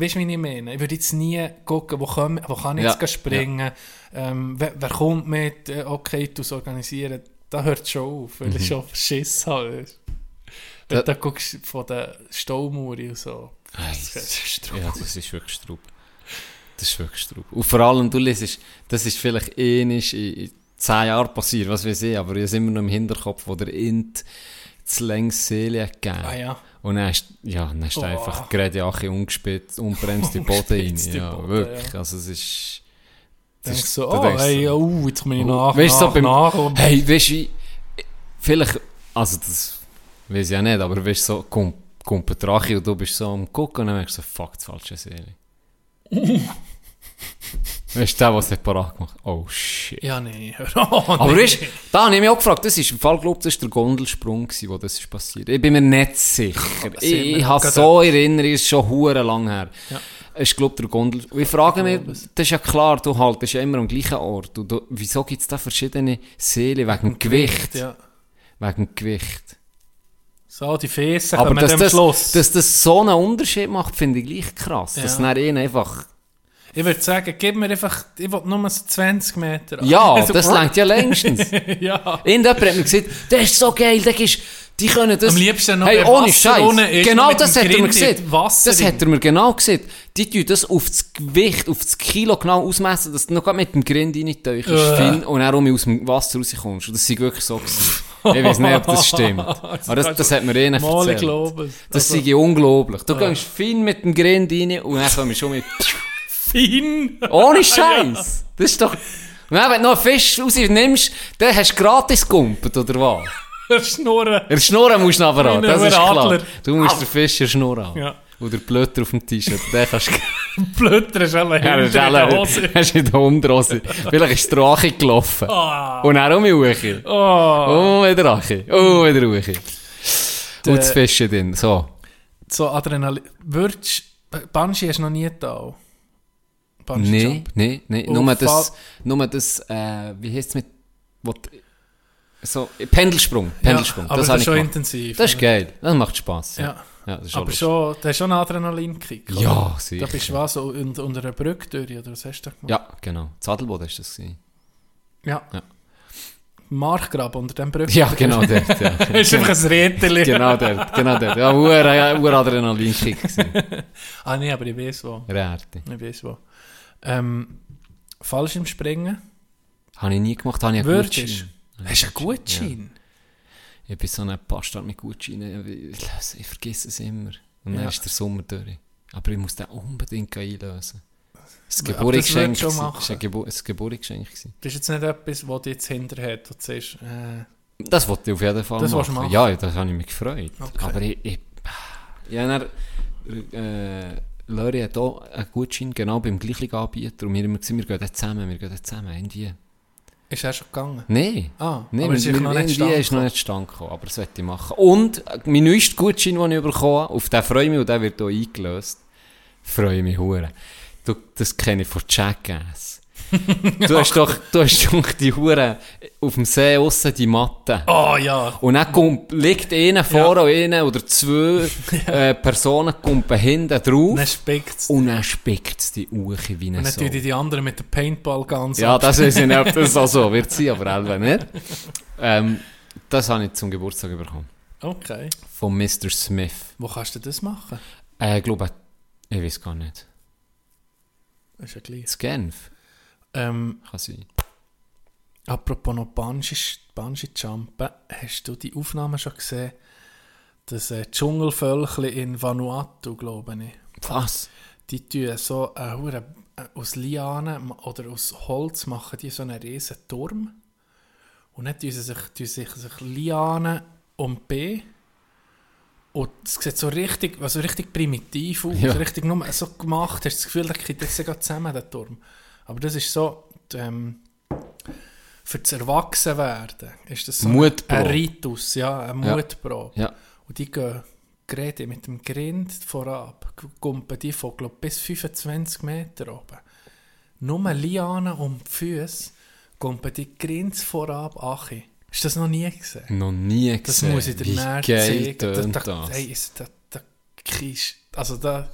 S5: du, weißt, wie ich meine? Ich würde jetzt nie gucken, wo, kann, wo kann ich
S4: Ja,
S5: jetzt springen, ähm, wer, wer kommt mit, äh, okay, du organisieren. Da hört es schon auf, weil ich schon Schiss habe. du. Wenn
S4: Da-
S5: du guckst von der Staumauer und so. Das
S4: das
S5: ist
S4: ja, das ist wirklich Strub. Das ist wirklich Strub. Und vor allem, du liest, das ist vielleicht ähnlich in, in zehn Jahren passiert, was weiß ich, aber ich habe immer noch im Hinterkopf, wo der Int das längste Seele gegeben.
S5: Ah ja.
S4: Und dann hast, ja, dann hast du
S5: Oh.
S4: einfach gerade Ache umgespitzt, unbremst in den Boden rein. Ja,
S5: Boden,
S4: wirklich.
S5: ja.
S4: Also es ist...
S5: Denkst so, oh,
S4: denkst
S5: hey,
S4: so,
S5: oh, jetzt komme ich
S4: oh,
S5: nach,
S4: weißt du, so
S5: nach,
S4: beim-
S5: nach. Und
S4: Hey, weißt du, wie- vielleicht, also das weiß ich ja nicht, aber weißt du, so, kommt, kommt Drache und du bist so am Gucken und dann merkst du so, fuck, das falsche Seele. weißt du, der, was hat parat gemacht Oh shit.
S5: ja, nee, hör auf.
S4: Aber
S5: nee.
S4: weißt da habe ich mich auch gefragt, das ist im Fall, glaube das ist der Gondelsprung, gewesen, wo das ist passiert. Ich bin mir nicht sicher. ich ich
S5: noch
S4: habe so Erinnerung, es ist schon hure lang her.
S5: Ja.
S4: Ist, glaube der Gondel... Ich frage mich, das ist ja klar, du haltest ja immer am gleichen Ort. Und du, wieso gibt es da verschiedene Seelen wegen dem Gewicht?
S5: Ja.
S4: Wegen dem Gewicht.
S5: So, die Fäße
S4: Aber dass das,
S5: Schluss.
S4: dass das so einen Unterschied macht, finde ich gleich krass.
S5: Ja.
S4: Dass dann ihn einfach...
S5: Ich würde sagen, gib mir einfach, ich will nur so 20 Meter.
S4: Ja,
S5: Also,
S4: das längt ja längstens.
S5: ja.
S4: Irgendjemand hat mir gesagt, das ist so geil, das ist, die können das...
S5: Am liebsten noch,
S4: hey, ohne Scheiß. Genau das hat er mir gesagt. Das hat er mir genau gesagt. Die tun das auf das Gewicht, auf das Kilo genau ausmessen, dass du noch mit dem Grind reintauchst,
S5: Äh.
S4: fein, und dann um aus dem Wasser rauskommst. Und das sei wirklich so gewesen. Ich weiß nicht, ob das stimmt. Aber das, das hat mir eh nicht erzählt. Das
S5: Also,
S4: sei unglaublich. Du gehst fein mit dem Grind rein und dann kommst du schon mit...
S5: fein.
S4: Ohne Scheiß. Das ist doch... Wenn du noch einen Fisch rausnimmst, dann hast du gratis gegumpelt, oder was?
S5: Schnurren.
S4: Er Schnurren musst du aber an,
S5: ein
S4: das ist klar. Du musst den Fisch Schnurren an.
S5: Ja.
S4: Oder Blötter auf dem T-Shirt. Den kannst du...
S5: Blöder ist alle
S4: Ja,
S5: hinter in
S4: ist
S5: der Hose.
S4: hast du in der Unterhose. Vielleicht ist der Drache gelaufen.
S5: Ah.
S4: Und dann um die Uche.
S5: Oh.
S4: Oh, wieder Drache. Oh, wieder Uche. Und das Fischen drin. So.
S5: So Adrenalin. Würdest Banshee hast du noch nie da.
S4: Nein, nein, nein.
S5: Und
S4: Nur das, nur das, äh, wie heisst es mit, wo so, Pendelsprung, Pendelsprung.
S5: aber
S4: das
S5: ist schon
S4: gemacht.
S5: intensiv.
S4: Das ist
S5: oder?
S4: geil. Das macht Spass. Ja.
S5: Ja.
S4: ja das ist
S5: Aber schon, das ist schon ein Adrenalinkick. oder?
S4: Ja,
S5: Da
S4: sicher.
S5: bist du was, so unter, unter einer Brücke durch, oder was hast du da gemacht?
S4: Ja, genau. Zadelboden ist das gewesen.
S5: Ja.
S4: Ja.
S5: Markgrab unter dem Brücke.
S4: Ja, genau dort. Ja.
S5: ist einfach ein Räteli.
S4: genau dort, genau dort. Ja, ur, ur Adrenalinkick gewesen.
S5: Ah, nee, aber ich weiß wo.
S4: Räte.
S5: Ich weiß wo. Ähm, Fallschirmspringen.
S4: Habe ich nie gemacht, habe ich einen Gutschein.
S5: Hast du einen Gutschein?
S4: Ich bin so ein Bastard mit Gutscheinen. Ich, ich vergesse es immer. Und dann
S5: Ja.
S4: ist der Sommer durch. Aber ich muss den unbedingt einlösen. Das Geburtsgeschenk.
S5: schon machen.
S4: Das war ein Gebur ein Geburtsgeschenk.
S5: Das ist jetzt nicht etwas, wo du jetzt hinterher du siehst, äh,
S4: Das wollte ich auf jeden Fall
S5: Das
S4: machen.
S5: machen?
S4: Ja, das habe ich mich gefreut.
S5: Okay.
S4: Aber ich... ich ja, dann, äh, Lori hat auch einen Gutschein genau beim gleichen Anbieter und wir haben immer gesagt, wir gehen dort zusammen, wir gehen dort zusammen. Irgendwie...
S5: ist er schon gegangen?
S4: Nein.
S5: Ah,
S4: Nein,
S5: aber ist
S4: wir-
S5: noch nicht
S4: ist noch nicht stand gekommen, aber das werde ich machen. Und äh, mein neuester Gutschein, den ich bekommen habe, auf den freue ich mich und der wird auch eingelöst. Freue ich mich hure. Das kenne ich von Jackass. Du hast doch, du hast doch die Hure auf dem See aussen die Matte.
S5: Oh ja.
S4: Und dann kommt, liegt einer vorne und einer oder zwei äh, Personen kumpen hinten drauf.
S5: Und dann spickt es.
S4: Und dann spickt es die Uche wie
S5: Und
S4: eine
S5: dann
S4: Sau.
S5: tun die die anderen mit der Paintball ganz
S4: Ja, das ich nicht, ob das auch so wird sein, aber selber nicht. Ähm, das habe ich zum Geburtstag bekommen.
S5: Okay.
S4: Von Mr. Smith.
S5: Wo kannst du das machen?
S4: Äh, ich glaube, ich weiß gar nicht.
S5: Das ist ja gleich.
S4: Das Genf
S5: Ähm,
S4: kann sein.
S5: apropos noch Bungee, Bungee Jumpen, hast du die Aufnahmen schon gesehen? Das äh, Dschungelvölkchen in Vanuatu, glaube ich.
S4: Was?
S5: Die tun so äh, äh, aus Lianen oder aus Holz machen die so einen riesen Turm. Und dann tun sie sich, tun sich, sich Lianen um Beine. Und es sieht so richtig, also richtig primitiv aus.
S4: Ja.
S5: Richtig nur so gemacht. Hast du das Gefühl, der geht jetzt sogar zusammen, der Turm. Aber das ist so, ähm, für das Erwachsenwerden ist das so
S4: Mutprobe.
S5: ein Ritus, ja, eine
S4: Ja.
S5: Mutprobe.
S4: Ja.
S5: Und die gehen gerade mit dem Grind vorab, kumpen die von glaub, bis 25 Meter oben. Nur Lianen um die Füße, kumpen die Grinds vorab achi. Hast du das noch nie gesehen?
S4: Noch nie gesehen.
S5: Das muss ich dir näher zeigen.
S4: tönt
S5: da,
S4: das.
S5: Hey, ist, da, da, also da,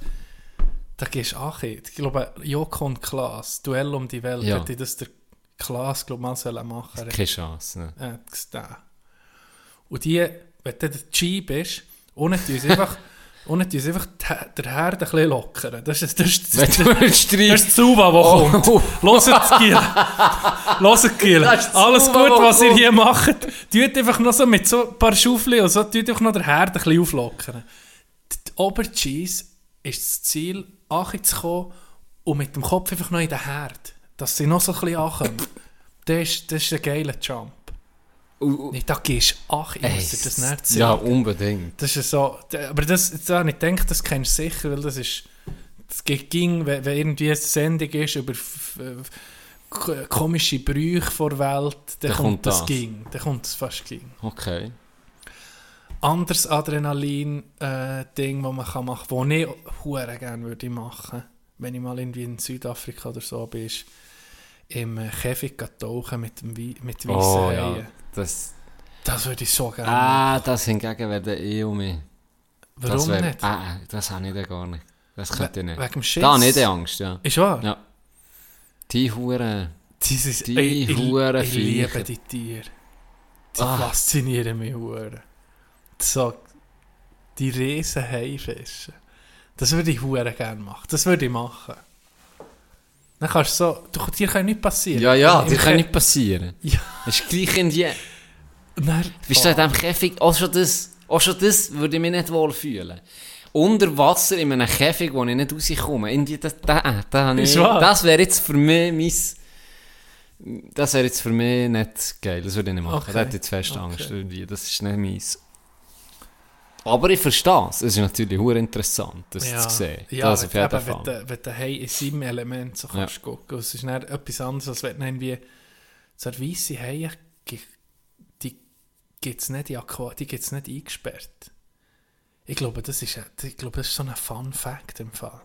S5: da gehst du achi. Ich glaube, Joko und Klaas, Duell um die Welt,
S4: Ja.
S5: hätte das der Klaas, glaube ich, mal sollen machen
S4: Keine Chance. Ne?
S5: äh, gesehen. Und die, wenn du der G bist, tun sie einfach, unten tun sie einfach der Herd ein bisschen lockern. Das ist, das ist, das, das, das ist das Zuba, das kommt. Hört es, Giel. Hört, Giel.
S4: Das das
S5: Alles
S4: Zuba,
S5: gut,
S4: das
S5: was ihr hier macht. Tut einfach noch so mit so ein paar Schaufeln und so, tut einfach noch der Herd ein bisschen auflockern. Die Ober-Cheese ist das Ziel, anzukommen und mit dem Kopf einfach noch in den Herd. Dass sie noch so ein bisschen ankommen. Das ist, das ist ein geiler Jump. Nee, da gehst du ach, ich muss das nicht
S4: ja,
S5: zeigen.
S4: unbedingt.
S5: Das ist so, aber das, da ich gedacht, das kennst du sicher, weil das ist, das ging, wenn, wenn irgendwie eine Sendung ist über komische Brüche vor der Welt, dann
S4: Dann
S5: kommt,
S4: kommt
S5: das
S4: das.
S5: ging, dann kommt das fast ging.
S4: Okay.
S5: Anderes Adrenalin-Ding, das man kann machen kann, das ich hure gerne würde machen, wenn ich mal irgendwie in Südafrika oder so bin, im äh, Käfig tauchen mit, dem Wei- mit weißen
S4: Oh ja. Das,
S5: Das würde ich so gerne
S4: ah, das hingegen wäre der eh um mich.
S5: Warum
S4: das wär-
S5: nicht?
S4: Ah, das habe ich dann gar nicht. Das könnte ich nicht.
S5: Wegen dem Schiss?
S4: Da habe ich dann Angst, ja.
S5: Ist wahr?
S4: Ja. Die Huren.
S5: Dieses,
S4: Die
S5: ey, ich,
S4: Huren
S5: ich liebe die Tiere. Die
S4: Ah.
S5: faszinieren mich Huren. So, die riesen Haifische. Das würde ich Huren gerne machen. Das würde ich machen. Dann kannst du so, du, dir kann nichts passieren.
S4: Ja, ja, das kann nicht passieren.
S5: Ja.
S4: Das ist gleich in die...
S5: Dann-
S4: Bist du in diesem Käfig? Auch schon das, auch schon das würde ich mich nicht wohl fühlen. Unter Wasser in einem Käfig, wo ich nicht rauskomme. Irgendwie, das, das, das,
S5: wahr?
S4: das wäre jetzt für mich mein... Das wäre jetzt für mich nicht geil. Das würde ich nicht machen.
S5: Okay.
S4: Da hätte ich jetzt fest
S5: Okay.
S4: Angst. Irgendwie. Das ist nicht meins. Aber ich verstehe es. Es ist natürlich hure interessant, das zu sehen.
S5: Ja,
S4: das auf jeden
S5: eben,
S4: Fall.
S5: wenn, du- wenn du hey in seinem Element so kannst gucken. Es ist dann etwas anderes, als wenn du irgendwie so weisse Haie, die gibt es nicht, in Aqua- die gibt's nicht eingesperrt. Ich glaube, das ist, ich glaube, das ist so ein Fun Fact im Fall.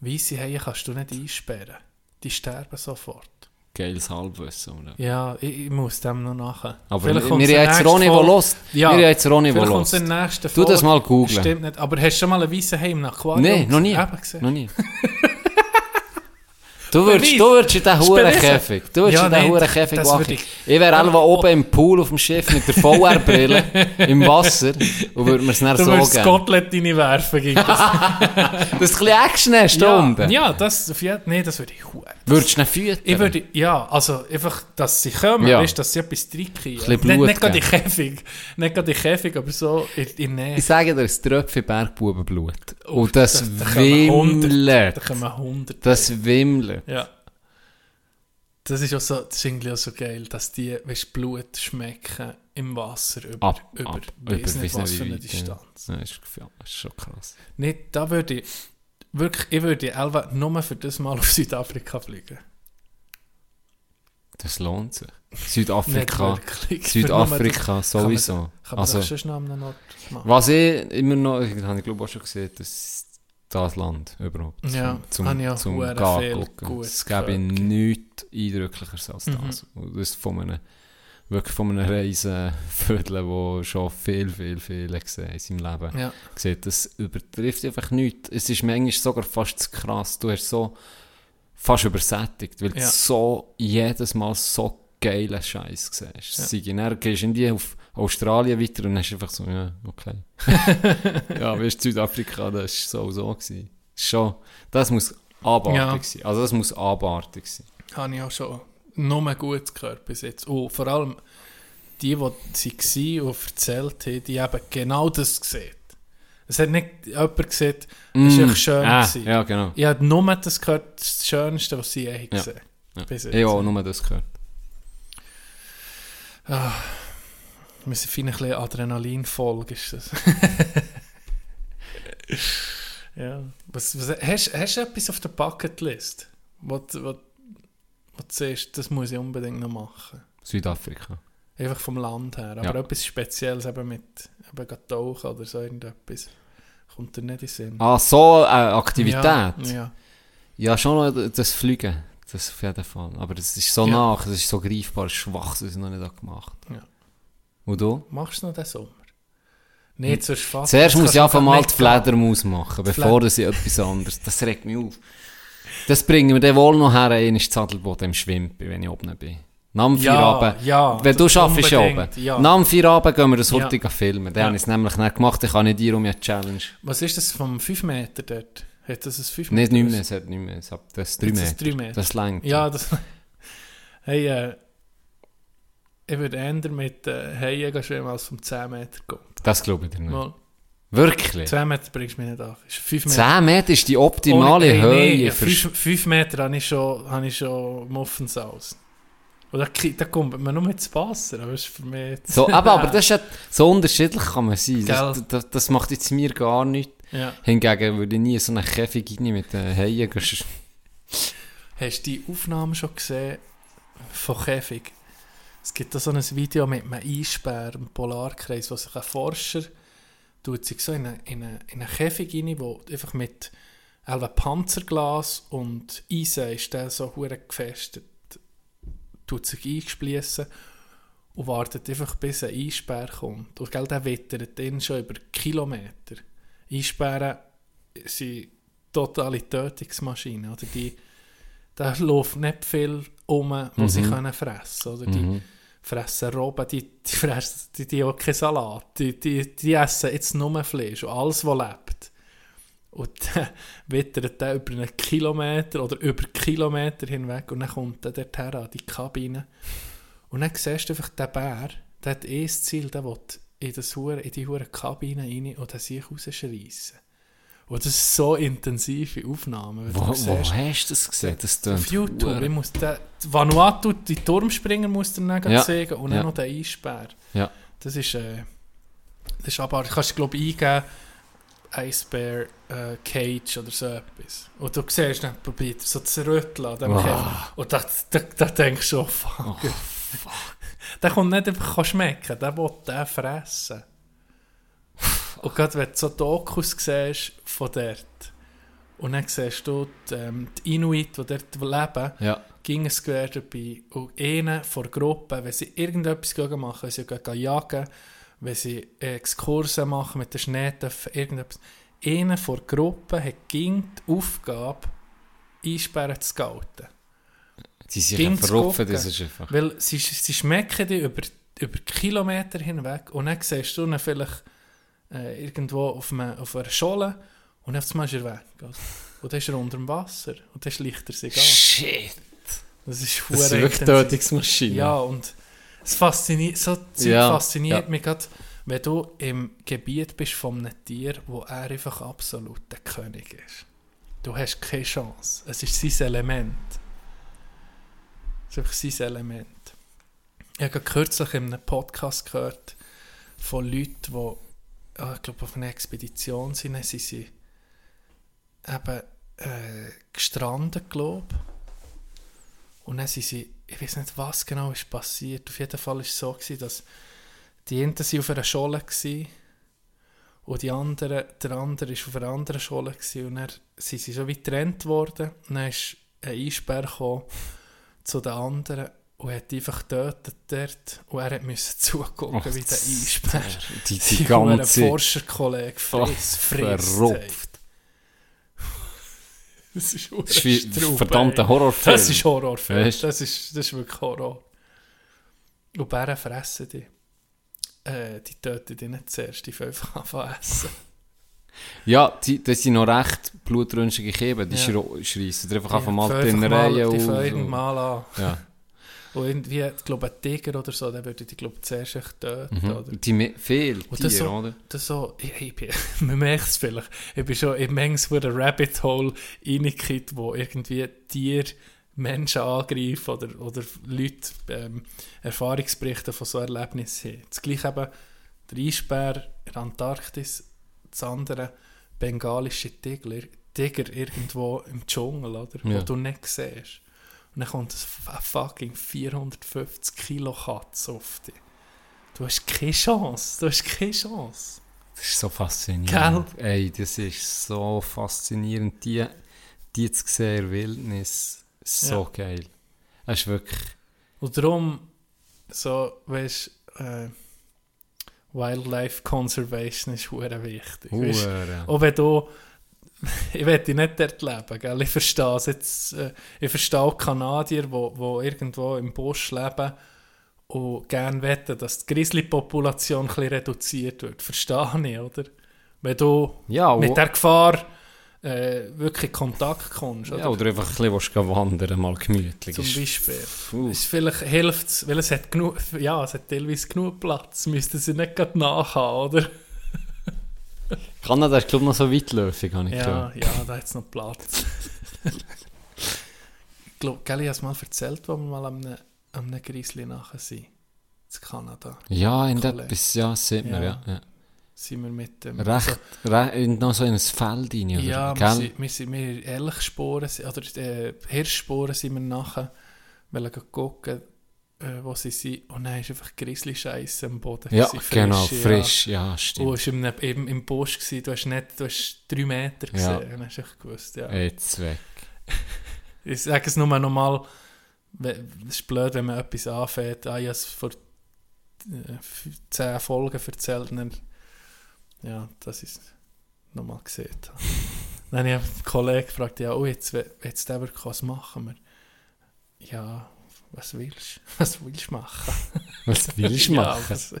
S5: Weisse Haie kannst du nicht einsperren. Die sterben sofort.
S4: Geiles Halbwissen, oder?
S5: Ja, ich, ich muss dem noch nachher.
S4: Aber wir haben jetzt Ronny, der lost.
S5: Ja.
S4: Wir haben jetzt Ronny, der lost. Tu
S5: Folge.
S4: das mal googlen.
S5: Stimmt nicht. Aber hast du schon mal ein weißes Heim im Aquarium
S4: Nein, noch nie. Noch nie. Du würdest, du würdest in diesen
S5: Ist
S4: Huren
S5: bewiesen.
S4: Käfig. Du würdest
S5: Ja,
S4: in diesen
S5: nein,
S4: Huren Käfig
S5: das
S4: wachen. Ich,
S5: ich-
S4: wäre einfach oben im Pool auf dem Schiff mit der VR-Brille im Wasser und würde mir es dann
S5: Du
S4: so
S5: würdest
S4: geben.
S5: Scotland reinwerfen gegen das.
S4: Das ein bisschen Action hast
S5: ja,
S4: unten.
S5: ja, das Nee, das würde ich hu-
S4: Würdest du ihn füttern?
S5: Ich würde, ja, also einfach, dass sie kommen,
S4: Ja.
S5: weißt, dass sie etwas trinken.
S4: bisschen
S5: Nicht, nicht gerade in. Käfig, nicht gerade in Käfig, aber so in, in Nähe.
S4: Ich sage dir, es Tröpfchen Bergbubenblut. Und das,
S5: da- da kommen hundert-
S4: wimmelt.
S5: Da kommen hundert.
S4: Das wimmelt.
S5: Ja. Das ist, auch so, das ist irgendwie auch so geil, dass die weißt, Blut schmecken im Wasser über,
S4: Ab,
S5: über,
S4: ab,
S5: weiss
S4: über,
S5: nicht was für eine
S4: weit, ja.
S5: Distanz.
S4: Ja, ist, ja, ist schon krass.
S5: Nicht, da würde ich, wirklich, ich würde Elva nur für das Mal auf Südafrika fliegen.
S4: Das lohnt sich. Südafrika. Südafrika sowieso.
S5: Kann man
S4: Also,
S5: das schon schnell an einem Ort machen?
S4: was ich immer noch, das habe ich glaube auch schon gesehen, das das Land überhaupt.
S5: Ja,
S4: zum,
S5: habe ich auch
S4: zum.
S5: Gutes
S4: Es gäbe nichts eindrücklicheres als
S5: Mhm.
S4: das. Und das von einem, wirklich von einem Reisenviertel, der schon viel, viel, viel gesehen in seinem Leben.
S5: Ja.
S4: Sieht, das übertrifft einfach nichts. Es ist manchmal sogar fast zu krass. Du hast so fast übersättigt, weil
S5: Ja.
S4: du so jedes Mal so geilen Scheiß siehst.
S5: Ja.
S4: Ja. Dann gehst du auf Australien weiter und dann du einfach so, ja, okay. ja, weißt du, Südafrika, das war so so. Gewesen. Schon, das muss abartig
S5: Ja.
S4: sein. Also das muss abartig sein.
S5: Habe ich auch schon nur gut gehört bis jetzt. Und vor allem die, die sie waren und erzählt haben, die haben genau das gesehen. Es hat nicht jemand gesagt, es war echt schön.
S4: Ah,
S5: gewesen.
S4: ja, genau.
S5: Ich habe nur das gehört, das Schönste, was sie je
S4: Ja.
S5: gesehen
S4: Ja.
S5: Bis
S4: Ich habe auch nur das gehört.
S5: Wir sind fein ein bisschen Adrenalinfolge, ist das. ja. Was, was, hast, hast du etwas auf der Bucketlist, was, was, was du siehst, das muss ich unbedingt noch machen?
S4: Südafrika.
S5: Einfach vom Land her. Aber
S4: Ja.
S5: etwas Spezielles eben mit eben tauchen oder so irgendetwas. Kommt dir nicht in den Sinn.
S4: Ah, so eine Aktivität?
S5: Ja, ja.
S4: Ja, schon noch das Fliegen. Das auf jeden Fall. Aber das ist so
S5: Ja.
S4: nach, das ist so greifbar, schwach, das ist noch nicht gemacht.
S5: Ja.
S4: Und du?
S5: Machst du noch den Sommer? Nicht zur Fast.
S4: Zuerst
S5: das
S4: muss ich einfach mal die Fledermaus machen, bevor ich etwas anderes. Das regt mich auf. Das bringen wir dann wohl noch her, in das Zadelboden im Schwimmen, wenn ich oben bin. Nach dem
S5: Ja,
S4: Feierabend.
S5: ja,
S4: Wenn du
S5: das
S4: schaffst, ja oben.
S5: ja.
S4: Nach dem Feierabend gehen wir das
S5: Ja.
S4: hurtige filmen. Den
S5: Ja.
S4: habe ich es nämlich nicht gemacht. Ich kann nicht dir um eine Challenge.
S5: Was ist das vom 5 Meter dort? Hat das ein 5
S4: Nicht,
S5: Meter?
S4: nicht mehr, es hat nicht mehr. Es hat das ist 3
S5: Jetzt ist
S4: Meter.
S5: es drei Meter.
S4: Das längt.
S5: Ja, das. Hey, äh, ich würde eher mit äh, Haien schwimmen als vom 10 Meter gehen.
S4: Das glaube ich dir nicht.
S5: Mal,
S4: Wirklich?
S5: 10 Meter bringst du mich nicht an. Ist 5 Meter.
S4: 10 Meter ist die optimale
S5: Ohne-
S4: Höhe.
S5: nee,
S4: für
S5: 5 Meter habe ich schon, habe ich schon Muffens aus. Und da, da kommt man nur mit ins Wasser, aber das ist für mich.
S4: So, aber, aber das ist ja, so unterschiedlich kann man sein. Das, das, das macht jetzt mir gar nichts.
S5: Ja.
S4: Hingegen würde ich nie so einen Käfig rein mit den Haien gehen.
S5: Hast du die Aufnahme schon gesehen von Käfig? Es gibt da so ein Video mit einem Eisbär im Polarkreis, wo sich ein Forscher tut sich so in einen in eine, in eine Käfig rein, wo einfach mit einem Panzerglas und Eisen ist der so hure gefestet, tut sich eingespliessen und wartet einfach bis ein Eisbär kommt. Und gell, der wittert ihn schon über Kilometer. Eisbären sind totale Tötungsmaschinen, oder? Die, da läuft nicht viel um, was
S4: Mhm.
S5: sie können fressen die fressen Robben, die, die fressen die, die auch keinen Salat. Die, die, die essen jetzt nur Fleisch und alles, was lebt. Und dann wittert der über einen Kilometer oder über Kilometer hinweg und dann kommt er dorthin an die Kabine. Und dann siehst du einfach den Bär, der hat eh das Ziel, der will in, das in die hure Kabine rein und den sich rausschreissen. Und das ist so intensive Aufnahmen. du
S4: Wo, wo
S5: siehst,
S4: hast du das gesehen? Das
S5: auf YouTube.
S4: hure-
S5: Ich muss den, Vanuatu, die Turmspringer musst du dann
S4: Ja,
S5: zeigen und dann
S4: ja.
S5: noch den Eisbär.
S4: Ja.
S5: Das ist, äh, das ist aber, du kannst glaube ich eingeben, Eisbär äh, Cage oder so etwas. Und du siehst, dann probiert er so zu rütteln an dem
S4: Wow.
S5: Käfer. Und da, da, da denkst du, oh fuck. der kommt nicht einfach schmecken, der will den fressen. Und gerade wenn du so Dokus siehst von dort, und dann siehst du die, ähm, die Inuit, die dort leben,
S4: Ja.
S5: ging es quer dabei. Und einer von der Gruppe, wenn sie irgendetwas machen, wenn sie gehen jagen, wenn sie Exkurse machen mit den Schneetöpfen, irgendetwas. Einer von der Gruppe hat ging die Aufgabe, Einsperren zu scouten.
S4: Die sind
S5: Ging gucken.
S4: das ist einfach...
S5: Weil sie, sie schmecken die über, über Kilometer hinweg und dann siehst du ihn vielleicht äh, irgendwo auf, einem, auf einer Scholle und auf einmal ist er weg. Also. Und dann ist er unter dem Wasser und dann schleicht er sich an.
S4: Shit!
S5: Das ist
S4: Das ist wirklich. Tötungsmaschine.
S5: Ja, und es fasziniert, so
S4: Ja,
S5: fasziniert
S4: ja.
S5: mich gerade, wenn du im Gebiet bist von einem Tier, wo er einfach absolut der König ist. Du hast keine Chance. Es ist sein Element. Es ist einfach sein Element. Ich habe gerade kürzlich in einem Podcast gehört von Leuten, die, ah, ich glaube, auf einer Expedition sind. Sie eben äh, gestrandet, glaube. Und dann sind sie, ich weiß nicht, was genau ist passiert. Auf jeden Fall war es so, gewesen, dass die einen waren auf einer Scholle gewesen, und die anderen, der andere war auf einer anderen Scholle gewesen, und dann sind sie so wie getrennt worden. Und dann ist ein Eisbär zu den anderen und hat die einfach getötet dort. Und er musste zugucken,
S4: Ach,
S5: wie der Eisbär
S4: Die, die ganze...
S5: Forscherkollege frisst, frisst.
S4: Verrupft.
S5: Das ist,
S4: Das ist ein verdammter. Horrorfilm.
S5: Das ist Horrorfilm.
S4: Weißt?
S5: Das ist, das ist wirklich Horror. Und Bären fressen die. Äh, die töten die nicht zuerst, die fangen einfach anfangen zu essen.
S4: Ja, die, das sind noch recht blutrünstige Kieben. Die
S5: Ja.
S4: schreissen dir einfach
S5: Die
S4: einfach mal die
S5: mal-
S4: Innereien
S5: Die
S4: auf.
S5: fangen mal an.
S4: Ja.
S5: Und irgendwie, ich glaube, ein Tiger oder so, der würde die, glaube ich, zuerst echt töten.
S4: Mhm.
S5: Oder?
S4: Die viel
S5: Und das so,
S4: oder?
S5: das so, ich, ich bin, man merkt es vielleicht, ich bin schon in manches wo der Rabbit Hole reingekippt, wo irgendwie Tiere Menschen angreifen oder, oder Leute ähm, Erfahrungsberichte von so Erlebnissen haben. Das gleiche eben der Eisbär in der Antarktis, das andere bengalische Tiger, Tiger irgendwo im Dschungel, oder?
S4: Ja.
S5: Wo du nicht siehst. Und dann kommt ein fucking 450 Kilo Katze auf dich. Du hast keine Chance. Du hast keine Chance.
S4: Das ist so faszinierend.
S5: Gell?
S4: Ey, das ist so faszinierend. Die, die zu sehen in der Wildnis, so
S5: Ja.
S4: geil. Das ist wirklich...
S5: Und darum, so, weißt äh, Wildlife Conservation ist hure wichtig.
S4: Hure.
S5: auch wenn du, ich will nicht dort leben, gell? ich verstehe es jetzt, äh, ich verstehe auch Kanadier, die wo, wo irgendwo im Busch leben und gerne wetten, dass die Grizzly-Population ein bisschen reduziert wird. Verstehe ich, oder? Wenn du
S4: Ja,
S5: mit der Gefahr äh, wirklich in Kontakt kommst, oder?
S4: Ja, oder einfach ein bisschen wandern, mal gemütlich.
S5: Zum Beispiel.
S4: Puh.
S5: Es vielleicht hilft es, weil es hat genug, ja, es hat teilweise genug Platz. Müssten sie nicht gerade nachhaben, oder?
S4: Kanada ist, glaube ich, noch so weitläufig, habe ich
S5: Ja,
S4: gehört.
S5: ja, da hat es noch Platz. ich glaube, Kelly hat es mal erzählt, wo wir mal am einem, am einem Grizzly nachher sind. In Kanada.
S4: Ja, in
S5: Kollege.
S4: etwas, ja, sieht man,
S5: Ja.
S4: ja. ja.
S5: Sind wir mit dem...
S4: Recht, re in noch so in ein Feld rein, oder?
S5: Ja, wir
S4: Gell?
S5: sind, wir sind wir Elchsporen, oder äh, Hirschsporen sind wir nachher, weil wir gucken, äh, wo sie sind. Und dann ist einfach Grizzly-Scheiße am Boden.
S4: Ja,
S5: gewesen,
S4: genau,
S5: ja.
S4: frisch, ja,
S5: Du
S4: stimmt.
S5: warst im, im, im Busch, gewesen, du hast nicht, du hast drei Meter gesehen.
S4: Ja.
S5: Und hast du echt gewusst, ja.
S4: Jetzt weg.
S5: Ich sage es nur nochmal, es ist blöd, wenn man etwas anfängt. Ah, ich habe es vor äh, zehn Folgen erzählt. Dann, ja, das ist nochmal gesehen. dann habe ich einen Kollegen gefragt, ja, oh, jetzt, jetzt was machen wir? ja, was willst du? Was willst du machen?
S4: Was willst du
S5: Ja,
S4: machen?
S5: was,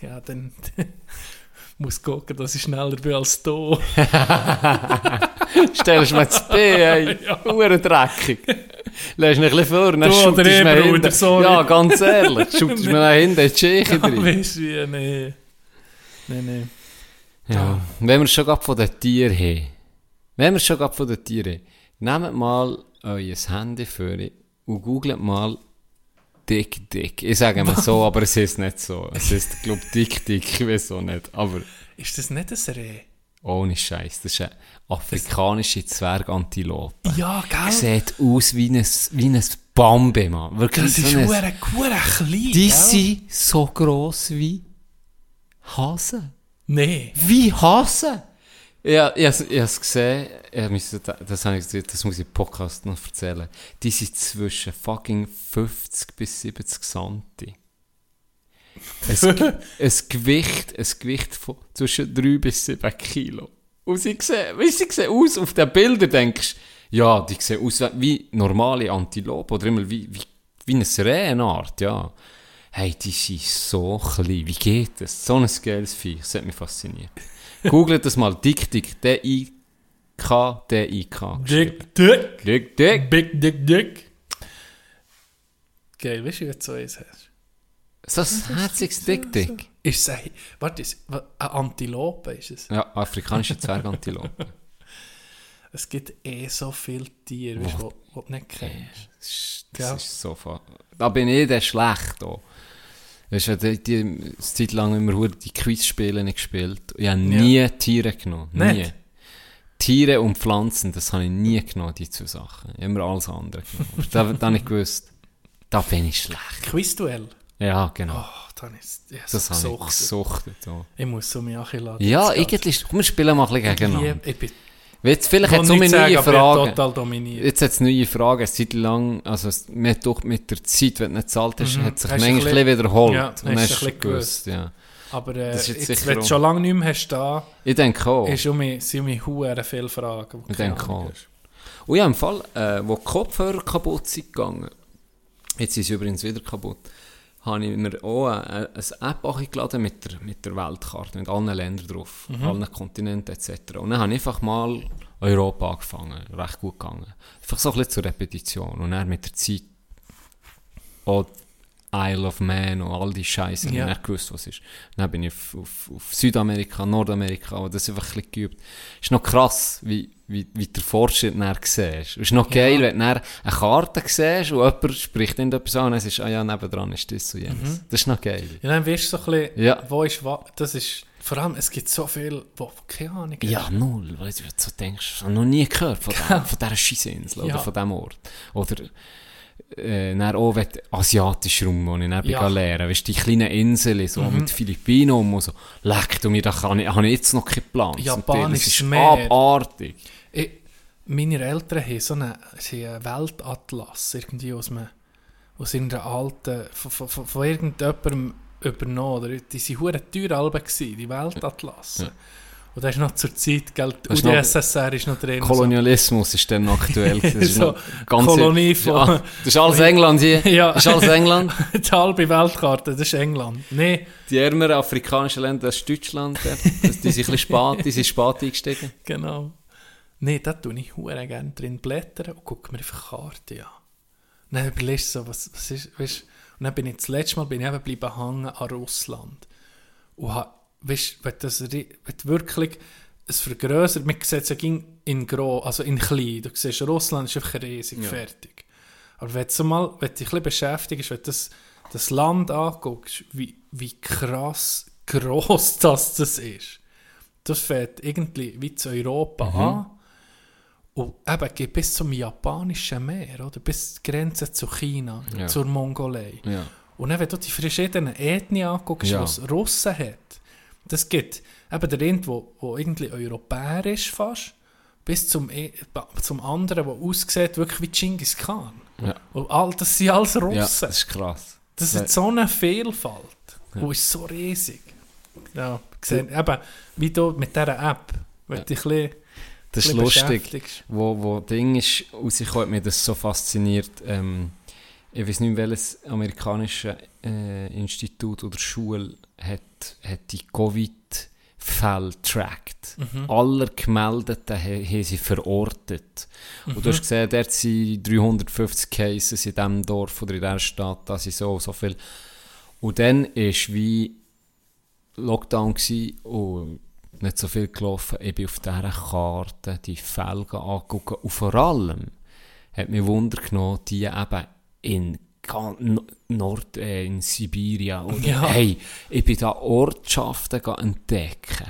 S5: ja dann muss gucken, dass ich schneller bin als du.
S4: Stellst du mir das B, ey. Huren dreckig. Lässt ihn ein bisschen vor, dann
S5: du ich,
S4: mir hinten.
S5: sorry.
S4: Ja, ganz ehrlich. Du mir nach hinten in die Tscheche
S5: Ja,
S4: drin.
S5: weißt du wie? Nee. Nee, nee.
S4: Ja. Wenn wir schon gerade von den Tieren haben. Wenn wir schon gerade von den Tieren haben. Nehmt mal euer Handy vor und googelt mal Dick Dick. Ich sage mal so, aber es ist nicht so. Es ist, glaube ich, Dick Dick. Ich weiß auch nicht. Aber
S5: Ist das nicht ein Reh?
S4: ohne Scheiß. Das ist eine afrikanische Zwergantilope.
S5: Ja, gell?
S4: Sieht aus wie ein, wie ein Bambi, Mann. Wirklich
S5: Das ist
S4: so ein,
S5: klein,
S4: Die
S5: gell?
S4: sind so gross wie Hasen.
S5: Nee.
S4: Wie Hasen? Ja, ich habe es gesehen, ich müsste, das, habe ich, das muss ich im Podcast noch erzählen. Die sind zwischen fucking 50 bis 70 Santi. Ein, ein Gewicht, ein Gewicht von zwischen 3 bis 7 Kilo. Und sie sehen, wie sie sehen aus auf den Bildern, denkst ja, die sehen aus wie- normale Antilope oder immer wie, wie, wie eine Reh, eine Art, ja. Hey, die sind so klein. Wie geht das? So ein geiles Viech. Das hat mich fasziniert. Googelt das mal. Dick, dick. D-I-K, D-I-K.
S5: Dick, dick.
S4: Dick, dick.
S5: Big, dick, dick. Geil, weißt du, wie du so eins hast?
S4: So ein herziges Dick, dick.
S5: Ist es ein, warte, ist, eine Antilope ist es?
S4: Ja, afrikanische Zwergantilope.
S5: Es gibt eh so viele Tiere, weißt, wo, wo du nicht kennst.
S4: Das ist-. Das ist so fa- Da bin ich der schlecht. Da. Weißt du, die, die, eine Zeit lang immer hure die Quizspiele nicht gespielt. Ich habe nie Tiere genommen. Nie.
S5: Nicht?
S4: Tiere und Pflanzen, das habe ich nie genommen, die zwei Sachen. Ich Immer alles andere genommen. Da, da habe ich gewusst, da bin ich schlecht.
S5: Quizduell.
S4: Ja, genau.
S5: Oh, dann ist ja,
S4: das
S5: so
S4: habe ich
S5: gesuchtet.
S4: gesuchtet. Ja,
S5: Ich muss so mich anladen.
S4: ja eigentlich, komm, wir spielen mal ein bisschen gegeneinander.
S5: Ich bin
S4: Jetzt, vielleicht hat es um neue
S5: sagen,
S4: Fragen.
S5: total dominiert.
S4: Jetzt hat es neue Fragen, Zeit lang, also hat doch mit der Zeit, wenn du nicht gezahlt hast,
S5: Mhm.
S4: hat sich
S5: Hast
S4: manchmal
S5: ein
S4: bisschen wiederholt.
S5: Ja,
S4: und
S5: hast
S4: hast
S5: bisschen
S4: gewusst, ja.
S5: Aber äh,
S4: jetzt
S5: wenn du schon lange nicht mehr hast da,
S4: Ich denke auch.
S5: ist um mich, sind um mich viele Fragen. die
S4: Ich denke auch.
S5: hast.
S4: Und ja, im Fall, äh, wo die Kopfhörer kaputt sind gegangen, jetzt sind sie übrigens wieder kaputt, habe ich mir auch eine, eine App angeladen mit der, mit der Weltkarte, mit allen Ländern drauf,
S5: Mhm.
S4: allen Kontinenten etc. Und dann habe ich einfach mal Europa angefangen, recht gut gegangen. Einfach so ein bisschen zur Repetition. Und dann mit der Zeit auch Isle of Man und all die Scheiße, ich habe nicht gewusst, was es ist. Dann bin ich auf, auf, auf Südamerika, Nordamerika, und das einfach ein bisschen geübt. ist noch krass, wie, wie, wie der Fortschritt dann siehst. Es ist noch geil, wenn du eine Karte siehst und jemand spricht irgendetwas an und es ist, ah ja, nebendran ist das und jenes. Das ist noch geil.
S5: Ja, dann wirst du so ein bisschen,
S4: Ja.
S5: wo ist was, das ist, vor allem, es gibt so viel, wo, keine Ahnung.
S4: Ja, null, weil du so denkst, ich habe noch nie gehört von, der, von dieser Scheisseninsel
S5: Ja.
S4: oder von diesem Ort. Oder äh, dann auch wenn asiatisch rum, wo ich dann
S5: Ja. Mhm.
S4: ja. lernen weißt du, die kleinen Inseln, so mit Philippinen und so, leck du mir, da kann ich, habe ich jetzt noch keinen Plan. Teil.
S5: Japanisches
S4: Das ist
S5: Meer.
S4: abartig.
S5: Meine Eltern haben so einen, sie haben einen Weltatlas irgendwie aus, einem, aus irgendeiner alten, von, von, von, irgendjemandem übernommen. Oder? Die waren hure teuer alle, die Weltatlasse.
S4: Ja.
S5: Und das ist noch zur Zeit, gell, die
S4: Das ist noch-
S5: UdSSR ist noch drin.
S4: Kolonialismus ist dann noch aktuell. Das ist
S5: So,
S4: noch ganz
S5: Kolonie von-
S4: Ja, das ist alles England hier.
S5: Ja.
S4: Das ist alles England.
S5: So. Die halbe Weltkarte, das ist England. Nee,
S4: Die ärmeren afrikanischen Länder, das ist Deutschland. Das, die sind ein bisschen spät, die sind spät eingestiegen.
S5: genau. Nee, da tue ich hure gerne drin blättern und gucke mir einfach Karte an. Und dann überlegst du so, was, was ist, weißt, und dann bin ich das letzte Mal bin ich eben bleiben hängen an Russland. Und ha, weißt, wenn das wenn wirklich es vergrößert, man sieht es ja ging in groß, also in klein, du siehst, Russland ist einfach riesig, fertig. Aber wenn du mal, wenn du dich ein bisschen beschäftigst, wenn du das, das Land anguckst, wie, wie krass gross das, das ist, das fängt irgendwie wie zu Europa an. Und eben geht bis zum japanischen Meer, oder? Bis Grenze zu China,
S4: Ja.
S5: zur Mongolei.
S4: Ja.
S5: Und dann, wenn du die verschiedenen Ethnien anguckst,
S4: Ja.
S5: was Russen hat, das gibt eben der Rind, wo, wo irgendwie Europäer ist fast, bis zum, E- zum anderen, der aussieht wirklich wie Genghis Khan.
S4: Ja.
S5: Und all, das sind alles Russen.
S4: ja, das ist krass.
S5: Das ist so eine Vielfalt. Und ist so riesig. Ja, gesehen, eben, wie du mit dieser App, wenn
S4: Ja.
S5: du dich ein bisschen,
S4: Das ist lustig. Wo, wo Ding ist rausgekommen, hat mich das so fasziniert. Ähm, ich weiß nicht, welches amerikanische äh, Institut oder Schule hat, hat die Covid-Fälle getrackt. Alle Gemeldeten ha- haben sie verortet. Und du hast gesehen, dort sind 350 Cases in diesem Dorf oder in dieser Stadt, da sind so, so viel. Und dann war wie Lockdown und nicht so viel gelaufen. Ich bin auf dieser Karte die Felgen angeguckt. Und vor allem hat mich Wunder genommen, die eben in Nord, äh, in Sibirien. Oder,
S5: Ja.
S4: Hey, ich bin da Ortschaften entdecken.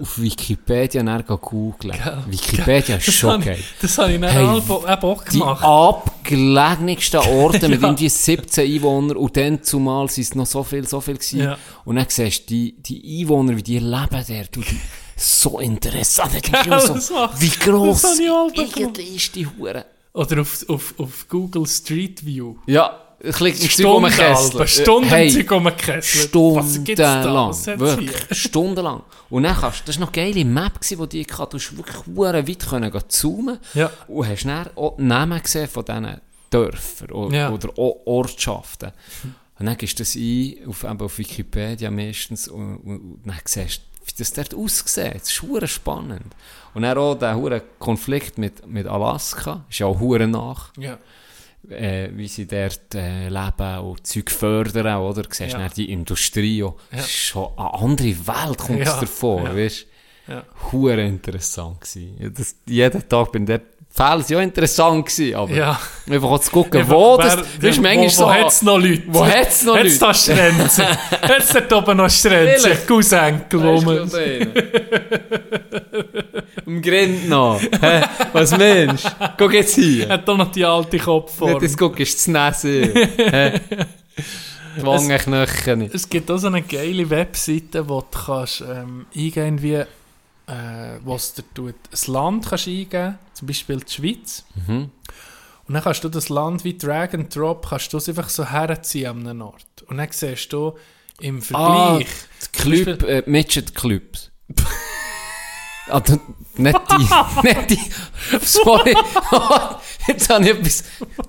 S4: Auf Wikipedia dann ga googlen. Wikipedia ist schon geil.
S5: das habe ich dann
S4: Hey,
S5: auch
S4: Die
S5: gemacht.
S4: abgelegensten Orte mit
S5: Ja.
S4: irgendwie 17 Einwohnern und dann zumal sind es noch so viel, so viel gewesen.
S5: Ja.
S4: Und dann siehst du die, die Einwohner, wie die leben dort. Und die, so interessant.
S5: Gell,
S4: so, wie gross irgendwie ist die Hure.
S5: Oder auf, auf, auf Google Street View.
S4: Ja, ein bisschen um den
S5: Stunden,
S4: Hey,
S5: Zeug um da?
S4: Stundenlang. Wirklich, stundenlang. Und dann kannst, das war noch eine geile Map, gewesen, wo die hatte. Du hast wirklich weit können zoomen
S5: Ja.
S4: Und hast dann auch die Namen gesehen von diesen Dörfern oder,
S5: Ja.
S4: oder Ortschaften. Und dann gehst du das ein, auf, eben auf Wikipedia meistens, und, und, und dann siehst du, wie das dort aussieht. Das ist spannend. Und dann auch der Konflikt mit, mit Alaska, ist ja auch nach
S5: Ja.
S4: Äh, wie sie dort äh, leben und Zeug fördern, oder? Du siehst
S5: Ja.
S4: die Industrie auch.
S5: Ja.
S4: Schon eine andere Welt kommt es
S5: Ja.
S4: davor,
S5: Ja.
S4: weißt
S5: Ja.
S4: Hure interessant gewesen. Das, jeden Tag bin ich dort. Fälle waren ja interessant gewesen, aber
S5: Ja.
S4: einfach auch zu gucken, wo
S5: wer-
S4: das, weißt, manchmal
S5: wo,
S4: so,
S5: wo hat's noch Leute?
S4: Wo hat's noch
S5: Hat's
S4: Leute?
S5: da Strenzen? hat's dort oben noch Strenzen?
S4: Vielleicht.
S5: Cousenkel
S4: Im Grind noch. Hä? Was meinst du? Guck jetzt hier.
S5: Hat da noch die alte
S4: Nicht
S5: Kopfform.
S4: das guck, ist das Nase. Die Wangenknochen.
S5: Es gibt auch so eine geile Webseite, wo du kannst, ähm, eingeben wie, äh, was dir tut. Ein Land kannst du eingeben, zum Beispiel die Schweiz.
S4: Mhm.
S5: Und dann kannst du das Land wie Drag and Drop, kannst du es einfach so herziehen an einem Ort. Und dann siehst du im
S4: Ah,
S5: Vergleich,
S4: die Club, äh, Midget Clubs. ah, du, nicht die, nicht die, sorry, jetzt habe ich etwas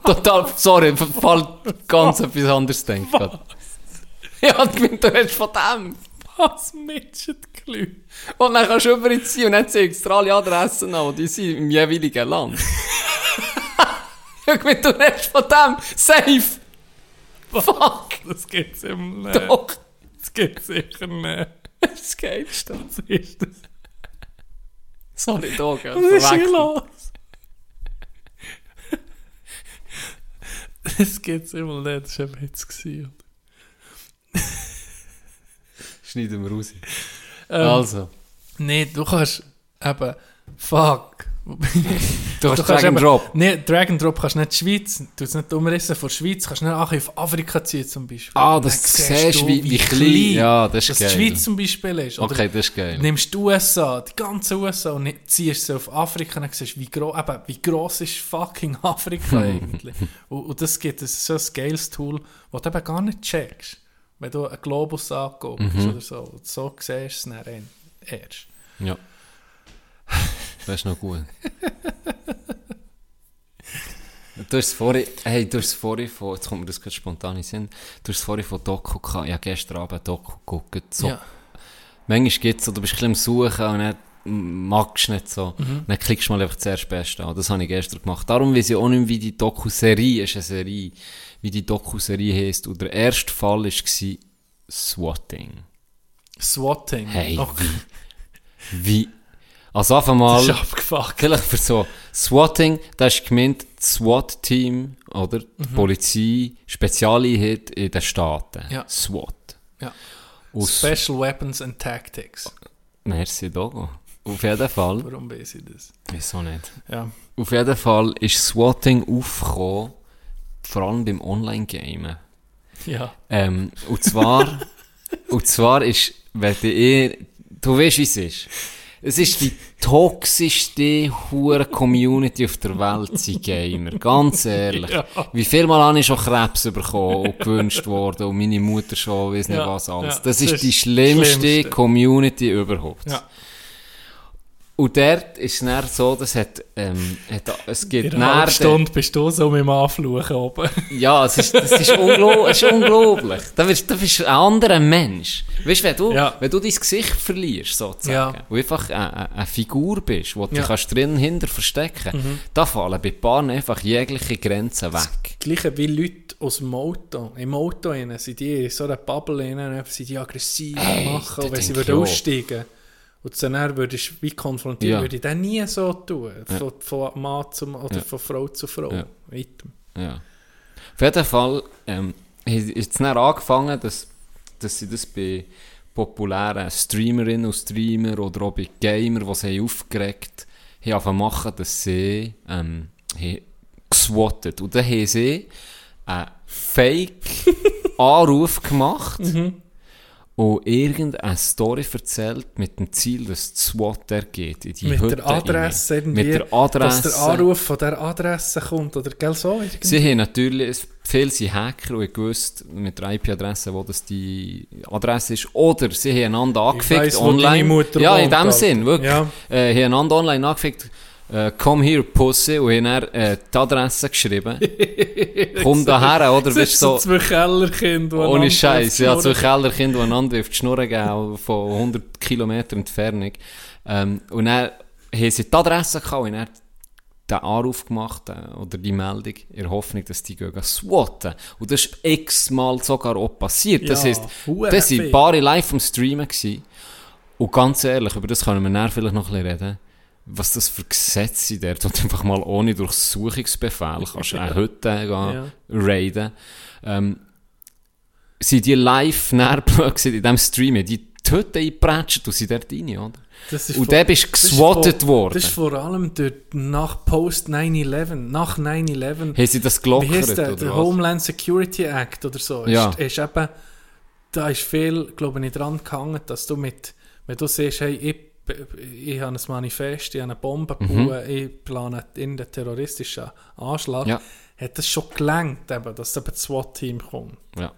S4: total, sorry, fall ganz etwas anderes denken. Ja, ich bin, du hast von dem.
S5: was Club?
S4: Und dann kannst du überall ziehen und dann zeigst du alle Adressen an, die sind im jeweiligen Land. ich bin, du hast von dem, safe. Fuck,
S5: Das gibt's im Leben.
S4: doch,
S5: Das gibt's sicher nicht.
S4: das das Geilste.
S5: Was ist das?
S4: Sorry, Dog, ja,
S5: Was ist hier los? Das gibt's immer nicht, das war ein Witz. gewesen.
S4: Schneiden wir raus.
S5: Ähm,
S4: Also,
S5: Nee, du kannst eben, fuck.
S4: Du hast
S5: Du
S4: Drag and Drop.
S5: Nee, Drag and Drop kannst du nicht die Schweiz, du es nicht umrissen von der Schweiz, kannst du nicht auf Afrika ziehen zum Beispiel.
S4: Ah, das siehst du, wie, wie klein. Ja, das ist
S5: dass
S4: geil.
S5: die Schweiz zum Beispiel ist. Oder
S4: Okay, das ist geil.
S5: nimmst du USA, die ganze USA und ziehst sie auf Afrika und dann siehst wie, gro eben, wie gross ist fucking Afrika eigentlich. und, und das gibt es so ein geiles Tool, das du eben gar nicht checkst. Wenn du einen Globus anguckst
S4: Mhm.
S5: oder so. Und so siehst du es dann erst.
S4: Ja. Das ist noch gut. Du hast vorhin, hey, du hast vorhin von, jetzt kommt mir das gerade spontan in Sinn, du hast vorhin von Doku gehabt, habe gestern Abend Doku geguckt, so.
S5: Ja.
S4: Manchmal gibt es so, du bist ein bisschen am Suchen und dann magst du nicht so. Dann klickst du mal einfach zuerst Beste an. Das habe ich gestern gemacht. Darum weiß ich auch nicht, mehr, wie die Doku-Serie ist, eine Serie, wie die Doku-Serie heisst. Und der erste Fall war Swatting.
S5: Swatting.
S4: Hey,
S5: Okay.
S4: Wie? Also einfach
S5: Das
S4: mal,
S5: ist abgefuckt.
S4: vielleicht für so Swatting, da ist gemeint das SWAT-Team, oder? Die Polizei, Spezialeinheit in den Staaten.
S5: Ja.
S4: SWAT.
S5: Ja.
S4: Aus,
S5: Special Weapons and Tactics.
S4: Merci, Dogo. Auf jeden Fall.
S5: Warum weiß ich das?
S4: Wieso nicht?
S5: Ja.
S4: Auf jeden Fall ist SWATing aufgekommen, vor allem beim Online-Gamen.
S5: Ja.
S4: Ähm, und zwar, und zwar ist, wenn du eh, du weißt, wie es ist. Es ist die toxischste hure Community auf der Welt, sie Gamer. Ganz ehrlich.
S5: Ja.
S4: Wie viel Mal habe ich schon Krebs bekommen und gewünscht worden und meine Mutter schon, weiss nicht
S5: Ja,
S4: was alles.
S5: ja,
S4: das
S5: das
S4: ist
S5: ist
S4: die schlimmste
S5: Schlimmste.
S4: Community überhaupt.
S5: Ja.
S4: Und dort ist es so, dass hat, ähm, hat, es gibt
S5: In einer Stunde bist du so mit dem Anfluchen oben.
S4: Ja, es ist, das ist, unglaublich, es ist unglaublich. Da bist, da bist ein anderer Mensch. Weißt du, wenn du,
S5: Ja.
S4: wenn du dein Gesicht verlierst, sozusagen,
S5: Ja.
S4: und einfach eine, Figur bist, wo du
S5: Ja.
S4: dich drinnen hinter verstecken
S5: Mhm.
S4: da fallen bei Paaren einfach jegliche Grenzen weg.
S5: Gleiche wie Leute aus dem Auto. Im Auto innen sind die in so einer Bubble innen, sind die aggressiv
S4: Hey,
S5: machen. wenn sie würden aussteigen und dann würdest du wie konfrontieren,
S4: Ja.
S5: würde ich das nie so tun.
S4: Ja.
S5: Von, von Mann zu Mann oder
S4: Ja.
S5: von Frau zu Frau.
S4: Ja.
S5: Weiter.
S4: Ja. Auf jeden Fall ähm, ist es dann angefangen, dass, dass sie das bei populären Streamerinnen und Streamer oder auch bei Gamer, die sie haben aufgeregt haben, zu machen, dass sie ähm, haben geswattet. Und dann haben sie einen Fake-Anruf gemacht
S5: Mhm.
S4: Und irgendeine Story erzählt mit dem Ziel, dass das SWAT der geht in die
S5: Mit
S4: Hütte
S5: der Adresse
S4: rein.
S5: irgendwie.
S4: Mit der Adresse.
S5: Dass der Anruf von der Adresse kommt. Oder gell so? irgendwie?
S4: Sie haben natürlich, viele sind Hacker und gewusst mit der IP-Adresse, wo das die Adresse ist. Oder sie haben einander angefickt
S5: weiss,
S4: online. ja, in dem. Sinn, wirklich.
S5: Ja.
S4: Äh, haben einander online angefickt. Äh, come here, Pussy, und haben dann äh, die Adresse geschrieben. Komm daher, oder?
S5: Das
S4: Bist
S5: ist
S4: so,
S5: zwei Kellerkinder.
S4: ohne Scheiß, ja, zwei
S5: schnurren.
S4: Kellerkinder, die einander auf die Schnur gehen, von 100 Kilometer Entfernung. Ähm, und dann haben sie die Adresse gehabt und dann den Anruf gemacht äh, oder die Meldung in der Hoffnung, dass die gehen swatten. Und das ist x-mal sogar auch passiert. Das
S5: Ja,
S4: heisst, das waren. Paare live am Streamen gewesen. Und ganz ehrlich, über das können wir nachher vielleicht noch ein bisschen reden. Was das für Gesetze sind dort, wo du einfach mal ohne Durchsuchungsbefehl kannst eine Hütte gehen,
S5: Ja.
S4: raiden. Ähm, sind die live gewesen in diesem Stream, die die Hütte eingepratscht und sind dort rein, oder? Und dann bist geswattet worden.
S5: Das ist vor allem durch, nach Post 9-11. Nach 9-11.
S4: Haben sie das
S5: Wie
S4: gelockert,
S5: der?
S4: oder
S5: Der
S4: was?
S5: Homeland Security Act oder so.
S4: Ja.
S5: Ist, ist eben, da ist viel, glaube ich, dran gehangen, dass du mit, wenn du siehst, hey, ich, ich habe ein Manifest, ich habe eine Bombe gebaut, ich plane in den terroristischen Anschlag,
S4: Mhm. Ja.
S5: hat das schon gelangt, eben, dass eben das SWAT-Team kommt.
S4: Ja.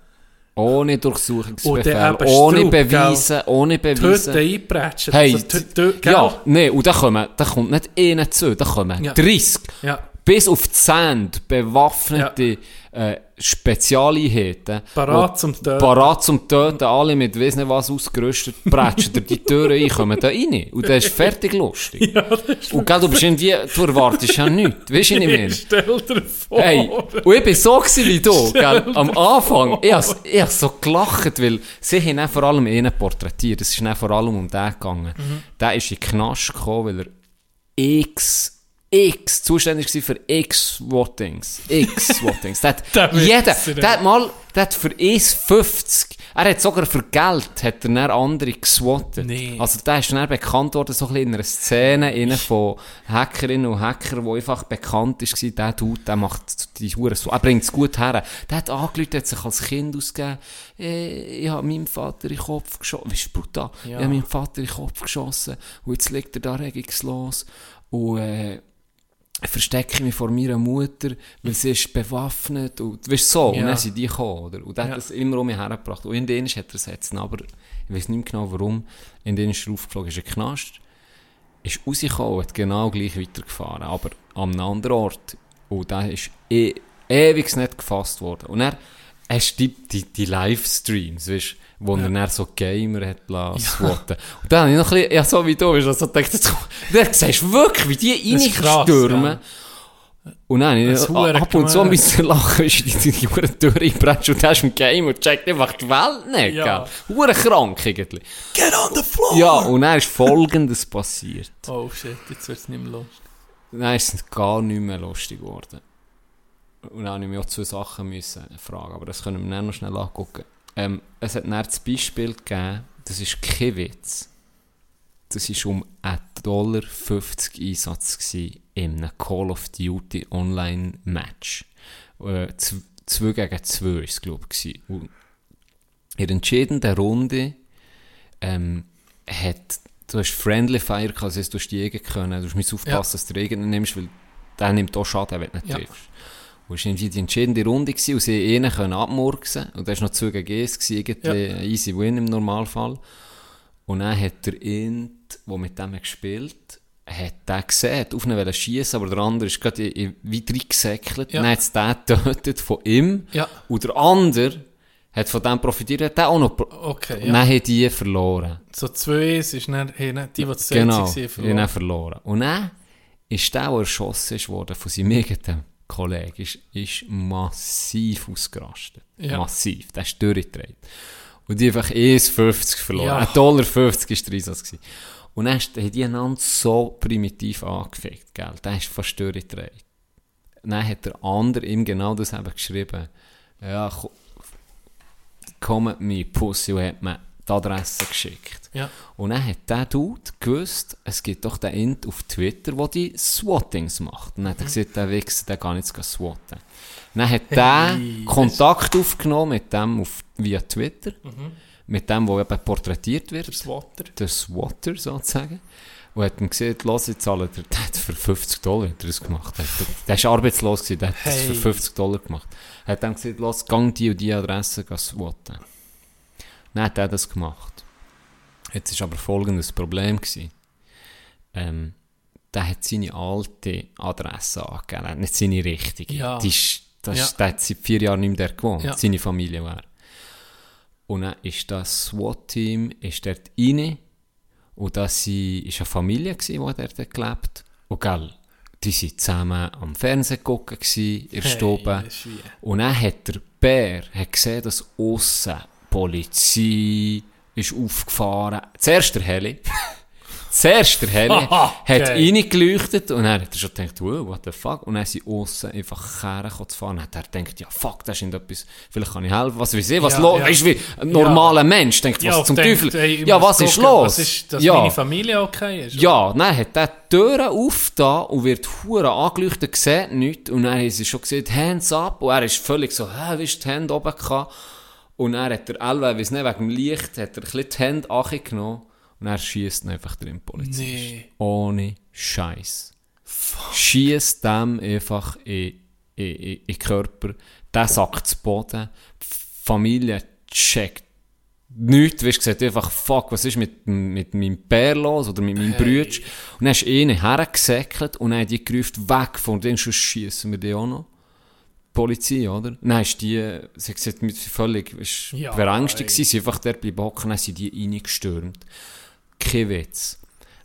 S4: Ohne Durchsuchungsbefehl, ohne
S5: Strupp,
S4: Beweise, ohne
S5: Die Hütte
S4: Beweise.
S5: einprätschen.
S4: Hey,
S5: also gell?
S4: ja, nee, und da, kommen, da kommt nicht einer zu, da kommen
S5: Ja.
S4: 30.
S5: ja.
S4: Bis auf die Sand bewaffnete äh, Spezialeinheiten.
S5: Parat zum Töten.
S4: Parat zum Töten, alle mit weiss nicht was ausgerüstet, prätschen dir die Türen ein, kommen da rein. Und das ist fertig lustig.
S5: Ja, ist
S4: Und gell, du bist irgendwie, du erwartest ja nichts. Weißt du, ich meine?
S5: Stell dir vor.
S4: Hey, und ich bin so gewesen wie du, gell? Am Anfang, ich hab, ich hab so gelacht, weil sie haben dann vor allem einen porträtiert. Es ist dann vor allem um den gegangen.
S5: Mhm.
S4: Der ist in den Knast gekommen, weil er x, x zuständig war für x Wottings. X Wottings. Der
S5: Der
S4: hat jeder, der hat mal, der hat für 1,50, er hat sogar für Geld, hat er dann andere geswattet.
S5: Nee.
S4: Also der ist dann bekannt worden, so ein bisschen in einer Szene innen von Hackerinnen und Hackern, wo einfach bekannt ist, war, der Dude, der macht die Hure so, er bringt es gut her. Der hat angelüht, hat sich als Kind ausgegeben, äh, ich habe meinem Vater in den Kopf geschossen, das ist brutal,
S5: Ja.
S4: ich habe meinem Vater in den Kopf geschossen und jetzt liegt er da regungslos und äh, verstecke mich vor meiner Mutter, weil sie ist bewaffnet und weißt so, und
S5: Ja.
S4: dann sind die gekommen, oder? Und der
S5: Ja.
S4: hat das immer um mich hergebracht. Und in denen hat er es jetzt, aber ich weiß nicht mehr genau warum, in denen ist er aufgeflogen, ist er Knast, ist rausgekommen, hat genau gleich weitergefahren, aber an einem anderen Ort. Und der ist e ewig nicht gefasst worden. Und er hast die, die, die Livestreams, weißt wo er dann so Gamer hat lassen. Ja. Und dann habe ich noch ein bisschen, ja, so wie du bist, also gedacht, jetzt, dann siehst du wirklich, wie die
S5: ist
S4: reinstürmen. Und dann ich
S5: ist
S4: ab und zu ein bisschen lachen, wie die, Hure Tür einbretzt und du hast im Game und checkt einfach die Welt nicht,
S5: Ja.
S4: gell? Hure krank irgendwie.
S5: Get on the floor!
S4: Ja, und dann ist Folgendes passiert.
S5: Oh shit, jetzt wird es nicht mehr lustig.
S4: Dann ist es gar nicht mehr lustig geworden. Und dann habe ich mich auch zwei Sachen müssen fragen, aber das können wir dann noch schnell angucken. Ähm, es hat dann das Beispiel gegeben, das ist kein Witz. Das war um 1,50 Dollar Einsatz gewesen in einem Call of Duty Online Match. Äh, 2 gegen 2 war es, glaube ich. Und in der entscheidenden Runde ähm, hat, du hast Friendly Fire gehabt, heisst, du hast die Jäger können, du musst aufpassen, dass du den Regen nimmst, weil der nimmt auch Schaden, wenn du nicht
S5: Ja.
S4: triffst. Und es war die entscheidende Runde gewesen, und sie einen können abmurksen und das war noch 2 gegen 1, gewesen, irgendwie ein easy win im Normalfall. Und dann hat der Int, der mit dem gespielt hat den gesehen, auf ihn schießen, aber der andere ist gerade wie reingesäckelt.
S5: Ja.
S4: Dann hat es den getötet von ihm.
S5: Ja.
S4: Und der andere hat von dem profitiert, hat den auch noch pro-
S5: Okay,
S4: Und
S5: ja.
S4: dann haben die verloren.
S5: So zwei ist dann, hey, dann die, die zu
S4: Genau,
S5: waren,
S4: ihn verloren. Und dann ist der, der erschossen ist worden von seinem eigenen Kollegen, ist, ist massiv ausgerastet.
S5: Ja.
S4: Massiv. Der ist durchgedreht. Und die einfach 1,50 verloren.
S5: Ja.
S4: 1,50 Dollar 50 ist der Einsatz gewesen. Und dann haben die einander so primitiv angefickt, gell. Der ist fast durchgedreht. Dann hat der andere ihm genau das eben geschrieben. Ja, ko- komm mit mir, Pussy, und hat mir die Adresse geschickt.
S5: Ja.
S4: Und dann hat der Dude gewusst, es gibt doch den Int auf Twitter, der die Swatings macht. Und dann hat er gesagt, der Wichser, der kann jetzt swatten. Dann hat der Kontakt aufgenommen mit dem auf, via Twitter, mit dem, der eben porträtiert wird,
S5: Das Water.
S4: der Swatter sozusagen. Und hat ihm gesagt, los, jetzt zahlen der, der hat für 50 Dollar hat das gemacht. Der, der, der ist arbeitslos gewesen, der hat das für
S5: Hey.
S4: 50 Dollar gemacht. Er hat dann gesagt, los, gang die und die Adresse swatten. Dann hat er das gemacht. Jetzt war aber folgendes Problem. Gewesen. Ähm, der hat seine alte Adresse angegeben, nicht seine richtige.
S5: Ja.
S4: Die ist, das
S5: Ja.
S4: ist, der hat seit vier Jahren nicht mehr gewohnt,
S5: Ja.
S4: seine Familie war. Und dann ist das SWAT-Team ist dort rein und das war eine Familie, gewesen, die dort gelebt Und gell, die waren zusammen am Fernsehen gucken, gewesen, in der Stube. Und dann hat der Bär hat gesehen, dass aussen Polizei ist aufgefahren. Zuerst der Heli. Zuerst der Heli hat
S5: Geil.
S4: reingeleuchtet und dann hat er schon gedacht, wow, what the fuck? Und dann sind aussen einfach Kerne zu fahren. Hat er gedacht, ja fuck, da ist irgendetwas, vielleicht kann ich helfen, was weiß ich, was
S5: Ja,
S4: los
S5: ja.
S4: Weißt wie ein normaler Mensch denkt,
S5: Ja,
S4: was zum
S5: denkt,
S4: Teufel?
S5: ey,
S4: ja, was ist los?
S5: Was ist, dass
S4: ja.
S5: meine Familie okay ist?
S4: Ja, dann hat er die Türen aufgetan und wird hure angeleuchtet, sieht nichts. Und dann haben sie schon gesagt, Hands up. Und er ist völlig so, hä, wie ist die Hände oben gehabt? Und dann hat der Elwe, weiss nicht, wegen dem Licht, hat er ein bisschen die Hände angenommen. Und er schießt einfach drin, Polizist.
S5: Nee.
S4: Ohne Scheiß. Schießt dem einfach in, in, in, in den Körper. Der sackt zu Boden. Die Familie checkt nichts, weißt, gesagt einfach, fuck, was ist mit, mit meinem Bär los oder mit meinem
S5: Hey.
S4: Brütsch? Und dann ist einer hergesäckelt und dann haben die gerufen, weg von denen, sonst schiessen wir die auch noch. Polizei, oder? Dann ist die, sie hat gesagt, mit völlig, ist
S5: Ja,
S4: beängstigt gewesen, sie einfach dort bleiben hocken, dann sind die reingestürmt. Kein Witz.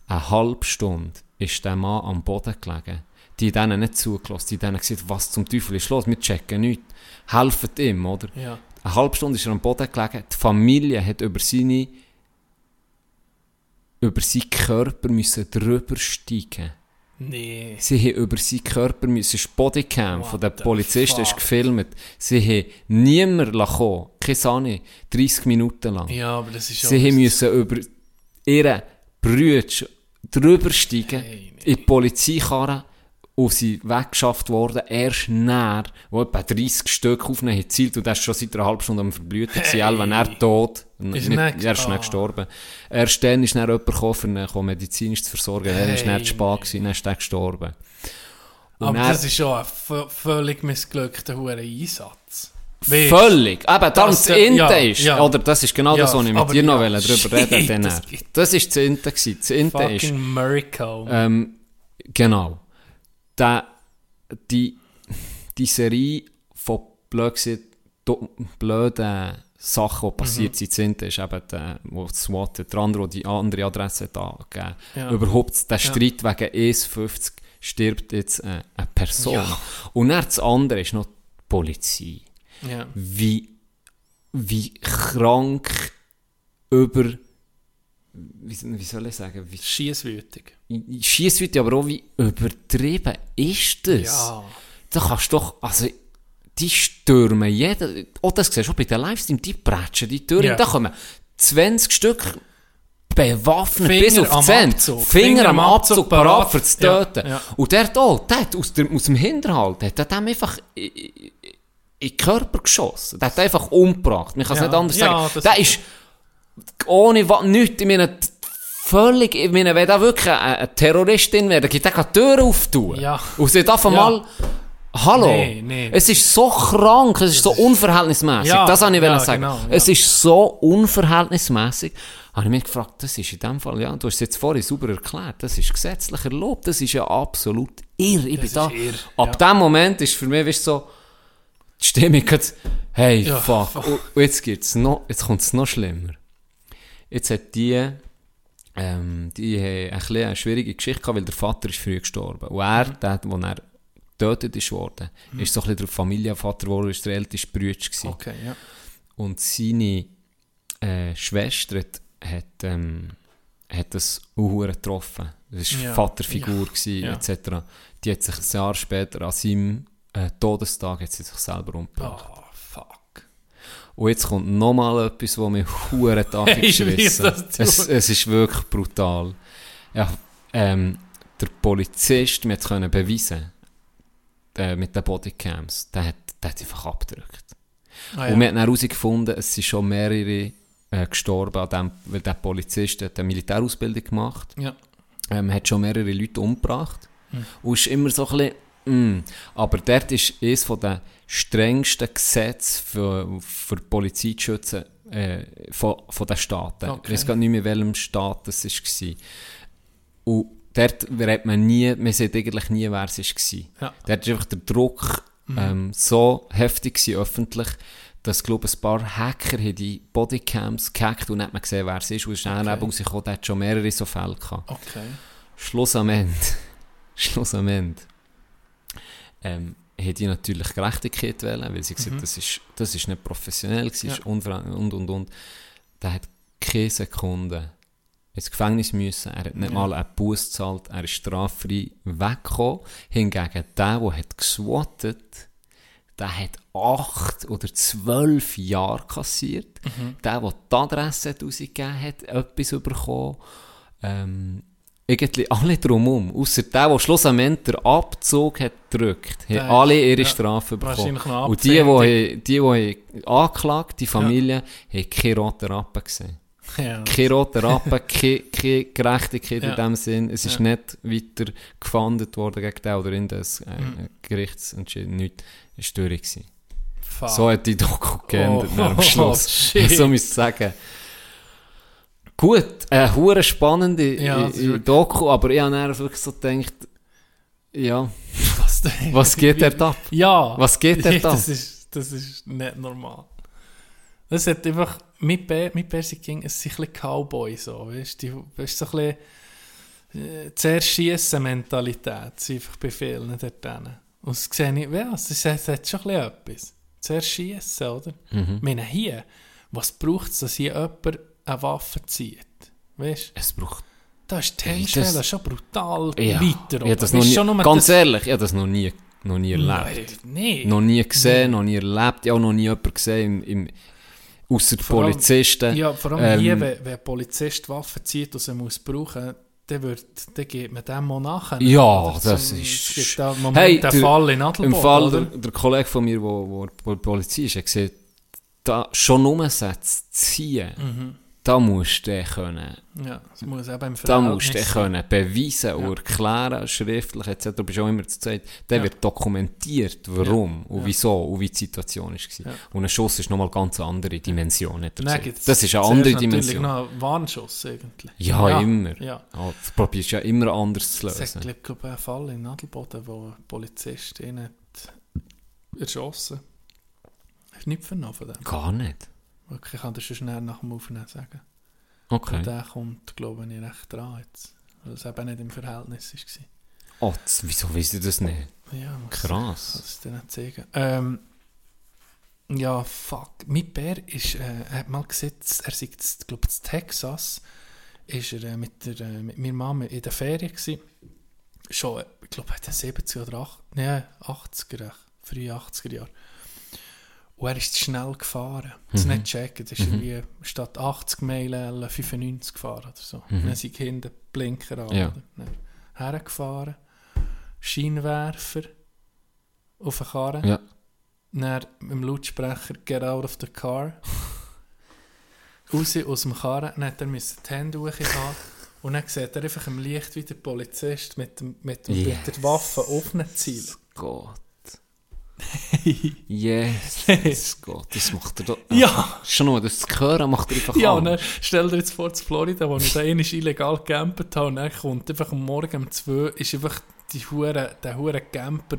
S4: Eine halbe Stunde ist der Mann am Boden gelegen. Die denen nicht zugelassen, die denen gesagt, was zum Teufel ist los, wir checken nichts. Helfen ihm, oder?
S5: Ja.
S4: Eine halbe Stunde ist er am Boden gelegen. Die Familie hat über seine, über seinen Körper müssen drüber steigen.
S5: Nee.
S4: Sie haben über seinen Körper müssen, das Bodycam
S5: What
S4: von den Polizisten ist gefilmt. Sie haben niemand kommen, keine Sahne, 30 Minuten lang.
S5: Ja, aber das ist
S4: Sie haben müssen über ihre Brüder drüber steigen,
S5: Hey,
S4: in die Polizeikarre und sie weggeschafft worden. Erst näher, wo etwa 30 Stück aufnehmen, hat gezielt und das ist schon seit einer halben Stunde am Verblüten. Hey.
S5: Hey.
S4: wenn er tot,
S5: Ist
S4: nicht, er ist
S5: ah.
S4: nicht gestorben. Erst dann ist dann jemand gekommen, um ihn medizinisch zu versorgen. Er ist
S5: Hey,
S4: nicht spät gewesen, dann ist er gestorben. Und
S5: Aber
S4: dann-
S5: das ist schon ein völlig missglückter Einsatz. Weisst,
S4: Völlig. Eben, darum
S5: Das,
S4: das Inte
S5: ja,
S4: ist.
S5: ja.
S4: Oder das ist genau
S5: Ja,
S4: das, was ich mit dir noch
S5: ja,
S4: drüber reden wollte.
S5: das
S4: ist das Inte gewesen. Das ist,
S5: Fucking Miracle.
S4: ähm, genau. Der, die, die Serie von blöd gesagt, do- blöden Sachen, die
S5: Mhm.
S4: passiert sind, sind, ist eben der, wo das SWAT, der andere, der die andere Adresse hat angegeben.
S5: Ja.
S4: Überhaupt der Streit wegen ES50 stirbt jetzt äh, eine Person.
S5: Ja.
S4: Und dann das andere ist noch die Polizei
S5: ja.
S4: wie, wie krank über, wie, wie soll ich sagen, wie
S5: Schiesswütig.
S4: schiesswütig, aber auch wie übertrieben ist das?
S5: Ja.
S4: Da kannst du doch, also, die stürmen jeden, oh, das siehst du bei den Livestream, die bretschen die Türen,
S5: Ja.
S4: da kommen 20 Stück bewaffnet
S5: Finger
S4: bis auf Zähne.
S5: Abzug.
S4: Finger am Abzug, parat für zu
S5: Ja,
S4: töten.
S5: ja.
S4: Und der da, der hat aus, der, aus dem Hinterhalt, hat er dem einfach in, in, in den Körper geschossen. Der hat einfach umgebracht. Man kann es
S5: Ja.
S4: nicht anders
S5: Ja,
S4: sagen.
S5: das
S4: Der
S5: ist
S4: ohne was, nichts, ich meine, völlig, ich meine, wenn da wirklich eine, eine Terroristin wäre, dann gibt er keine Türen auftun.
S5: Ja.
S4: Und sie darf
S5: Ja.
S4: mal, hallo,
S5: Nee, nee.
S4: es ist so krank, es ist so unverhältnismäßig,
S5: Ja,
S4: das wollte ich
S5: ja,
S4: sagen.
S5: genau, ja.
S4: Es ist so unverhältnismäßig. habe ich mich gefragt, das ist in dem Fall, ja, du hast es jetzt vorhin sauber erklärt, das ist gesetzlich erlaubt, das ist ja absolut irr. Ich bin
S5: ist
S4: da,
S5: irr,
S4: ab dem Moment ist für mich, weißt so, die Stimmung hey,
S5: Ja,
S4: fuck. Und, jetzt noch, jetzt kommt es noch schlimmer. Jetzt hat die, ähm, die haben ein bisschen eine schwierige Geschichte gehabt, weil der Vater ist früh gestorben. Und er, der, wo er getötet ist worden, ist so ein bisschen der Familienvater geworden, ist der älteste Bruder gewesen.
S5: Okay, ja.
S4: Und seine äh, Schwester hat, hat, ähm, hat das auch getroffen. Das war
S5: Ja.
S4: Vaterfigur
S5: Ja.
S4: gewesen,
S5: Ja.
S4: etc. Die hat sich ein Jahr später an seinem äh, Todestag hat sie sich selber umgebracht.
S5: Oh.
S4: Und jetzt kommt nochmal etwas, was mich hure Tag
S5: Hey, wie
S4: geschissen
S5: das tut.
S4: es, es ist wirklich brutal. Ja, ähm, der Polizist, wir können beweisen, der, mit den Bodycams, der hat, der hat einfach abgedrückt.
S5: Ah,
S4: Und wir haben herausgefunden, es sind schon mehrere äh, gestorben, an dem, weil der Polizist hat eine Militärausbildung gemacht
S5: ja.
S4: ähm, hat schon mehrere Leute umgebracht. Und ist immer so ein bisschen, mm. Aber dort ist eines den strengsten Gesetze für, für die Polizei zu schützen äh, von, von den Staaten.
S5: Okay.
S4: Ich weiß gar nicht mehr, welchem Staat das war. Und dort hat man nie, man sieht eigentlich nie, wer es war.
S5: Ja.
S4: Dort war einfach der Druck ähm, so heftig gewesen, öffentlich, dass, glaube ein paar Hacker haben die Bodycams gehackt und nicht mehr gesehen, wer es ist. Und es ist
S5: Okay.
S4: eben rausgekommen, der hat schon mehrere so Fälle gehabt.
S5: Okay.
S4: Schluss am Ende, Schluss am Ende, ähm, haben die natürlich Gerechtigkeit wählen, weil sie gesagt das, ist, das ist nicht professionell,
S5: Ja.
S4: ist unver- und und und. Der hat keine Sekunde ins Gefängnis müssen, er hat nicht
S5: Ja.
S4: mal einen Buß gezahlt, er ist straffrei weggekommen. Hingegen der, der hat geswattet, der hat acht oder zwölf Jahre kassiert.
S5: Mhm.
S4: Der, der die Adresse hat rausgegeben hat, etwas bekommen. Ähm, irgendwie alle drumherum. Außer der, der schlussendlich den Abzug hat gedrückt, haben alle ihre
S5: ja,
S4: Strafe bekommen. Und die, die, die, die haben angeklagt, die Familie, haben keine roten Rappen gesehen.
S5: Ja.
S4: Keine roten Rappen, keine, keine Gerechtigkeit
S5: Ja.
S4: in dem Sinn. Es ist
S5: Ja.
S4: nicht weiter gefahndet worden gegen den oder in das äh,
S5: Mhm.
S4: Gerichtsentscheid. Nichts. Es war durch. So hat die Doku geendet
S5: Oh,
S4: nach dem Schluss.
S5: shit.
S4: so muss ich sagen. Gut, eine hure spannende
S5: Ja,
S4: äh, Doku, aber ich habe dann wirklich so gedacht, ja,
S5: was,
S4: was geht dort ab?
S5: Ja.
S4: Was geht dort ab?
S5: das ist, das ist nicht normal. Das hat einfach, mit, Bär, mit Basic King, es ein bisschen Cowboy so, weißt du, die- weißt, so ein bisschen äh, zuerst schiessen Mentalität, sind einfach bei vielen dort drinnen. Und das sehe ich, ja, es ist- es hat schon ein bisschen etwas. Zuerst schiessen, oder?
S4: Mhm.
S5: Ich meine, hier, was braucht es, dass hier jemand eine Waffe zieht? Weißt?
S4: Es braucht
S5: Da ist die Hemmschwelle
S4: das-
S5: schon brutal
S4: ja,
S5: weiter.
S4: habe das noch nie,
S5: schon nur
S4: ganz
S5: das-
S4: ehrlich, ich habe das noch nie, noch nie erlebt.
S5: Nein.
S4: Noch nie gesehen, noch nie erlebt, ich habe auch noch nie jemanden gesehen, im, im, außer Polizisten.
S5: Ja, vor allem
S4: Ähm,
S5: hier, wenn, wenn ein Polizist Waffen zieht und sie muss brauchen, dann, wird, dann geht man dem auch nachher.
S4: Ja, das
S5: So,
S4: ist-
S5: Es gibt Moment
S4: Hey, der-
S5: Fall in Adelboden,
S4: Im Fall,
S5: oder?
S4: der, der Kollege von mir, der Polizei ist, hat gesagt, da schon Umsätze ziehen,
S5: Mhm.
S4: Da musst du den können,
S5: Ja, das muss eben im
S4: da musst du
S5: Verhältnis
S4: können beweisen
S5: Ja.
S4: und erklären, schriftlich etc. Du bist auch immer zu Zeit. Der
S5: Ja.
S4: wird dokumentiert, warum und
S5: Ja.
S4: wieso und wie die Situation war. Und ein Schuss ist nochmal ganz eine andere Dimension. hat
S5: gibt's
S4: Das ist eine andere
S5: natürlich
S4: Dimension.
S5: noch einen Warnschuss irgendwie.
S4: Ja, immer.
S5: Ja.
S4: Ja, du probierst ja immer anders zu
S5: Es hat,
S4: lösen.
S5: glaube ich, einen Fall in Adelboden, wo ein Polizist ihn hat erschossen Hast du nicht vernommen von dem?
S4: Gar nicht.
S5: Wirklich, ich kann das schon schnell nach dem Aufnehmen sagen.
S4: Okay.
S5: Und der kommt, glaube ich, recht dran jetzt. Weil es eben nicht im Verhältnis war.
S4: Oh, das, wieso weißt du das nicht?
S5: Ja, muss
S4: Krass.
S5: Kann es dir nicht zeigen. Ähm, ja, fuck. Mein Bär ist, äh, hat mal gesehen, er sagt, glaube in Texas, ist er äh, mit, der, äh, mit meiner Mama in der Ferien gewesen. Schon, äh, ich glaube, in den 70er oder 80, nee, 80er, echt, frühe 80er Jahre. Und er ist zu schnell gefahren. Das
S4: Mhm.
S5: nicht checken. Das ist irgendwie statt 80 Meilen 95 gefahren oder so.
S4: Mhm.
S5: Dann sind hinten Blinker an.
S4: Ja.
S5: Dann Hergefahren. Scheinwerfer auf der Karre.
S4: Ja.
S5: Dann im Lautsprecher «Get out of the car». Raus aus dem Karren. Dann hat er die Hände hochhaben. Und dann sieht er einfach im Licht, wie der Polizist mit, dem, mit, dem, mit der Waffe auf ihn zielt.
S4: Gott. Yes, Gott, das macht er doch.
S5: Ja.
S4: Schon nur das zu hören macht er einfach
S5: Ja, dann stell dir jetzt vor, zu Florida, wo ich da einmal illegal gecampt habe, und dann kommt einfach am Morgen um 2 ist einfach die hure, der hure Camper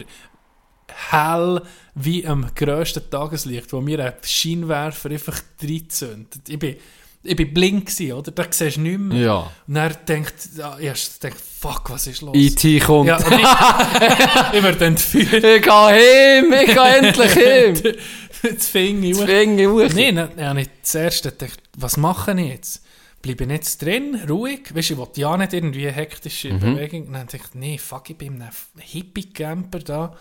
S5: hell wie am grössten Tageslicht, wo mir ein Scheinwerfer einfach reinzündet. Ich bin, ich bin blind gewesen, oder? Da siehst du nichts mehr.
S4: Ja.
S5: Und er denkt, ja, erst denkt, fuck, was ist los?
S4: E.T. kommt.
S5: Ja, ich, ich werde entführt.
S4: Ich gehe heim, ich gehe endlich heim.
S5: Das Finger hoch.
S4: Zwinge hoch.
S5: Nein, dann habe ich zuerst gedacht, was mache ich jetzt? Bleibe ich jetzt drin, ruhig? Weißt du, ich will ja nicht irgendwie hektische Bewegung. Und dann dachte ich, nee, fuck, ich bin in einem Hippie-Camper da.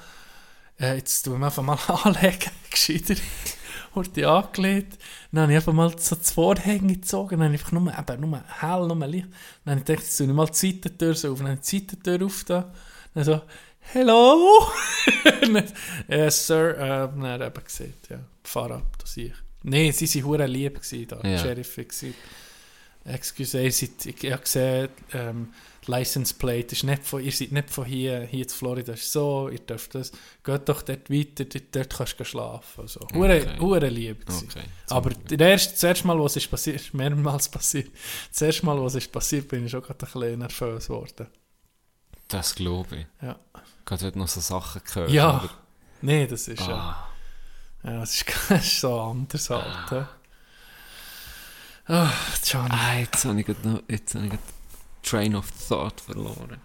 S5: Äh, jetzt tun wir einfach mal anlegen, gescheiter. Wurde ich angelegt. Dann habe ich einfach mal so das Vorhänge gezogen. Dann habe ich einfach nur, eben, nur hell, nur Licht. Dann habe ich gedacht, jetzt tue ich mal die Seitentür so auf. Dann habe ich die Seitentür auf da. Dann so, hello? yes, sir. Äh, dann eben gesagt, ja, fahr ab, das sehe ich. Nein, sie waren hure lieb gewesen, da,
S4: Ja.
S5: Sheriff gewesen. Excuse, ihr seid, ich, ich habe gesehen, ähm, die License Plate ist nicht von, ihr seid nicht von hier, hier zu Florida, ist so, ihr dürft das, geht doch dort weiter, dort, dort kannst du schlafen. Also,
S4: Okay.
S5: hure lieb.
S4: Okay.
S5: Aber erste, das erste Mal, was ist passiert, ist mehrmals passiert. Das erste Mal, was ist passiert, bin ich schon gerade ein bisschen nervös geworden.
S4: Das glaube ich.
S5: Ja.
S4: Gerade wenn du noch so Sachen gehört
S5: Ja. Nee, das ist,
S4: Ah,
S5: ja, das ist, das ist so anders halt. Ah, Johnny.
S4: ah, jetzt habe ich gerade noch, jetzt habe ich Train of Thought verloren.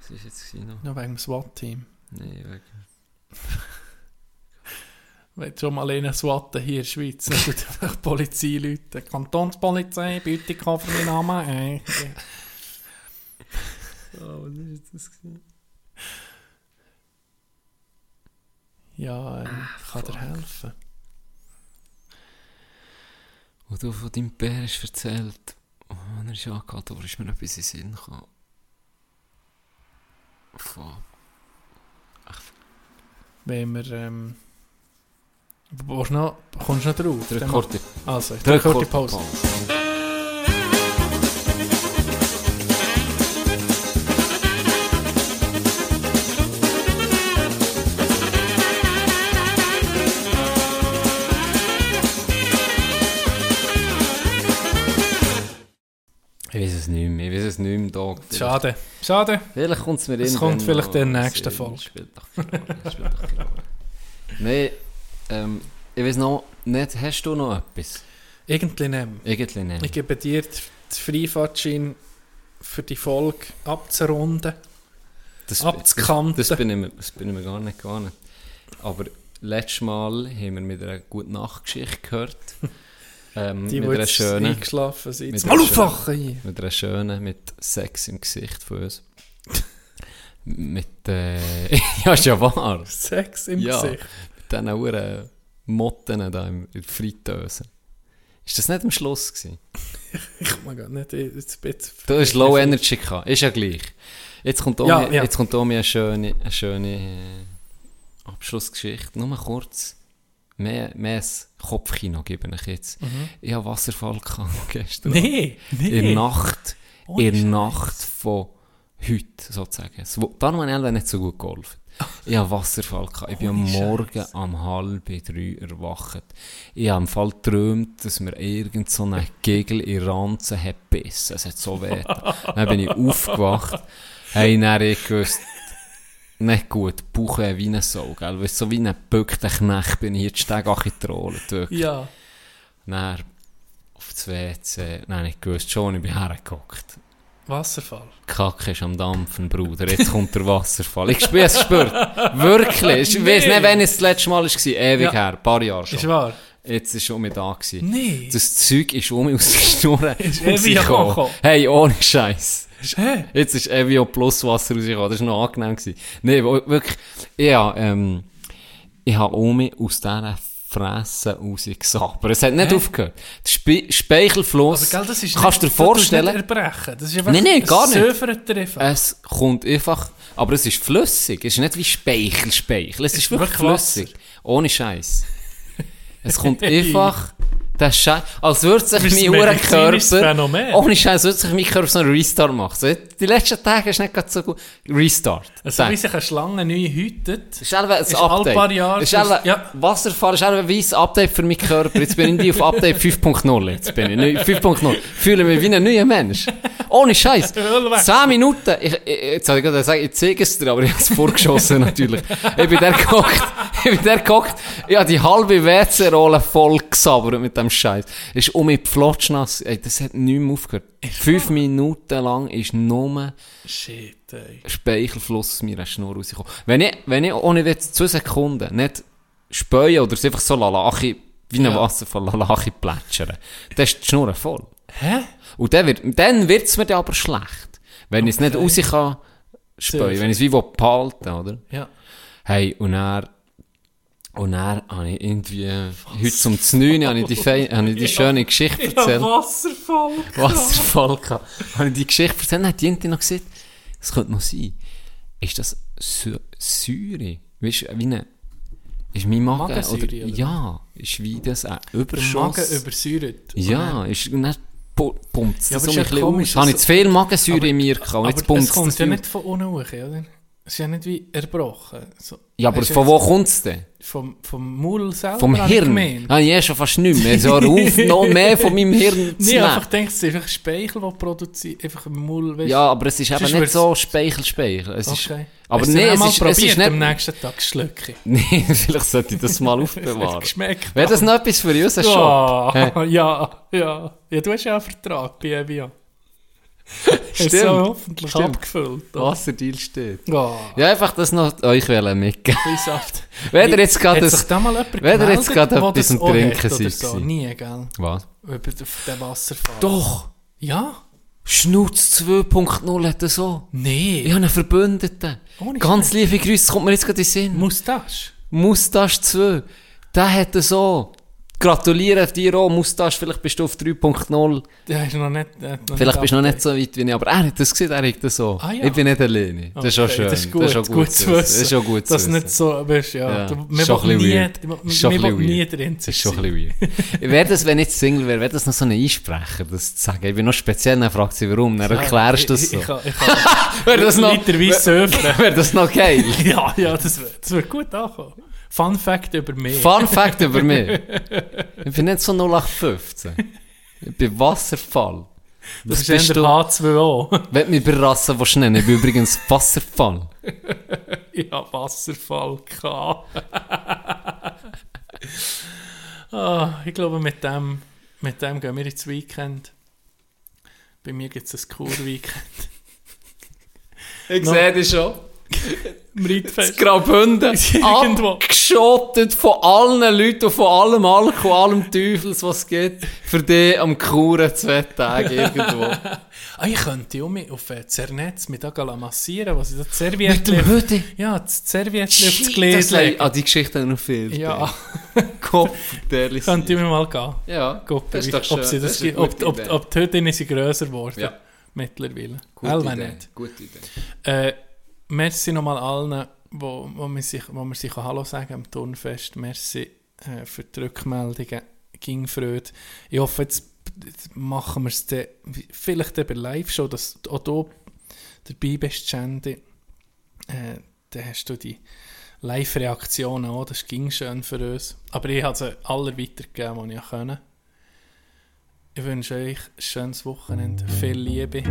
S4: Was ist jetzt noch?
S5: Noch wegen dem SWAT-Team.
S4: Nee, wegen...
S5: Wenn schon mal einen SWAT hier in der Schweiz, dann tut einfach die Polizei Leute. Kantonspolizei, bitte kaufen meinen Namen. Äh,
S4: Oh, was ist jetzt das gewesen?
S5: ja, ähm, ich kann dir helfen.
S4: Wo du von deinem Bär hast erzählt, oh, er ist angehalten, wo ist mir etwas in den Sinn gekommen? Von...
S5: Wenn wir, ähm, noch, kommst du noch drauf?
S4: Drück
S5: Dann
S4: kurz die-
S5: mach- Also, ich
S4: drück
S5: drück kurz
S4: kurz
S5: die Pause.
S4: Es nicht mehr, ich weiß es nicht mehr, Dog.
S5: Schade, schade.
S4: Vielleicht kommt es mir
S5: Es kommt vielleicht in der nächsten. Folge.
S4: Spielt doch keine. Nein, ähm, ich weiß noch nicht, hast du noch etwas?
S5: Irgendwie nicht.
S4: Irgendwie nicht.
S5: Ich gebe dir die die Freifahrtschein für die Folge abzurunden.
S4: das,
S5: abzukanten.
S4: Das, das, bin ich mir, das bin ich mir gar nicht gewohnt. Aber letztes Mal haben wir mit einer gute Nachtgeschichte gehört. Ähm,
S5: Die,
S4: mit einer schönen,
S5: eingeschlafen sind.
S4: mit
S5: Mal
S4: einer
S5: hier.
S4: mit einer schönen, mit Sex im Gesicht von uns. mit, äh, ja, ist ja wahr.
S5: Sex im
S4: Ja.
S5: Gesicht.
S4: Mit diesen Uhren Motten da im- in der Fritteuse. Ist das nicht am Schluss gewesen?
S5: Ich mag gar nicht. Jetzt, jetzt,
S4: Du hast Low Energy gehabt, ist ja gleich. Jetzt kommt auch,
S5: Ja, ja.
S4: Jetzt kommt eine schöne, eine schöne äh, Abschlussgeschichte. Nur kurz. Mehr, mehr Kopfkino gebe ich jetzt. Ich habe Wasserfall gehabt gestern.
S5: Mhm. Nee, nee.
S4: In der Nacht,
S5: Ohne
S4: in der. Nacht von heute, sozusagen. Habe ich einfach nicht so gut geholfen. Ich habe Wasserfall gehabt. Ich bin am Morgen am halb drei erwacht. Ich habe im Fall geträumt, dass mir irgend so ein Gegel in Ranzen hat gebissen. Es hat so weh. Dann bin ich aufgewacht. Hey, dann ich gewusst, nicht gut, Bauchweh wie eine Sau, gell? Weil so wie ein gebückter Knecht bin ich hier die Stege getrollt, wirklich.
S5: Ja.
S4: Dann auf das WC, habe ich gewusst, schon, ich bin hergeguckt.
S5: Wasserfall.
S4: Kacke ist am Dampfen, Bruder. Jetzt kommt der Wasserfall. Ich spüre es gespürt. Wirklich. Ich weiß nicht, wann es das letzte Mal war. Ewig
S5: Ja.
S4: her. Ein paar Jahre
S5: Ist
S4: schon.
S5: wahr?
S4: Jetzt ist schon mit da gewesen.
S5: Nee.
S4: Das Zeug ist um mich aus der Schnur
S5: Ist ewig.
S4: Hey, ohne Scheiß.
S5: Hä?
S4: Jetzt ist Evio plus Wasser rausgekommen. Das war noch angenehm. Gewesen. Nee, wirklich. Ja, ähm, ich habe mich aus dieser Fresse rausgesagt. Es hat nicht
S5: Hä?
S4: aufgehört. Der Spe Speichelfluss.
S5: Aber gell, das ist
S4: kannst du dir
S5: nicht- du tust
S4: vorstellen?
S5: Nicht erbrechen. Das ist einfach,
S4: Nein, nein,
S5: es
S4: gar nicht. Es kommt einfach, aber es ist flüssig. Es ist nicht wie Speichel, Speichel. Es ist,
S5: Ist
S4: wirklich
S5: wirklich
S4: flüssig. Ohne Scheiß. Es kommt einfach Das ist scheiße. Als würde sich mein Körper... Ohne Scheiß, würde sich mein Körper so einen Restart machen. So, die letzten Tage ist nicht gerade so gut. Restart.
S5: Also, wie sich eine Schlange neu hütet.
S4: Ist ein
S5: Ist alle
S4: Update.
S5: paar Jahre-
S4: ist eben,
S5: ja.
S4: Wasserfall ist ein Update für meinen Körper. Jetzt bin ich auf Update 5.0. Jetzt bin ich neu- 5.0. Fühle mich wie ein neuer Mensch. Ohne Scheiß.
S5: Hör weg.
S4: 10 Minuten. Ich, ich, jetzt habe ich gerade gesagt, ich zeige es dir, aber ich habe es vorgeschossen natürlich. Ich bin der gehockt. Ich bin der gehockt. Ich habe die halbe WC-Rolle voll gesabbert mit dem Scheiß. Es ist um mich flotschnass. Ey, das hat nicht mehr aufgehört. Fünf Minuten lang ist nur
S5: Shit, ey.
S4: Speichelfluss aus meiner Schnur rausgekommen. Wenn ich, wenn ich ohne Witz zwei Sekunden nicht späue oder es einfach so lalachi, wie ein
S5: Ja.
S4: Wasserfall lalachi plätschern, dann ist die Schnur voll.
S5: Hä?
S4: Und dann wird dann wird's mir dann aber schlecht. Wenn ich es nicht raus kann, späuen,
S5: Sehr
S4: wenn ich es wie behalten oder?
S5: Ja.
S4: Hey, und dann, und dann habe ich irgendwie, heute zum 9 habe ich die, Fe habe ich die schöne Geschichte erzählt.
S5: Wasserfall.
S4: Wasserfall gehabt. Habe ich die Geschichte erzählt, dann hat die noch gesagt, es könnte noch sein. Ist das Sä- Säure? Weißt du, wie eine, ist mein Magen,
S5: Magensäure,
S4: oder,
S5: oder?
S4: ja, ist wie das ein
S5: Der
S4: Überschuss?
S5: Magen übersäuert.
S4: ja, ist, und dann pu- pumpt es
S5: Ja,
S4: so
S5: aber
S4: ein
S5: ja
S4: bisschen
S5: komisch,
S4: aus. Habe ich zu viel Magensäure
S5: Aber-
S4: in mir gehabt
S5: Aber
S4: jetzt pumpt
S5: es kommt
S4: das
S5: ja
S4: viel-
S5: nicht von unten hoch, oder? Ist ja nicht wie erbrochen. So.
S4: Ja, aber von wo kommt es denn?
S5: Vom, vom Maul selber
S4: Vom
S5: ich
S4: Hirn? ich eh schon fast nicht mehr. So auf, noch mehr von meinem Hirn zu
S5: Nee, einfach denke, es ist einfach Speichel, der produziert, einfach im Maul, weißt
S4: Ja, aber es ist eben nicht so Speichel-Speichel. Es ist,
S5: Okay.
S4: aber
S5: Hast
S4: nee, es ist, es ist
S5: probiert,
S4: nicht...
S5: am nächsten Tag schlucken.
S4: Nee, vielleicht sollte ich das mal aufbewahren.
S5: Geschmeckt.
S4: Wäre das noch etwas für Shop?
S5: Ja,
S4: Hä?
S5: ja, ja. Ja, du hast ja einen Vertrag bei Evian. Hast du
S4: Stimmt.
S5: hoffentlich
S4: Stimmt.
S5: abgefüllt. oder?
S4: Wasserdeal steht.
S5: Ja.
S4: Ja, einfach das noch euch wollen mitgeben. Wenn ihr jetzt gerade etwas zum Trinken seid
S5: so? Nie, gell?
S4: Was?
S5: Über den Wasserfall.
S4: Doch!
S5: Ja?
S4: Schnutz 2.0 hat er so.
S5: Nee.
S4: Ich habe einen Verbündeten.
S5: Ohne
S4: Ganz liebe Grüße, kommt mir jetzt gerade in den Sinn.
S5: Moustache.
S4: Mustache 2. Der hat er so. Gratuliere dir auch, Mustache, vielleicht bist du auf 3.0.
S5: Der ist noch nicht... hat noch
S4: Vielleicht bist du noch nicht so weit wie ich, aber er hat das gesehen, er hat das so.
S5: Ah, ja.
S4: Ich bin nicht alleine. Das ist schon
S5: Okay,
S4: schön.
S5: Das ist gut,
S4: das ist schon gut,
S5: zu
S4: zu wissen. Das ist schon gut zu
S5: Dass
S4: wissen.
S5: nicht so, weißt, ja,
S4: Ja,
S5: du, wir
S4: schon ein bisschen
S5: nie,
S4: weird.
S5: nie drin
S4: Das ist schon ein bisschen weird. Wäre das, wenn ich Single wäre, wäre das noch so ein Einsprecher, das zu sagen? Ich bin noch speziell, dann fragt sie warum, dann erklärst du das
S5: ich,
S4: so.
S5: Ich, ich, ich kann
S4: Wäre das noch,
S5: literweise
S4: wäre das noch geil?
S5: Ja, ja, das wird, das wird gut ankommen. Fun Fact über mich.
S4: Fun Fact über mich. Ich bin nicht so 0815. Ich bin Wasserfall.
S5: das
S4: Das
S5: ist
S4: bist
S5: der
S4: du.
S5: H2O.
S4: Wenn du mich überrassen willst, nennen, ich bin übrigens Wasserfall.
S5: ich habe Wasserfall gehabt. ah, ich glaube, mit dem, mit dem gehen wir ins Weekend. Bei mir gibt es ein Kur-Weekend.
S4: Ich
S5: No.
S4: sehe dich schon.
S5: Im Reitfest.
S4: Graubünden.
S5: Irgendwo.
S4: Abgeschottet von allen Leuten und von allem Alkohol, allem Teufels, was es gibt. Für dich am Kuren zwei Tage irgendwo.
S5: Ah, ich könnte auch mit auf äh, Zernetz mit da massieren, was ich da das
S4: Mit dem. Hoodie.
S5: Ja, das Serviettchen aufs
S4: Das
S5: Gläschen
S4: lei-. Ah, die Geschichte noch viel.
S5: Ja,
S4: Kopf, der ist.
S5: könnte ich mir mal gehen.
S4: Ja,
S5: Gucken,
S4: das ist doch schön.
S5: ob, sie das,
S4: ist eine
S5: gibt- ob,
S4: gute
S5: ob,
S4: Idee.
S5: ob die Hütten sind grösser geworden.
S4: Ja.
S5: Mittlerweile.
S4: Gute
S5: Elva
S4: Idee.
S5: nicht.
S4: Gute Idee.
S5: Äh, merci nochmal allen, wo, wo, man sich, wo man sich Hallo sagen am Turnfest. Merci äh, für die Rückmeldungen. Ging Freude. Ich hoffe, jetzt machen wir es dann, vielleicht eben live schon, dass auch du dabei bist, Sandy. Äh, dann hast du die Live-Reaktionen auch, das ging schön für uns. Aber ich habe sie alle weitergegeben, die ich konnte. Ich wünsche euch ein schönes Wochenende, viel Liebe.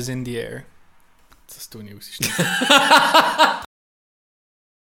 S5: Is in the air. Das tue ich aus.